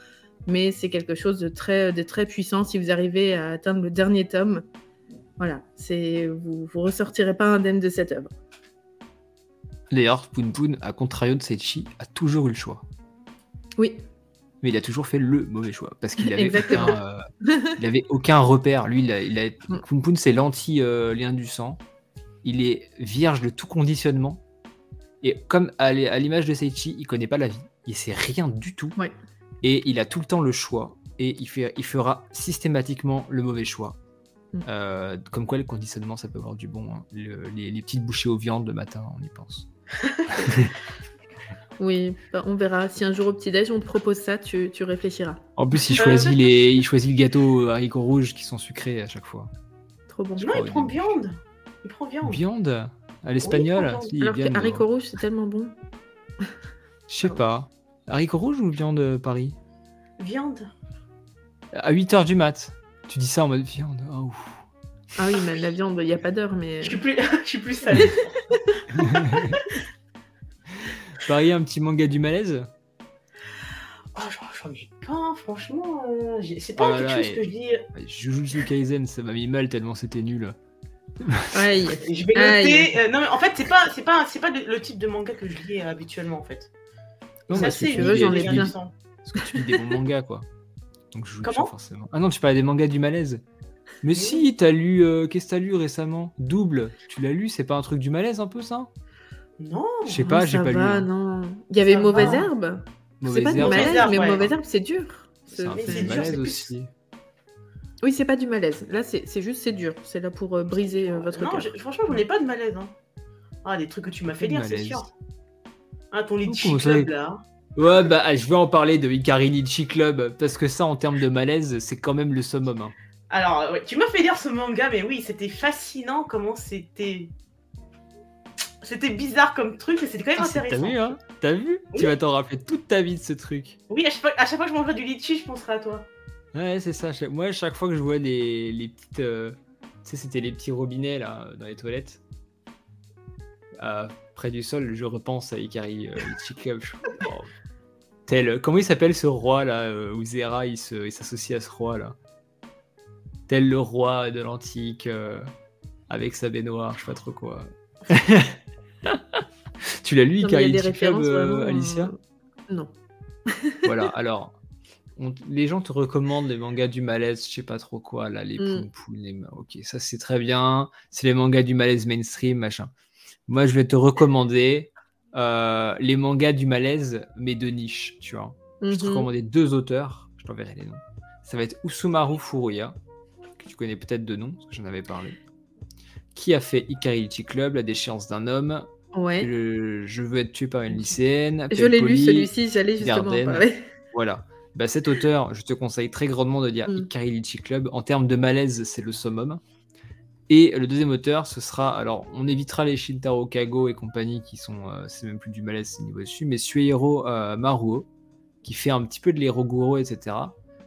Mais c'est quelque chose de très, de très puissant. Si vous arrivez à atteindre le dernier tome, voilà, c'est vous, vous ressortirez pas indemne de cette œuvre. Poon Poon, à contrario de Seichi, a toujours eu le choix. Oui, mais il a toujours fait le mauvais choix parce qu'il avait, aucun, euh, il avait aucun repère. Lui, il a, il a... Mm. c'est l'anti-lien du sang. Il est vierge de tout conditionnement. Et comme à l'image de Seichi, il connaît pas la vie, il sait rien du tout. Et il a tout le temps le choix. Et il, fait, il fera systématiquement le mauvais choix. Mm. Euh, comme quoi, le conditionnement, ça peut avoir du bon. Hein. les, les, petites bouchées aux viandes le matin, on y pense. *laughs* Oui, bah, on verra. Si un jour au petit-déj, on te propose ça, tu, réfléchiras. En plus, il choisit, les, il choisit le gâteau haricots rouges qui sont sucrés à chaque fois. Trop bon. Non, il prend viande. Il prend viande. Viande À l'espagnol oui, Alors que haricots rouges, c'est tellement bon. Je sais pas. Haricots rouges ou viande euh, Paris? Viande. À 8h du mat. Tu dis ça en mode viande. Oh, ah oui, mais la viande, il n'y a pas d'heure, mais. Je suis plus, *laughs* je suis plus salée. *laughs* Paris, un petit manga du malaise? Oh, j'en ai pas, franchement. Euh, c'est pas oh quelque chose que je dis. Jujutsu Kaisen, ça m'a mis mal tellement c'était nul. Aïe. *laughs* je vais noter. Euh, non, mais en fait, c'est pas, c'est pas, c'est pas le type de manga que je lis euh, habituellement, en fait. Non, mais c'est veux, j'en ai bien. Parce que tu lis des bons mangas, quoi. Donc je Comment? forcément. Ah non, tu parlais des mangas du malaise. Mais si, t'as lu. Qu'est-ce que t'as lu récemment? Double. Tu l'as lu C'est pas un truc du malaise, un peu ça? Non. Je sais pas, j'ai pas va, lu. Non. Il y avait Mauvaise Herbe. C'est pas du malaise, mais Mauvaise Herbe, c'est dur. C'est un peu du malaise aussi. Oui, c'est pas du malaise. Là, c'est juste, c'est dur. C'est là pour euh, briser euh, votre Non, franchement, j'en ai pas de malaise. Hein. Ah, des trucs que tu m'as fait lire, c'est sûr. Ah, ton Litchi Club, là. Ouais, bah, ah, je vais en parler de Ikari Litchi Club, parce que ça, en termes de malaise, c'est quand même le summum. Hein. Alors, ouais, tu m'as fait lire ce manga, mais oui, c'était fascinant comment c'était c'était bizarre comme truc, mais c'était quand même ah, intéressant. T'as vu, hein T'as vu Tu vas t'en rappeler toute ta vie de ce truc. Oui, à chaque fois, que je mangerai du litchi, je penserai à toi. Ouais, c'est ça. Moi, à chaque fois que je vois les, les petites. Euh, tu sais, c'était les petits robinets là, dans les toilettes. près du sol, je repense à Ikari euh, Litchi Club. Oh. Tel, comment il s'appelle ce roi là euh, Où Zera il s'associe à ce roi là? Tel le roi de l'antique avec sa baignoire, je sais pas trop quoi. *laughs* tu l'as lu, Ikari Club, euh, Alicia euh, Non. *laughs* voilà, alors, les gens te recommandent les mangas du malaise, je sais pas trop quoi, là, les mm. les... Ok, ça c'est très bien. C'est les mangas du malaise mainstream, machin. Moi, je vais te recommander euh, les mangas du malaise, mais de niche, tu vois. Je vais te mhm. recommander deux auteurs, je t'enverrai les noms. Ça va être Usumaru Furuya, que tu connais peut-être de nom, parce que j'en avais parlé qui a fait Ikarichi Club, La déchéance d'un homme? Ouais. Je, veux être tué par une lycéenne. Je l'ai lu celui-ci, j'allais justement en parler. Voilà. Bah, cet auteur, je te conseille très grandement de dire mm. Club. En termes de malaise, c'est le summum. Et le deuxième auteur, ce sera. Alors, on évitera les Shintaro Kago et compagnie qui sont. Euh, c'est même plus du malaise, c'est niveau dessus. Mais Suehiro euh, Maruo, qui fait un petit peu de l'Eroguro, etc.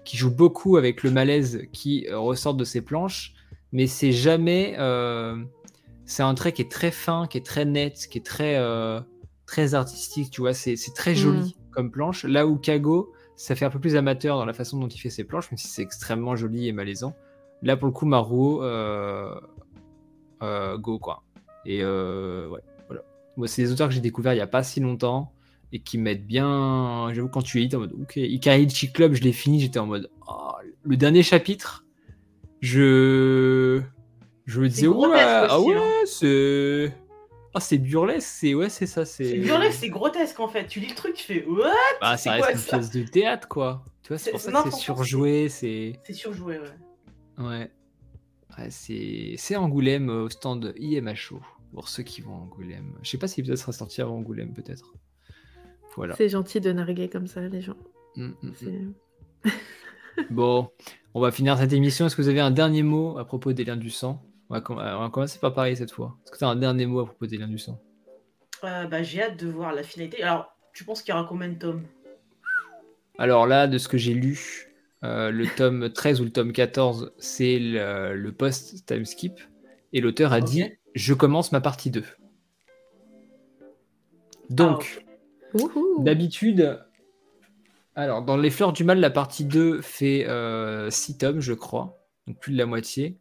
Qui joue beaucoup avec le malaise qui euh, ressort de ses planches mais c'est jamais. Euh, c'est un trait qui est très fin, qui est très net, qui est très, euh, très artistique, tu vois. C'est très joli mm. comme planche. Là où Kago, ça fait un peu plus amateur dans la façon dont il fait ses planches, même si c'est extrêmement joli et malaisant. Là, pour le coup, Maruo, euh, go, quoi. Et ouais, voilà. Moi, c'est des auteurs que j'ai découverts il n'y a pas si longtemps et qui m'aident bien. J'avoue, quand tu es en mode, ok, Ikarichi Club, je l'ai fini, j'étais en mode, oh, le dernier chapitre, je je me disais ouais ah ouais hein. c'est Ah, c'est burlesque, c'est ouais, c'est ça, c'est. C'est burlesque, c'est grotesque en fait. Tu lis le truc, tu fais what? Bah, C'est ça quoi, reste une ça? pièce de théâtre, quoi. Tu vois, c'est pour ça que c'est surjoué, c'est. C'est surjoué, ouais. Ouais. Ouais, c'est c'est Angoulême euh, au stand IMHO. Pour ceux qui vont à Angoulême. Je sais pas si l'épisode sera sorti avant Angoulême, peut-être. Voilà. C'est gentil de narguer comme ça, les gens. Mm. C'est- *laughs* Bon, on va finir cette émission. Est-ce que vous avez un dernier mot à propos des liens du sang? On va, com- on va commencer par Paris cette fois. Est-ce que tu as un dernier mot à propos des liens du sang? Euh, bah, j'ai hâte de voir la finalité. Alors, tu penses qu'il y aura combien de tomes? Alors là, de ce que j'ai lu, euh, le tome *laughs* 13 ou le tome 14, c'est le, le post-time skip. Et l'auteur a dit Je commence ma partie 2. Donc, Wouhou. d'habitude, alors dans Les Fleurs du Mal, la partie 2 fait 6 tomes, je crois. Donc plus de la moitié.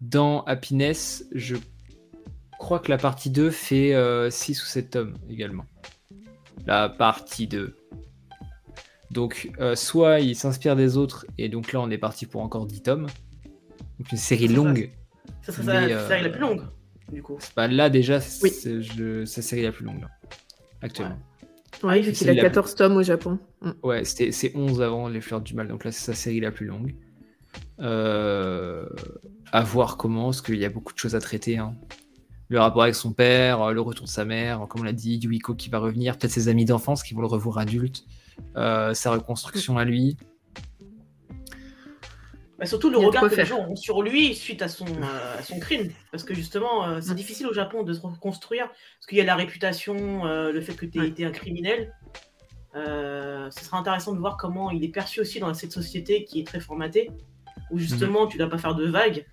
Dans Happiness, je crois que la partie 2 fait 6 ou 7 tomes également. La partie 2. Donc, euh, soit il s'inspire des autres, et donc là on est parti pour encore 10 tomes. Donc une série ça. longue. Ça serait Mais, la série la euh, plus longue, du coup. Bah, là déjà, c'est Oui. série la plus longue là, actuellement. Ouais, vu c'est qu'il a la- 14 tomes au Japon. Mm. Ouais, c'était c'est 11 avant Les Fleurs du Mal, donc là c'est sa série la plus longue. Euh, à voir comment, parce qu'il y a beaucoup de choses à traiter. hein. Le rapport avec son père, euh, le retour de sa mère, comme on l'a dit, Yuiko qui va revenir, peut-être ses amis d'enfance qui vont le revoir adulte, euh, sa reconstruction à lui. Bah, surtout le regard que les gens ont sur lui suite à son, euh, à son crime. Parce que justement, euh, c'est difficile au Japon de se reconstruire. Parce qu'il y a la réputation, euh, le fait que tu aies Ouais. été un criminel. Ce sera intéressant de voir comment il est perçu aussi dans cette société qui est très formatée. Où justement, tu ne dois pas faire de vagues.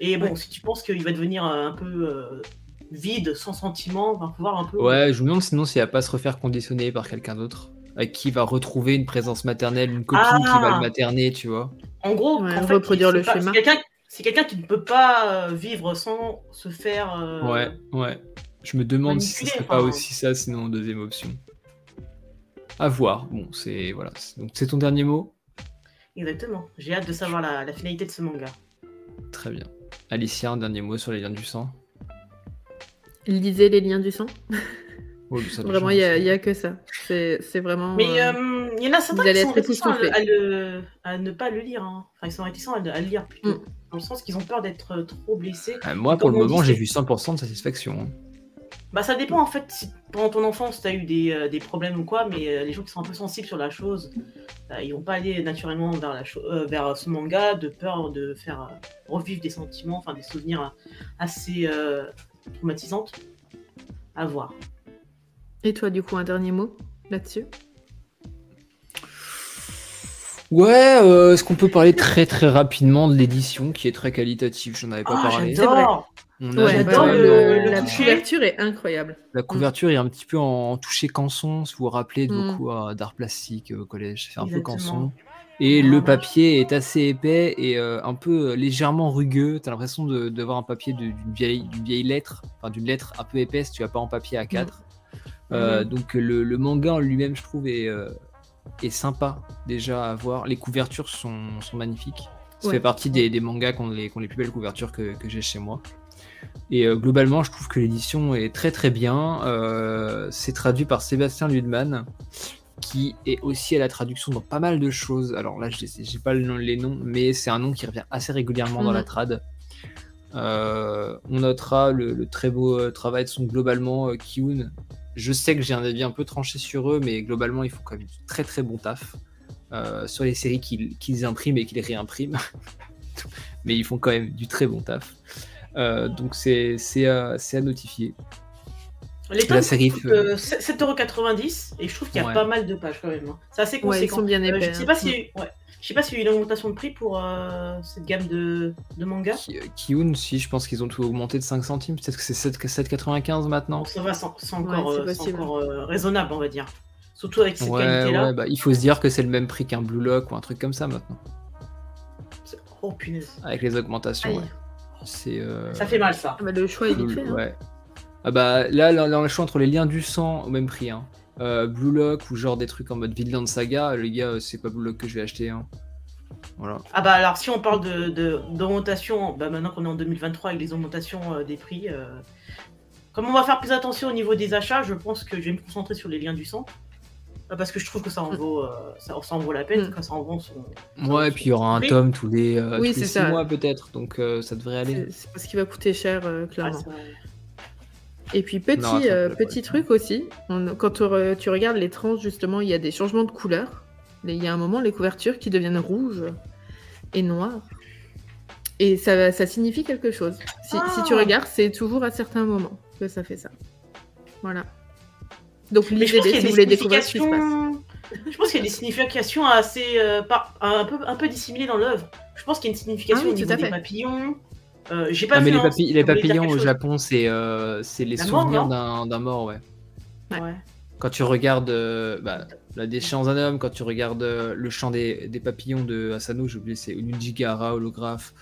Et bon, Ouais. si tu penses qu'il va devenir un peu vide, sans sentiment, on va pouvoir un peu. Ouais, je me demande sinon s'il va pas se refaire conditionner par quelqu'un d'autre, avec qui il va retrouver une présence maternelle, une copine qui va Ah. le materner, tu vois. En gros, Ouais, en fait, reproduire c'est le pas- schéma. C'est quelqu'un qui ne peut pas euh, vivre sans se faire. euh, Ouais, ouais. Je me demande si ce serait pas enfin. aussi ça, sinon deuxième option. À voir. Bon, c'est voilà. C'est- Donc c'est ton dernier mot? Exactement. J'ai hâte de savoir la, la finalité de ce manga. Très bien. Alicia, un dernier mot sur les liens du sang? Lisez les liens du sang. Oh, ça *laughs* Vraiment, il n'y a, que ça. C'est c'est vraiment. Mais euh, euh, il y en a certains qui sont réticents à, le- époustouflés. à le- à ne pas le lire. hein. Enfin, ils sont réticents à, le- à le lire plutôt. Mm. Dans le sens qu'ils ont peur d'être trop blessés. Ah, moi, pour le moment, j'ai vu 100% de satisfaction. hein. Bah, ça dépend en fait. Si pendant ton enfance, tu as eu des, euh, des problèmes ou quoi, mais euh, les gens qui sont un peu sensibles sur la chose, euh, ils vont pas aller naturellement vers, la euh, vers ce manga de peur de faire euh, revivre des sentiments, enfin des souvenirs euh, assez euh, traumatisantes. À voir. Et toi, du coup, un dernier mot là-dessus? Ouais, euh, est-ce qu'on peut parler très très rapidement de l'édition qui est très qualitative? J'en avais pas Ah, parlé. j'adore On a Ouais, le- la toucher. couverture est incroyable. La couverture est un petit peu en, en touché canson, si vous vous rappelez de vos Mm. cours euh, d'art plastique euh, au collège, c'est un peu canson. Et Ah, le papier est assez épais et euh, un peu légèrement rugueux. T'as l'impression de, de voir un papier de- d'une vieille, d'une vieille lettre, enfin d'une lettre un peu épaisse, tu vas pas en papier A4. Euh, Donc le, le manga en lui-même, je trouve, est, euh, est sympa déjà à voir. Les couvertures sont, sont magnifiques. Ça Ouais. fait partie des, des mangas qui ont les, plus belles couvertures que, que j'ai chez moi. Et euh, globalement, je trouve que l'édition est très très bien. Euh, c'est traduit par Sébastien Ludman, qui est aussi à la traduction dans pas mal de choses. Alors là, je j'ai pas le nom- les noms, mais c'est un nom qui revient assez régulièrement dans Mhm. la trad. Euh, on notera le, le très beau travail de son globalement Kiun. Je sais que j'ai un avis un peu tranché sur eux, mais globalement, ils font quand même du très très bon taf euh, sur les séries qu'ils impriment et qu'ils réimpriment. *laughs* mais ils font quand même du très bon taf. Euh, donc c'est à notifier. Les La tomes série, coûtent, euh, euh, 7,90€ et je trouve qu'il y a Ouais. pas mal de pages quand même. hein. C'est assez Ouais, conséquent. ils sont bien Euh, je sais hein. pas a eu- ouais. Je sais pas s'il y a eu une augmentation de prix pour euh, cette gamme de, de manga. Ki- Kiun, si je pense qu'ils ont tout augmenté de 5 centimes, peut-être que c'est 7 7,95 maintenant. Ça va, c'est encore, euh, euh, raisonnable, on va dire. Surtout avec cette Ouais, qualité-là. ouais, bah, il faut se dire que c'est le même prix qu'un Blue Lock ou un truc comme ça maintenant, C'est- Oh punaise. avec les augmentations. Aïe. ouais. C'est euh, Ça fait mal ça. Ah bah, le choix est vite fait. hein. ouais. Ah bah là, là, là, on a le choix entre les liens du sang au même prix. Hein. Euh, Blue Lock ou genre des trucs en mode Vinland Saga, les gars, euh, c'est pas Blue Lock que je vais acheter. Hein. Voilà. Ah bah alors si on parle de de- d'augmentation, bah maintenant qu'on est en 2023 avec les augmentations euh, des prix, euh, Comme on va faire plus attention au niveau des achats, je pense que je vais me concentrer sur les liens du sang. Parce que je trouve que ça en vaut, euh, ça, ça en vaut la peine, Mm. quand ça en vaut son. Ouais, et puis il y aura un tome tous les, euh, Oui, tous les c'est six ça. mois peut-être, donc euh, ça devrait aller. C'est c'est parce qu'il va coûter cher, euh, clairement. Et puis petit, Non, euh, petit truc aussi, on- quand tu, re- tu regardes les tranches, justement, il y a des changements de couleur. Il y a un moment, les couvertures qui deviennent rouges et noires. Et ça, ça signifie quelque chose. Si, Ah. si tu regardes, c'est toujours à certains moments que ça fait ça. Voilà. Donc lisez pense qu'il y a si des vous voulez découvrir ce qui se passe. significations. Je pense qu'il y a des significations assez euh, par- un peu un peu dissimulées dans l'œuvre. Je pense qu'il y a une signification Ah oui, au tout niveau à des fait. papillons. Euh, J'ai pas Ah, mais les, hein, papi- papillons au. Japon, c'est euh, c'est les La souvenirs non d'un d'un mort, ouais. Ouais. Quand tu regardes euh, bah, la déchéance d'un homme, quand tu regardes euh, le chant des, des papillons de Asano, j'ai oublié, c'est Unujigara, holographe.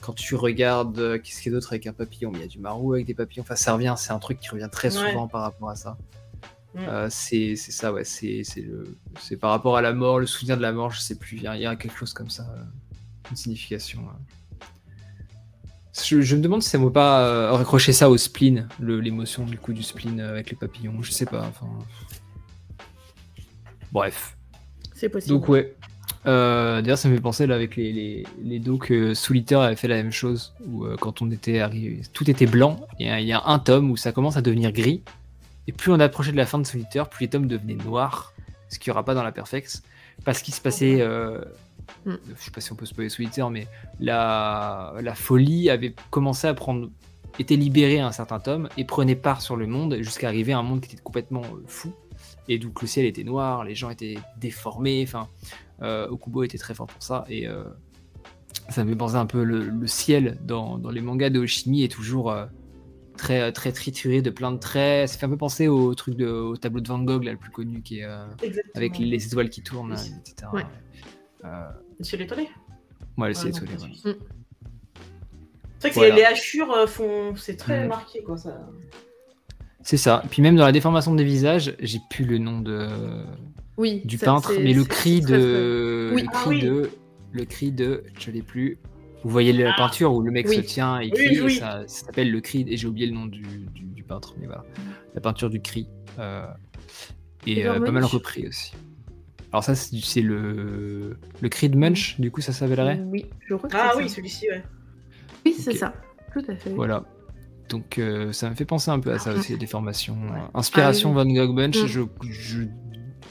Quand tu regardes, euh, qu'est-ce qu'il y a d'autre avec un papillon? Il y a du Maru avec des papillons. Enfin, ça revient, c'est un truc qui revient très Ouais. souvent par rapport à ça. Mm. Euh, c'est c'est ça, ouais. C'est c'est le- c'est par rapport à la mort, le souvenir de la mort, je sais plus. Il y y a quelque chose comme ça, euh, une signification. euh. Je, je me demande si ça ne vaut pas euh, raccrocher ça au spleen, le- l'émotion du coup du spleen euh, avec les papillons. Je sais pas. Enfin. Bref. C'est possible. Donc ouais. Euh, D'ailleurs, ça me fait penser là avec les, les, les dos que Solitaire avait fait la même chose, où euh, quand on était arrivé, tout était blanc, et il y a un tome où ça commence à devenir gris, et plus on approchait de la fin de Solitaire, plus les tomes devenaient noirs, ce qu'il n'y aura pas dans la Perfex, parce qu'il se passait, Mm. je sais pas si on peut spoiler Solitaire, mais la, la folie avait commencé à prendre, était libérée à un certain tome, et prenait part sur le monde, jusqu'à arriver à un monde qui était complètement euh, fou, et donc le ciel était noir, les gens étaient déformés, enfin, euh, Okubo était très fort pour ça, et euh, ça me fait penser un peu le, le ciel dans, dans les mangas de Oshimi est toujours très, très trituré de plein de traits. Ça fait un peu penser au truc de, au tableau de Van Gogh là, le plus connu qui est avec les étoiles qui tournent, Oui. etc. Ouais. Euh, Monsieur l'étonné. ouais, le Ah, ciel non, étoilé, pas ouais. celui-ci. C'est vrai que Voilà. les hachures euh, font. C'est très Mm. marqué quoi ça. C'est ça. Puis même dans la déformation des visages, j'ai plus le nom de oui, du peintre, c'est- mais le c'est- cri c'est de Oui. le Ah cri oui. de le cri de je l'ai plus. Vous voyez la Ah. peinture où le mec Oui. se tient et Oui, crie, et ça, ça s'appelle le cri et j'ai oublié le nom du, du- du peintre, mais voilà, la peinture du cri euh, et euh, pas mal repris aussi. Alors ça c'est c'est le le de Munch, du coup ça s'appellerait? Oui, je crois que Ah oui, celui-ci, ouais. Oui, c'est ça. Tout à fait. Voilà. Donc euh, ça me fait penser un peu à ça aussi, des formations. Ouais. euh, Inspiration Ah Van Gogh Bunch, Mm. je, je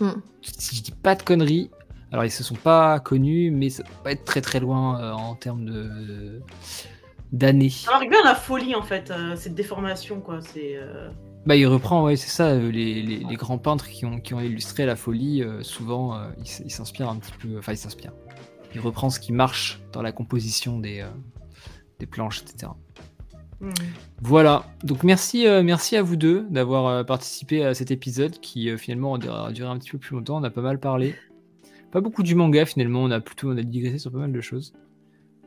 Mm. si je dis pas de conneries, alors ils se sont pas connus, mais ça peut pas être très très loin euh, en termes de d'années. Ça marque bien la folie en fait, euh, cette déformation quoi. C'est. Bah il reprend, ouais, c'est ça, euh, les, les- les grands peintres qui ont, qui ont illustré la folie, euh, souvent euh, ils s'inspirent un petit peu, enfin ils s'inspirent. Il reprend ce qui marche dans la composition des, euh, des planches, etc. hmm. Voilà, donc merci, merci à vous deux d'avoir participé à cet épisode qui finalement a duré un petit peu plus longtemps, on a pas mal parlé. Pas beaucoup du manga finalement, on a plutôt on a digressé sur pas mal de choses.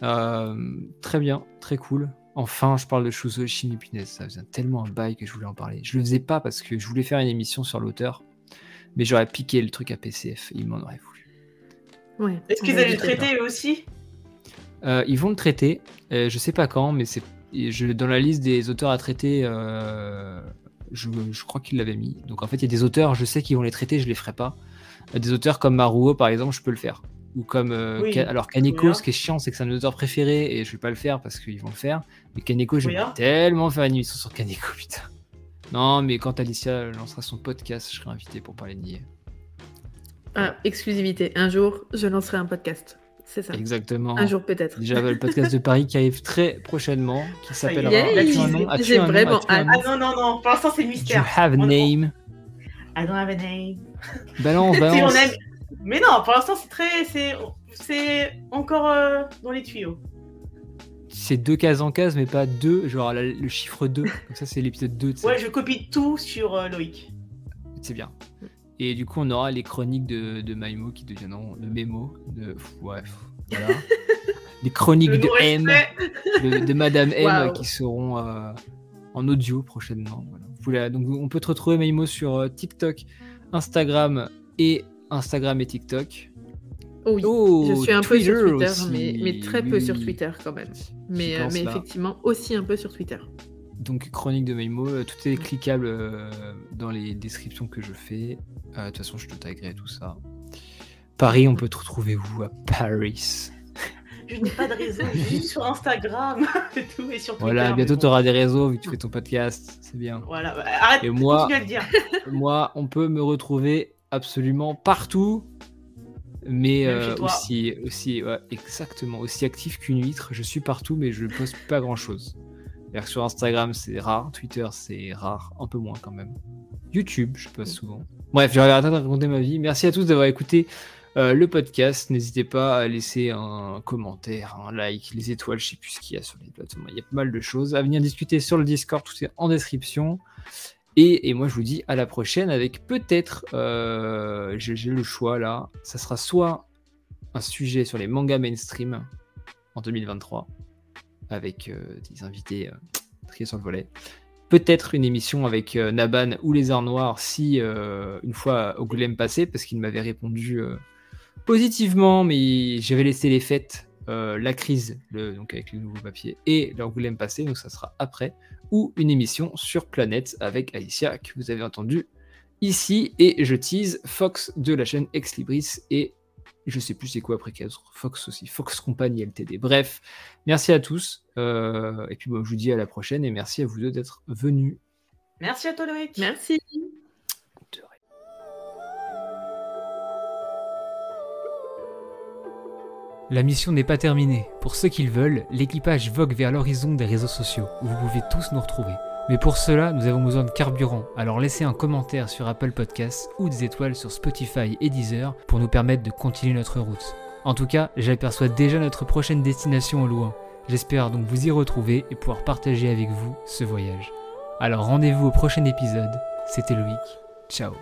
Très bien, très cool. Enfin, je parle de Shuzo Ishimi, punaise, ça faisait tellement un bail que je voulais en parler. Je le faisais pas parce que je voulais faire une émission sur l'auteur, mais j'aurais piqué le truc à PCF, et il m'en aurait voulu. Ouais, Est-ce qu'ils allaient le traiter eux aussi? Euh, ils vont le traiter. euh, je sais pas quand, mais c'est dans la liste des auteurs à traiter. euh, je, je crois qu'ils l'avaient mis. Donc en fait, il y a des auteurs, je sais qu'ils vont les traiter, je les ferai pas. Euh, Des auteurs comme Maruo, par exemple, je peux le faire. Ou comme euh, Oui, Ka- alors Kaneko, ce qui est chiant, c'est que c'est un auteur préféré et je vais pas le faire parce qu'ils vont le faire. Mais Kaneko, j'aimerais Toya. tellement faire une émission sur Kaneko, *laughs* putain. Non, mais quand Alicia lancera son podcast, je serai invité pour parler de Nier. Ah, exclusivité. Un jour, je lancerai un podcast. C'est ça. Exactement. Un jour peut-être. Déjà, le podcast de *laughs* Paris qui arrive très prochainement, qui As-tu J'ai un nom? vraiment As-tu un hâte. nom Ah non, non, non, pour l'instant c'est Do you mystère. have a name? I don't have a name. Balance, *laughs* Si, on balance. aime- Mais non, pour l'instant c'est très. C'est c'est encore euh, dans les tuyaux. C'est deux cases en case, mais pas deux, genre la- le chiffre 2. Comme ça, c'est l'épisode 2. tu sais. Ouais, je copie tout sur euh, Loïc. C'est bien. Et du coup, on aura les chroniques de, de Maimo qui deviendront le mémo. De... Ouais, voilà. *laughs* les chroniques Le de M, de, de Madame M qui seront euh, en audio prochainement. Voilà. Vous pouvez- donc, on peut te retrouver Maimo sur TikTok, Instagram et Instagram et TikTok. Oh oui. Oh, je suis un peu sur Twitter mais, mais très Oui, peu oui, sur. Twitter quand même. Mais, euh, mais effectivement, aussi un peu sur Twitter. Donc, chronique de Maimo, euh, tout est cliquable euh, dans les descriptions que je fais. Euh, De toute façon, je te taguerai tout ça. Paris, on peut te retrouver où? À Paris *laughs* Je n'ai pas de réseau, je suis sur Instagram *laughs* et tout, et sur Twitter. Voilà, bientôt bon. tu auras des réseaux vu que tu fais ton podcast, c'est bien. Voilà, bah, arrête, Et moi- à le dire. Moi, on peut me retrouver absolument partout, mais euh, aussi, aussi ouais, exactement, aussi actif qu'une huître. Je suis partout, mais je ne poste pas grand chose. Sur Instagram, c'est rare, Twitter, c'est rare, un peu moins quand même. YouTube, je poste souvent. Bref, j'aurais arrêté de raconter ma vie. Merci à tous d'avoir écouté euh, le podcast. N'hésitez pas à laisser un commentaire, un like, les étoiles, je sais plus ce qu'il y a sur les plateformes. Il y a pas mal de choses. À venir discuter sur le Discord, tout est en description. Et, moi, je vous dis à la prochaine avec peut-être, euh, j'ai le choix là, ça sera soit un sujet sur les mangas mainstream en 2023, avec euh, des invités euh, triés sur le volet. Peut-être une émission avec Naban ou les Arts Noirs si une fois Angoulême passé, parce qu'il m'avait répondu positivement, mais j'avais laissé les fêtes, la crise, donc avec le nouveau papier, et l'Angoulême passé, donc ça sera après ou une émission sur Planète avec Alicia que vous avez entendu ici. Et je tease Fox de la chaîne Ex Libris et je sais plus c'est quoi après Fox aussi, Fox Company LTD. Bref, merci à tous. euh, et puis bon, je vous dis à la prochaine et merci à vous deux d'être venus. Merci à toi, Loïc. Merci. La mission n'est pas terminée. Pour ceux qui le veulent, l'équipage vogue vers l'horizon des réseaux sociaux, où vous pouvez tous nous retrouver. Mais pour cela, nous avons besoin de carburant, alors laissez un commentaire sur Apple Podcasts ou des étoiles sur Spotify et Deezer pour nous permettre de continuer notre route. En tout cas, j'aperçois déjà notre prochaine destination au loin. J'espère donc vous y retrouver et pouvoir partager avec vous ce voyage. Alors rendez-vous au prochain épisode. C'était Loïc. Ciao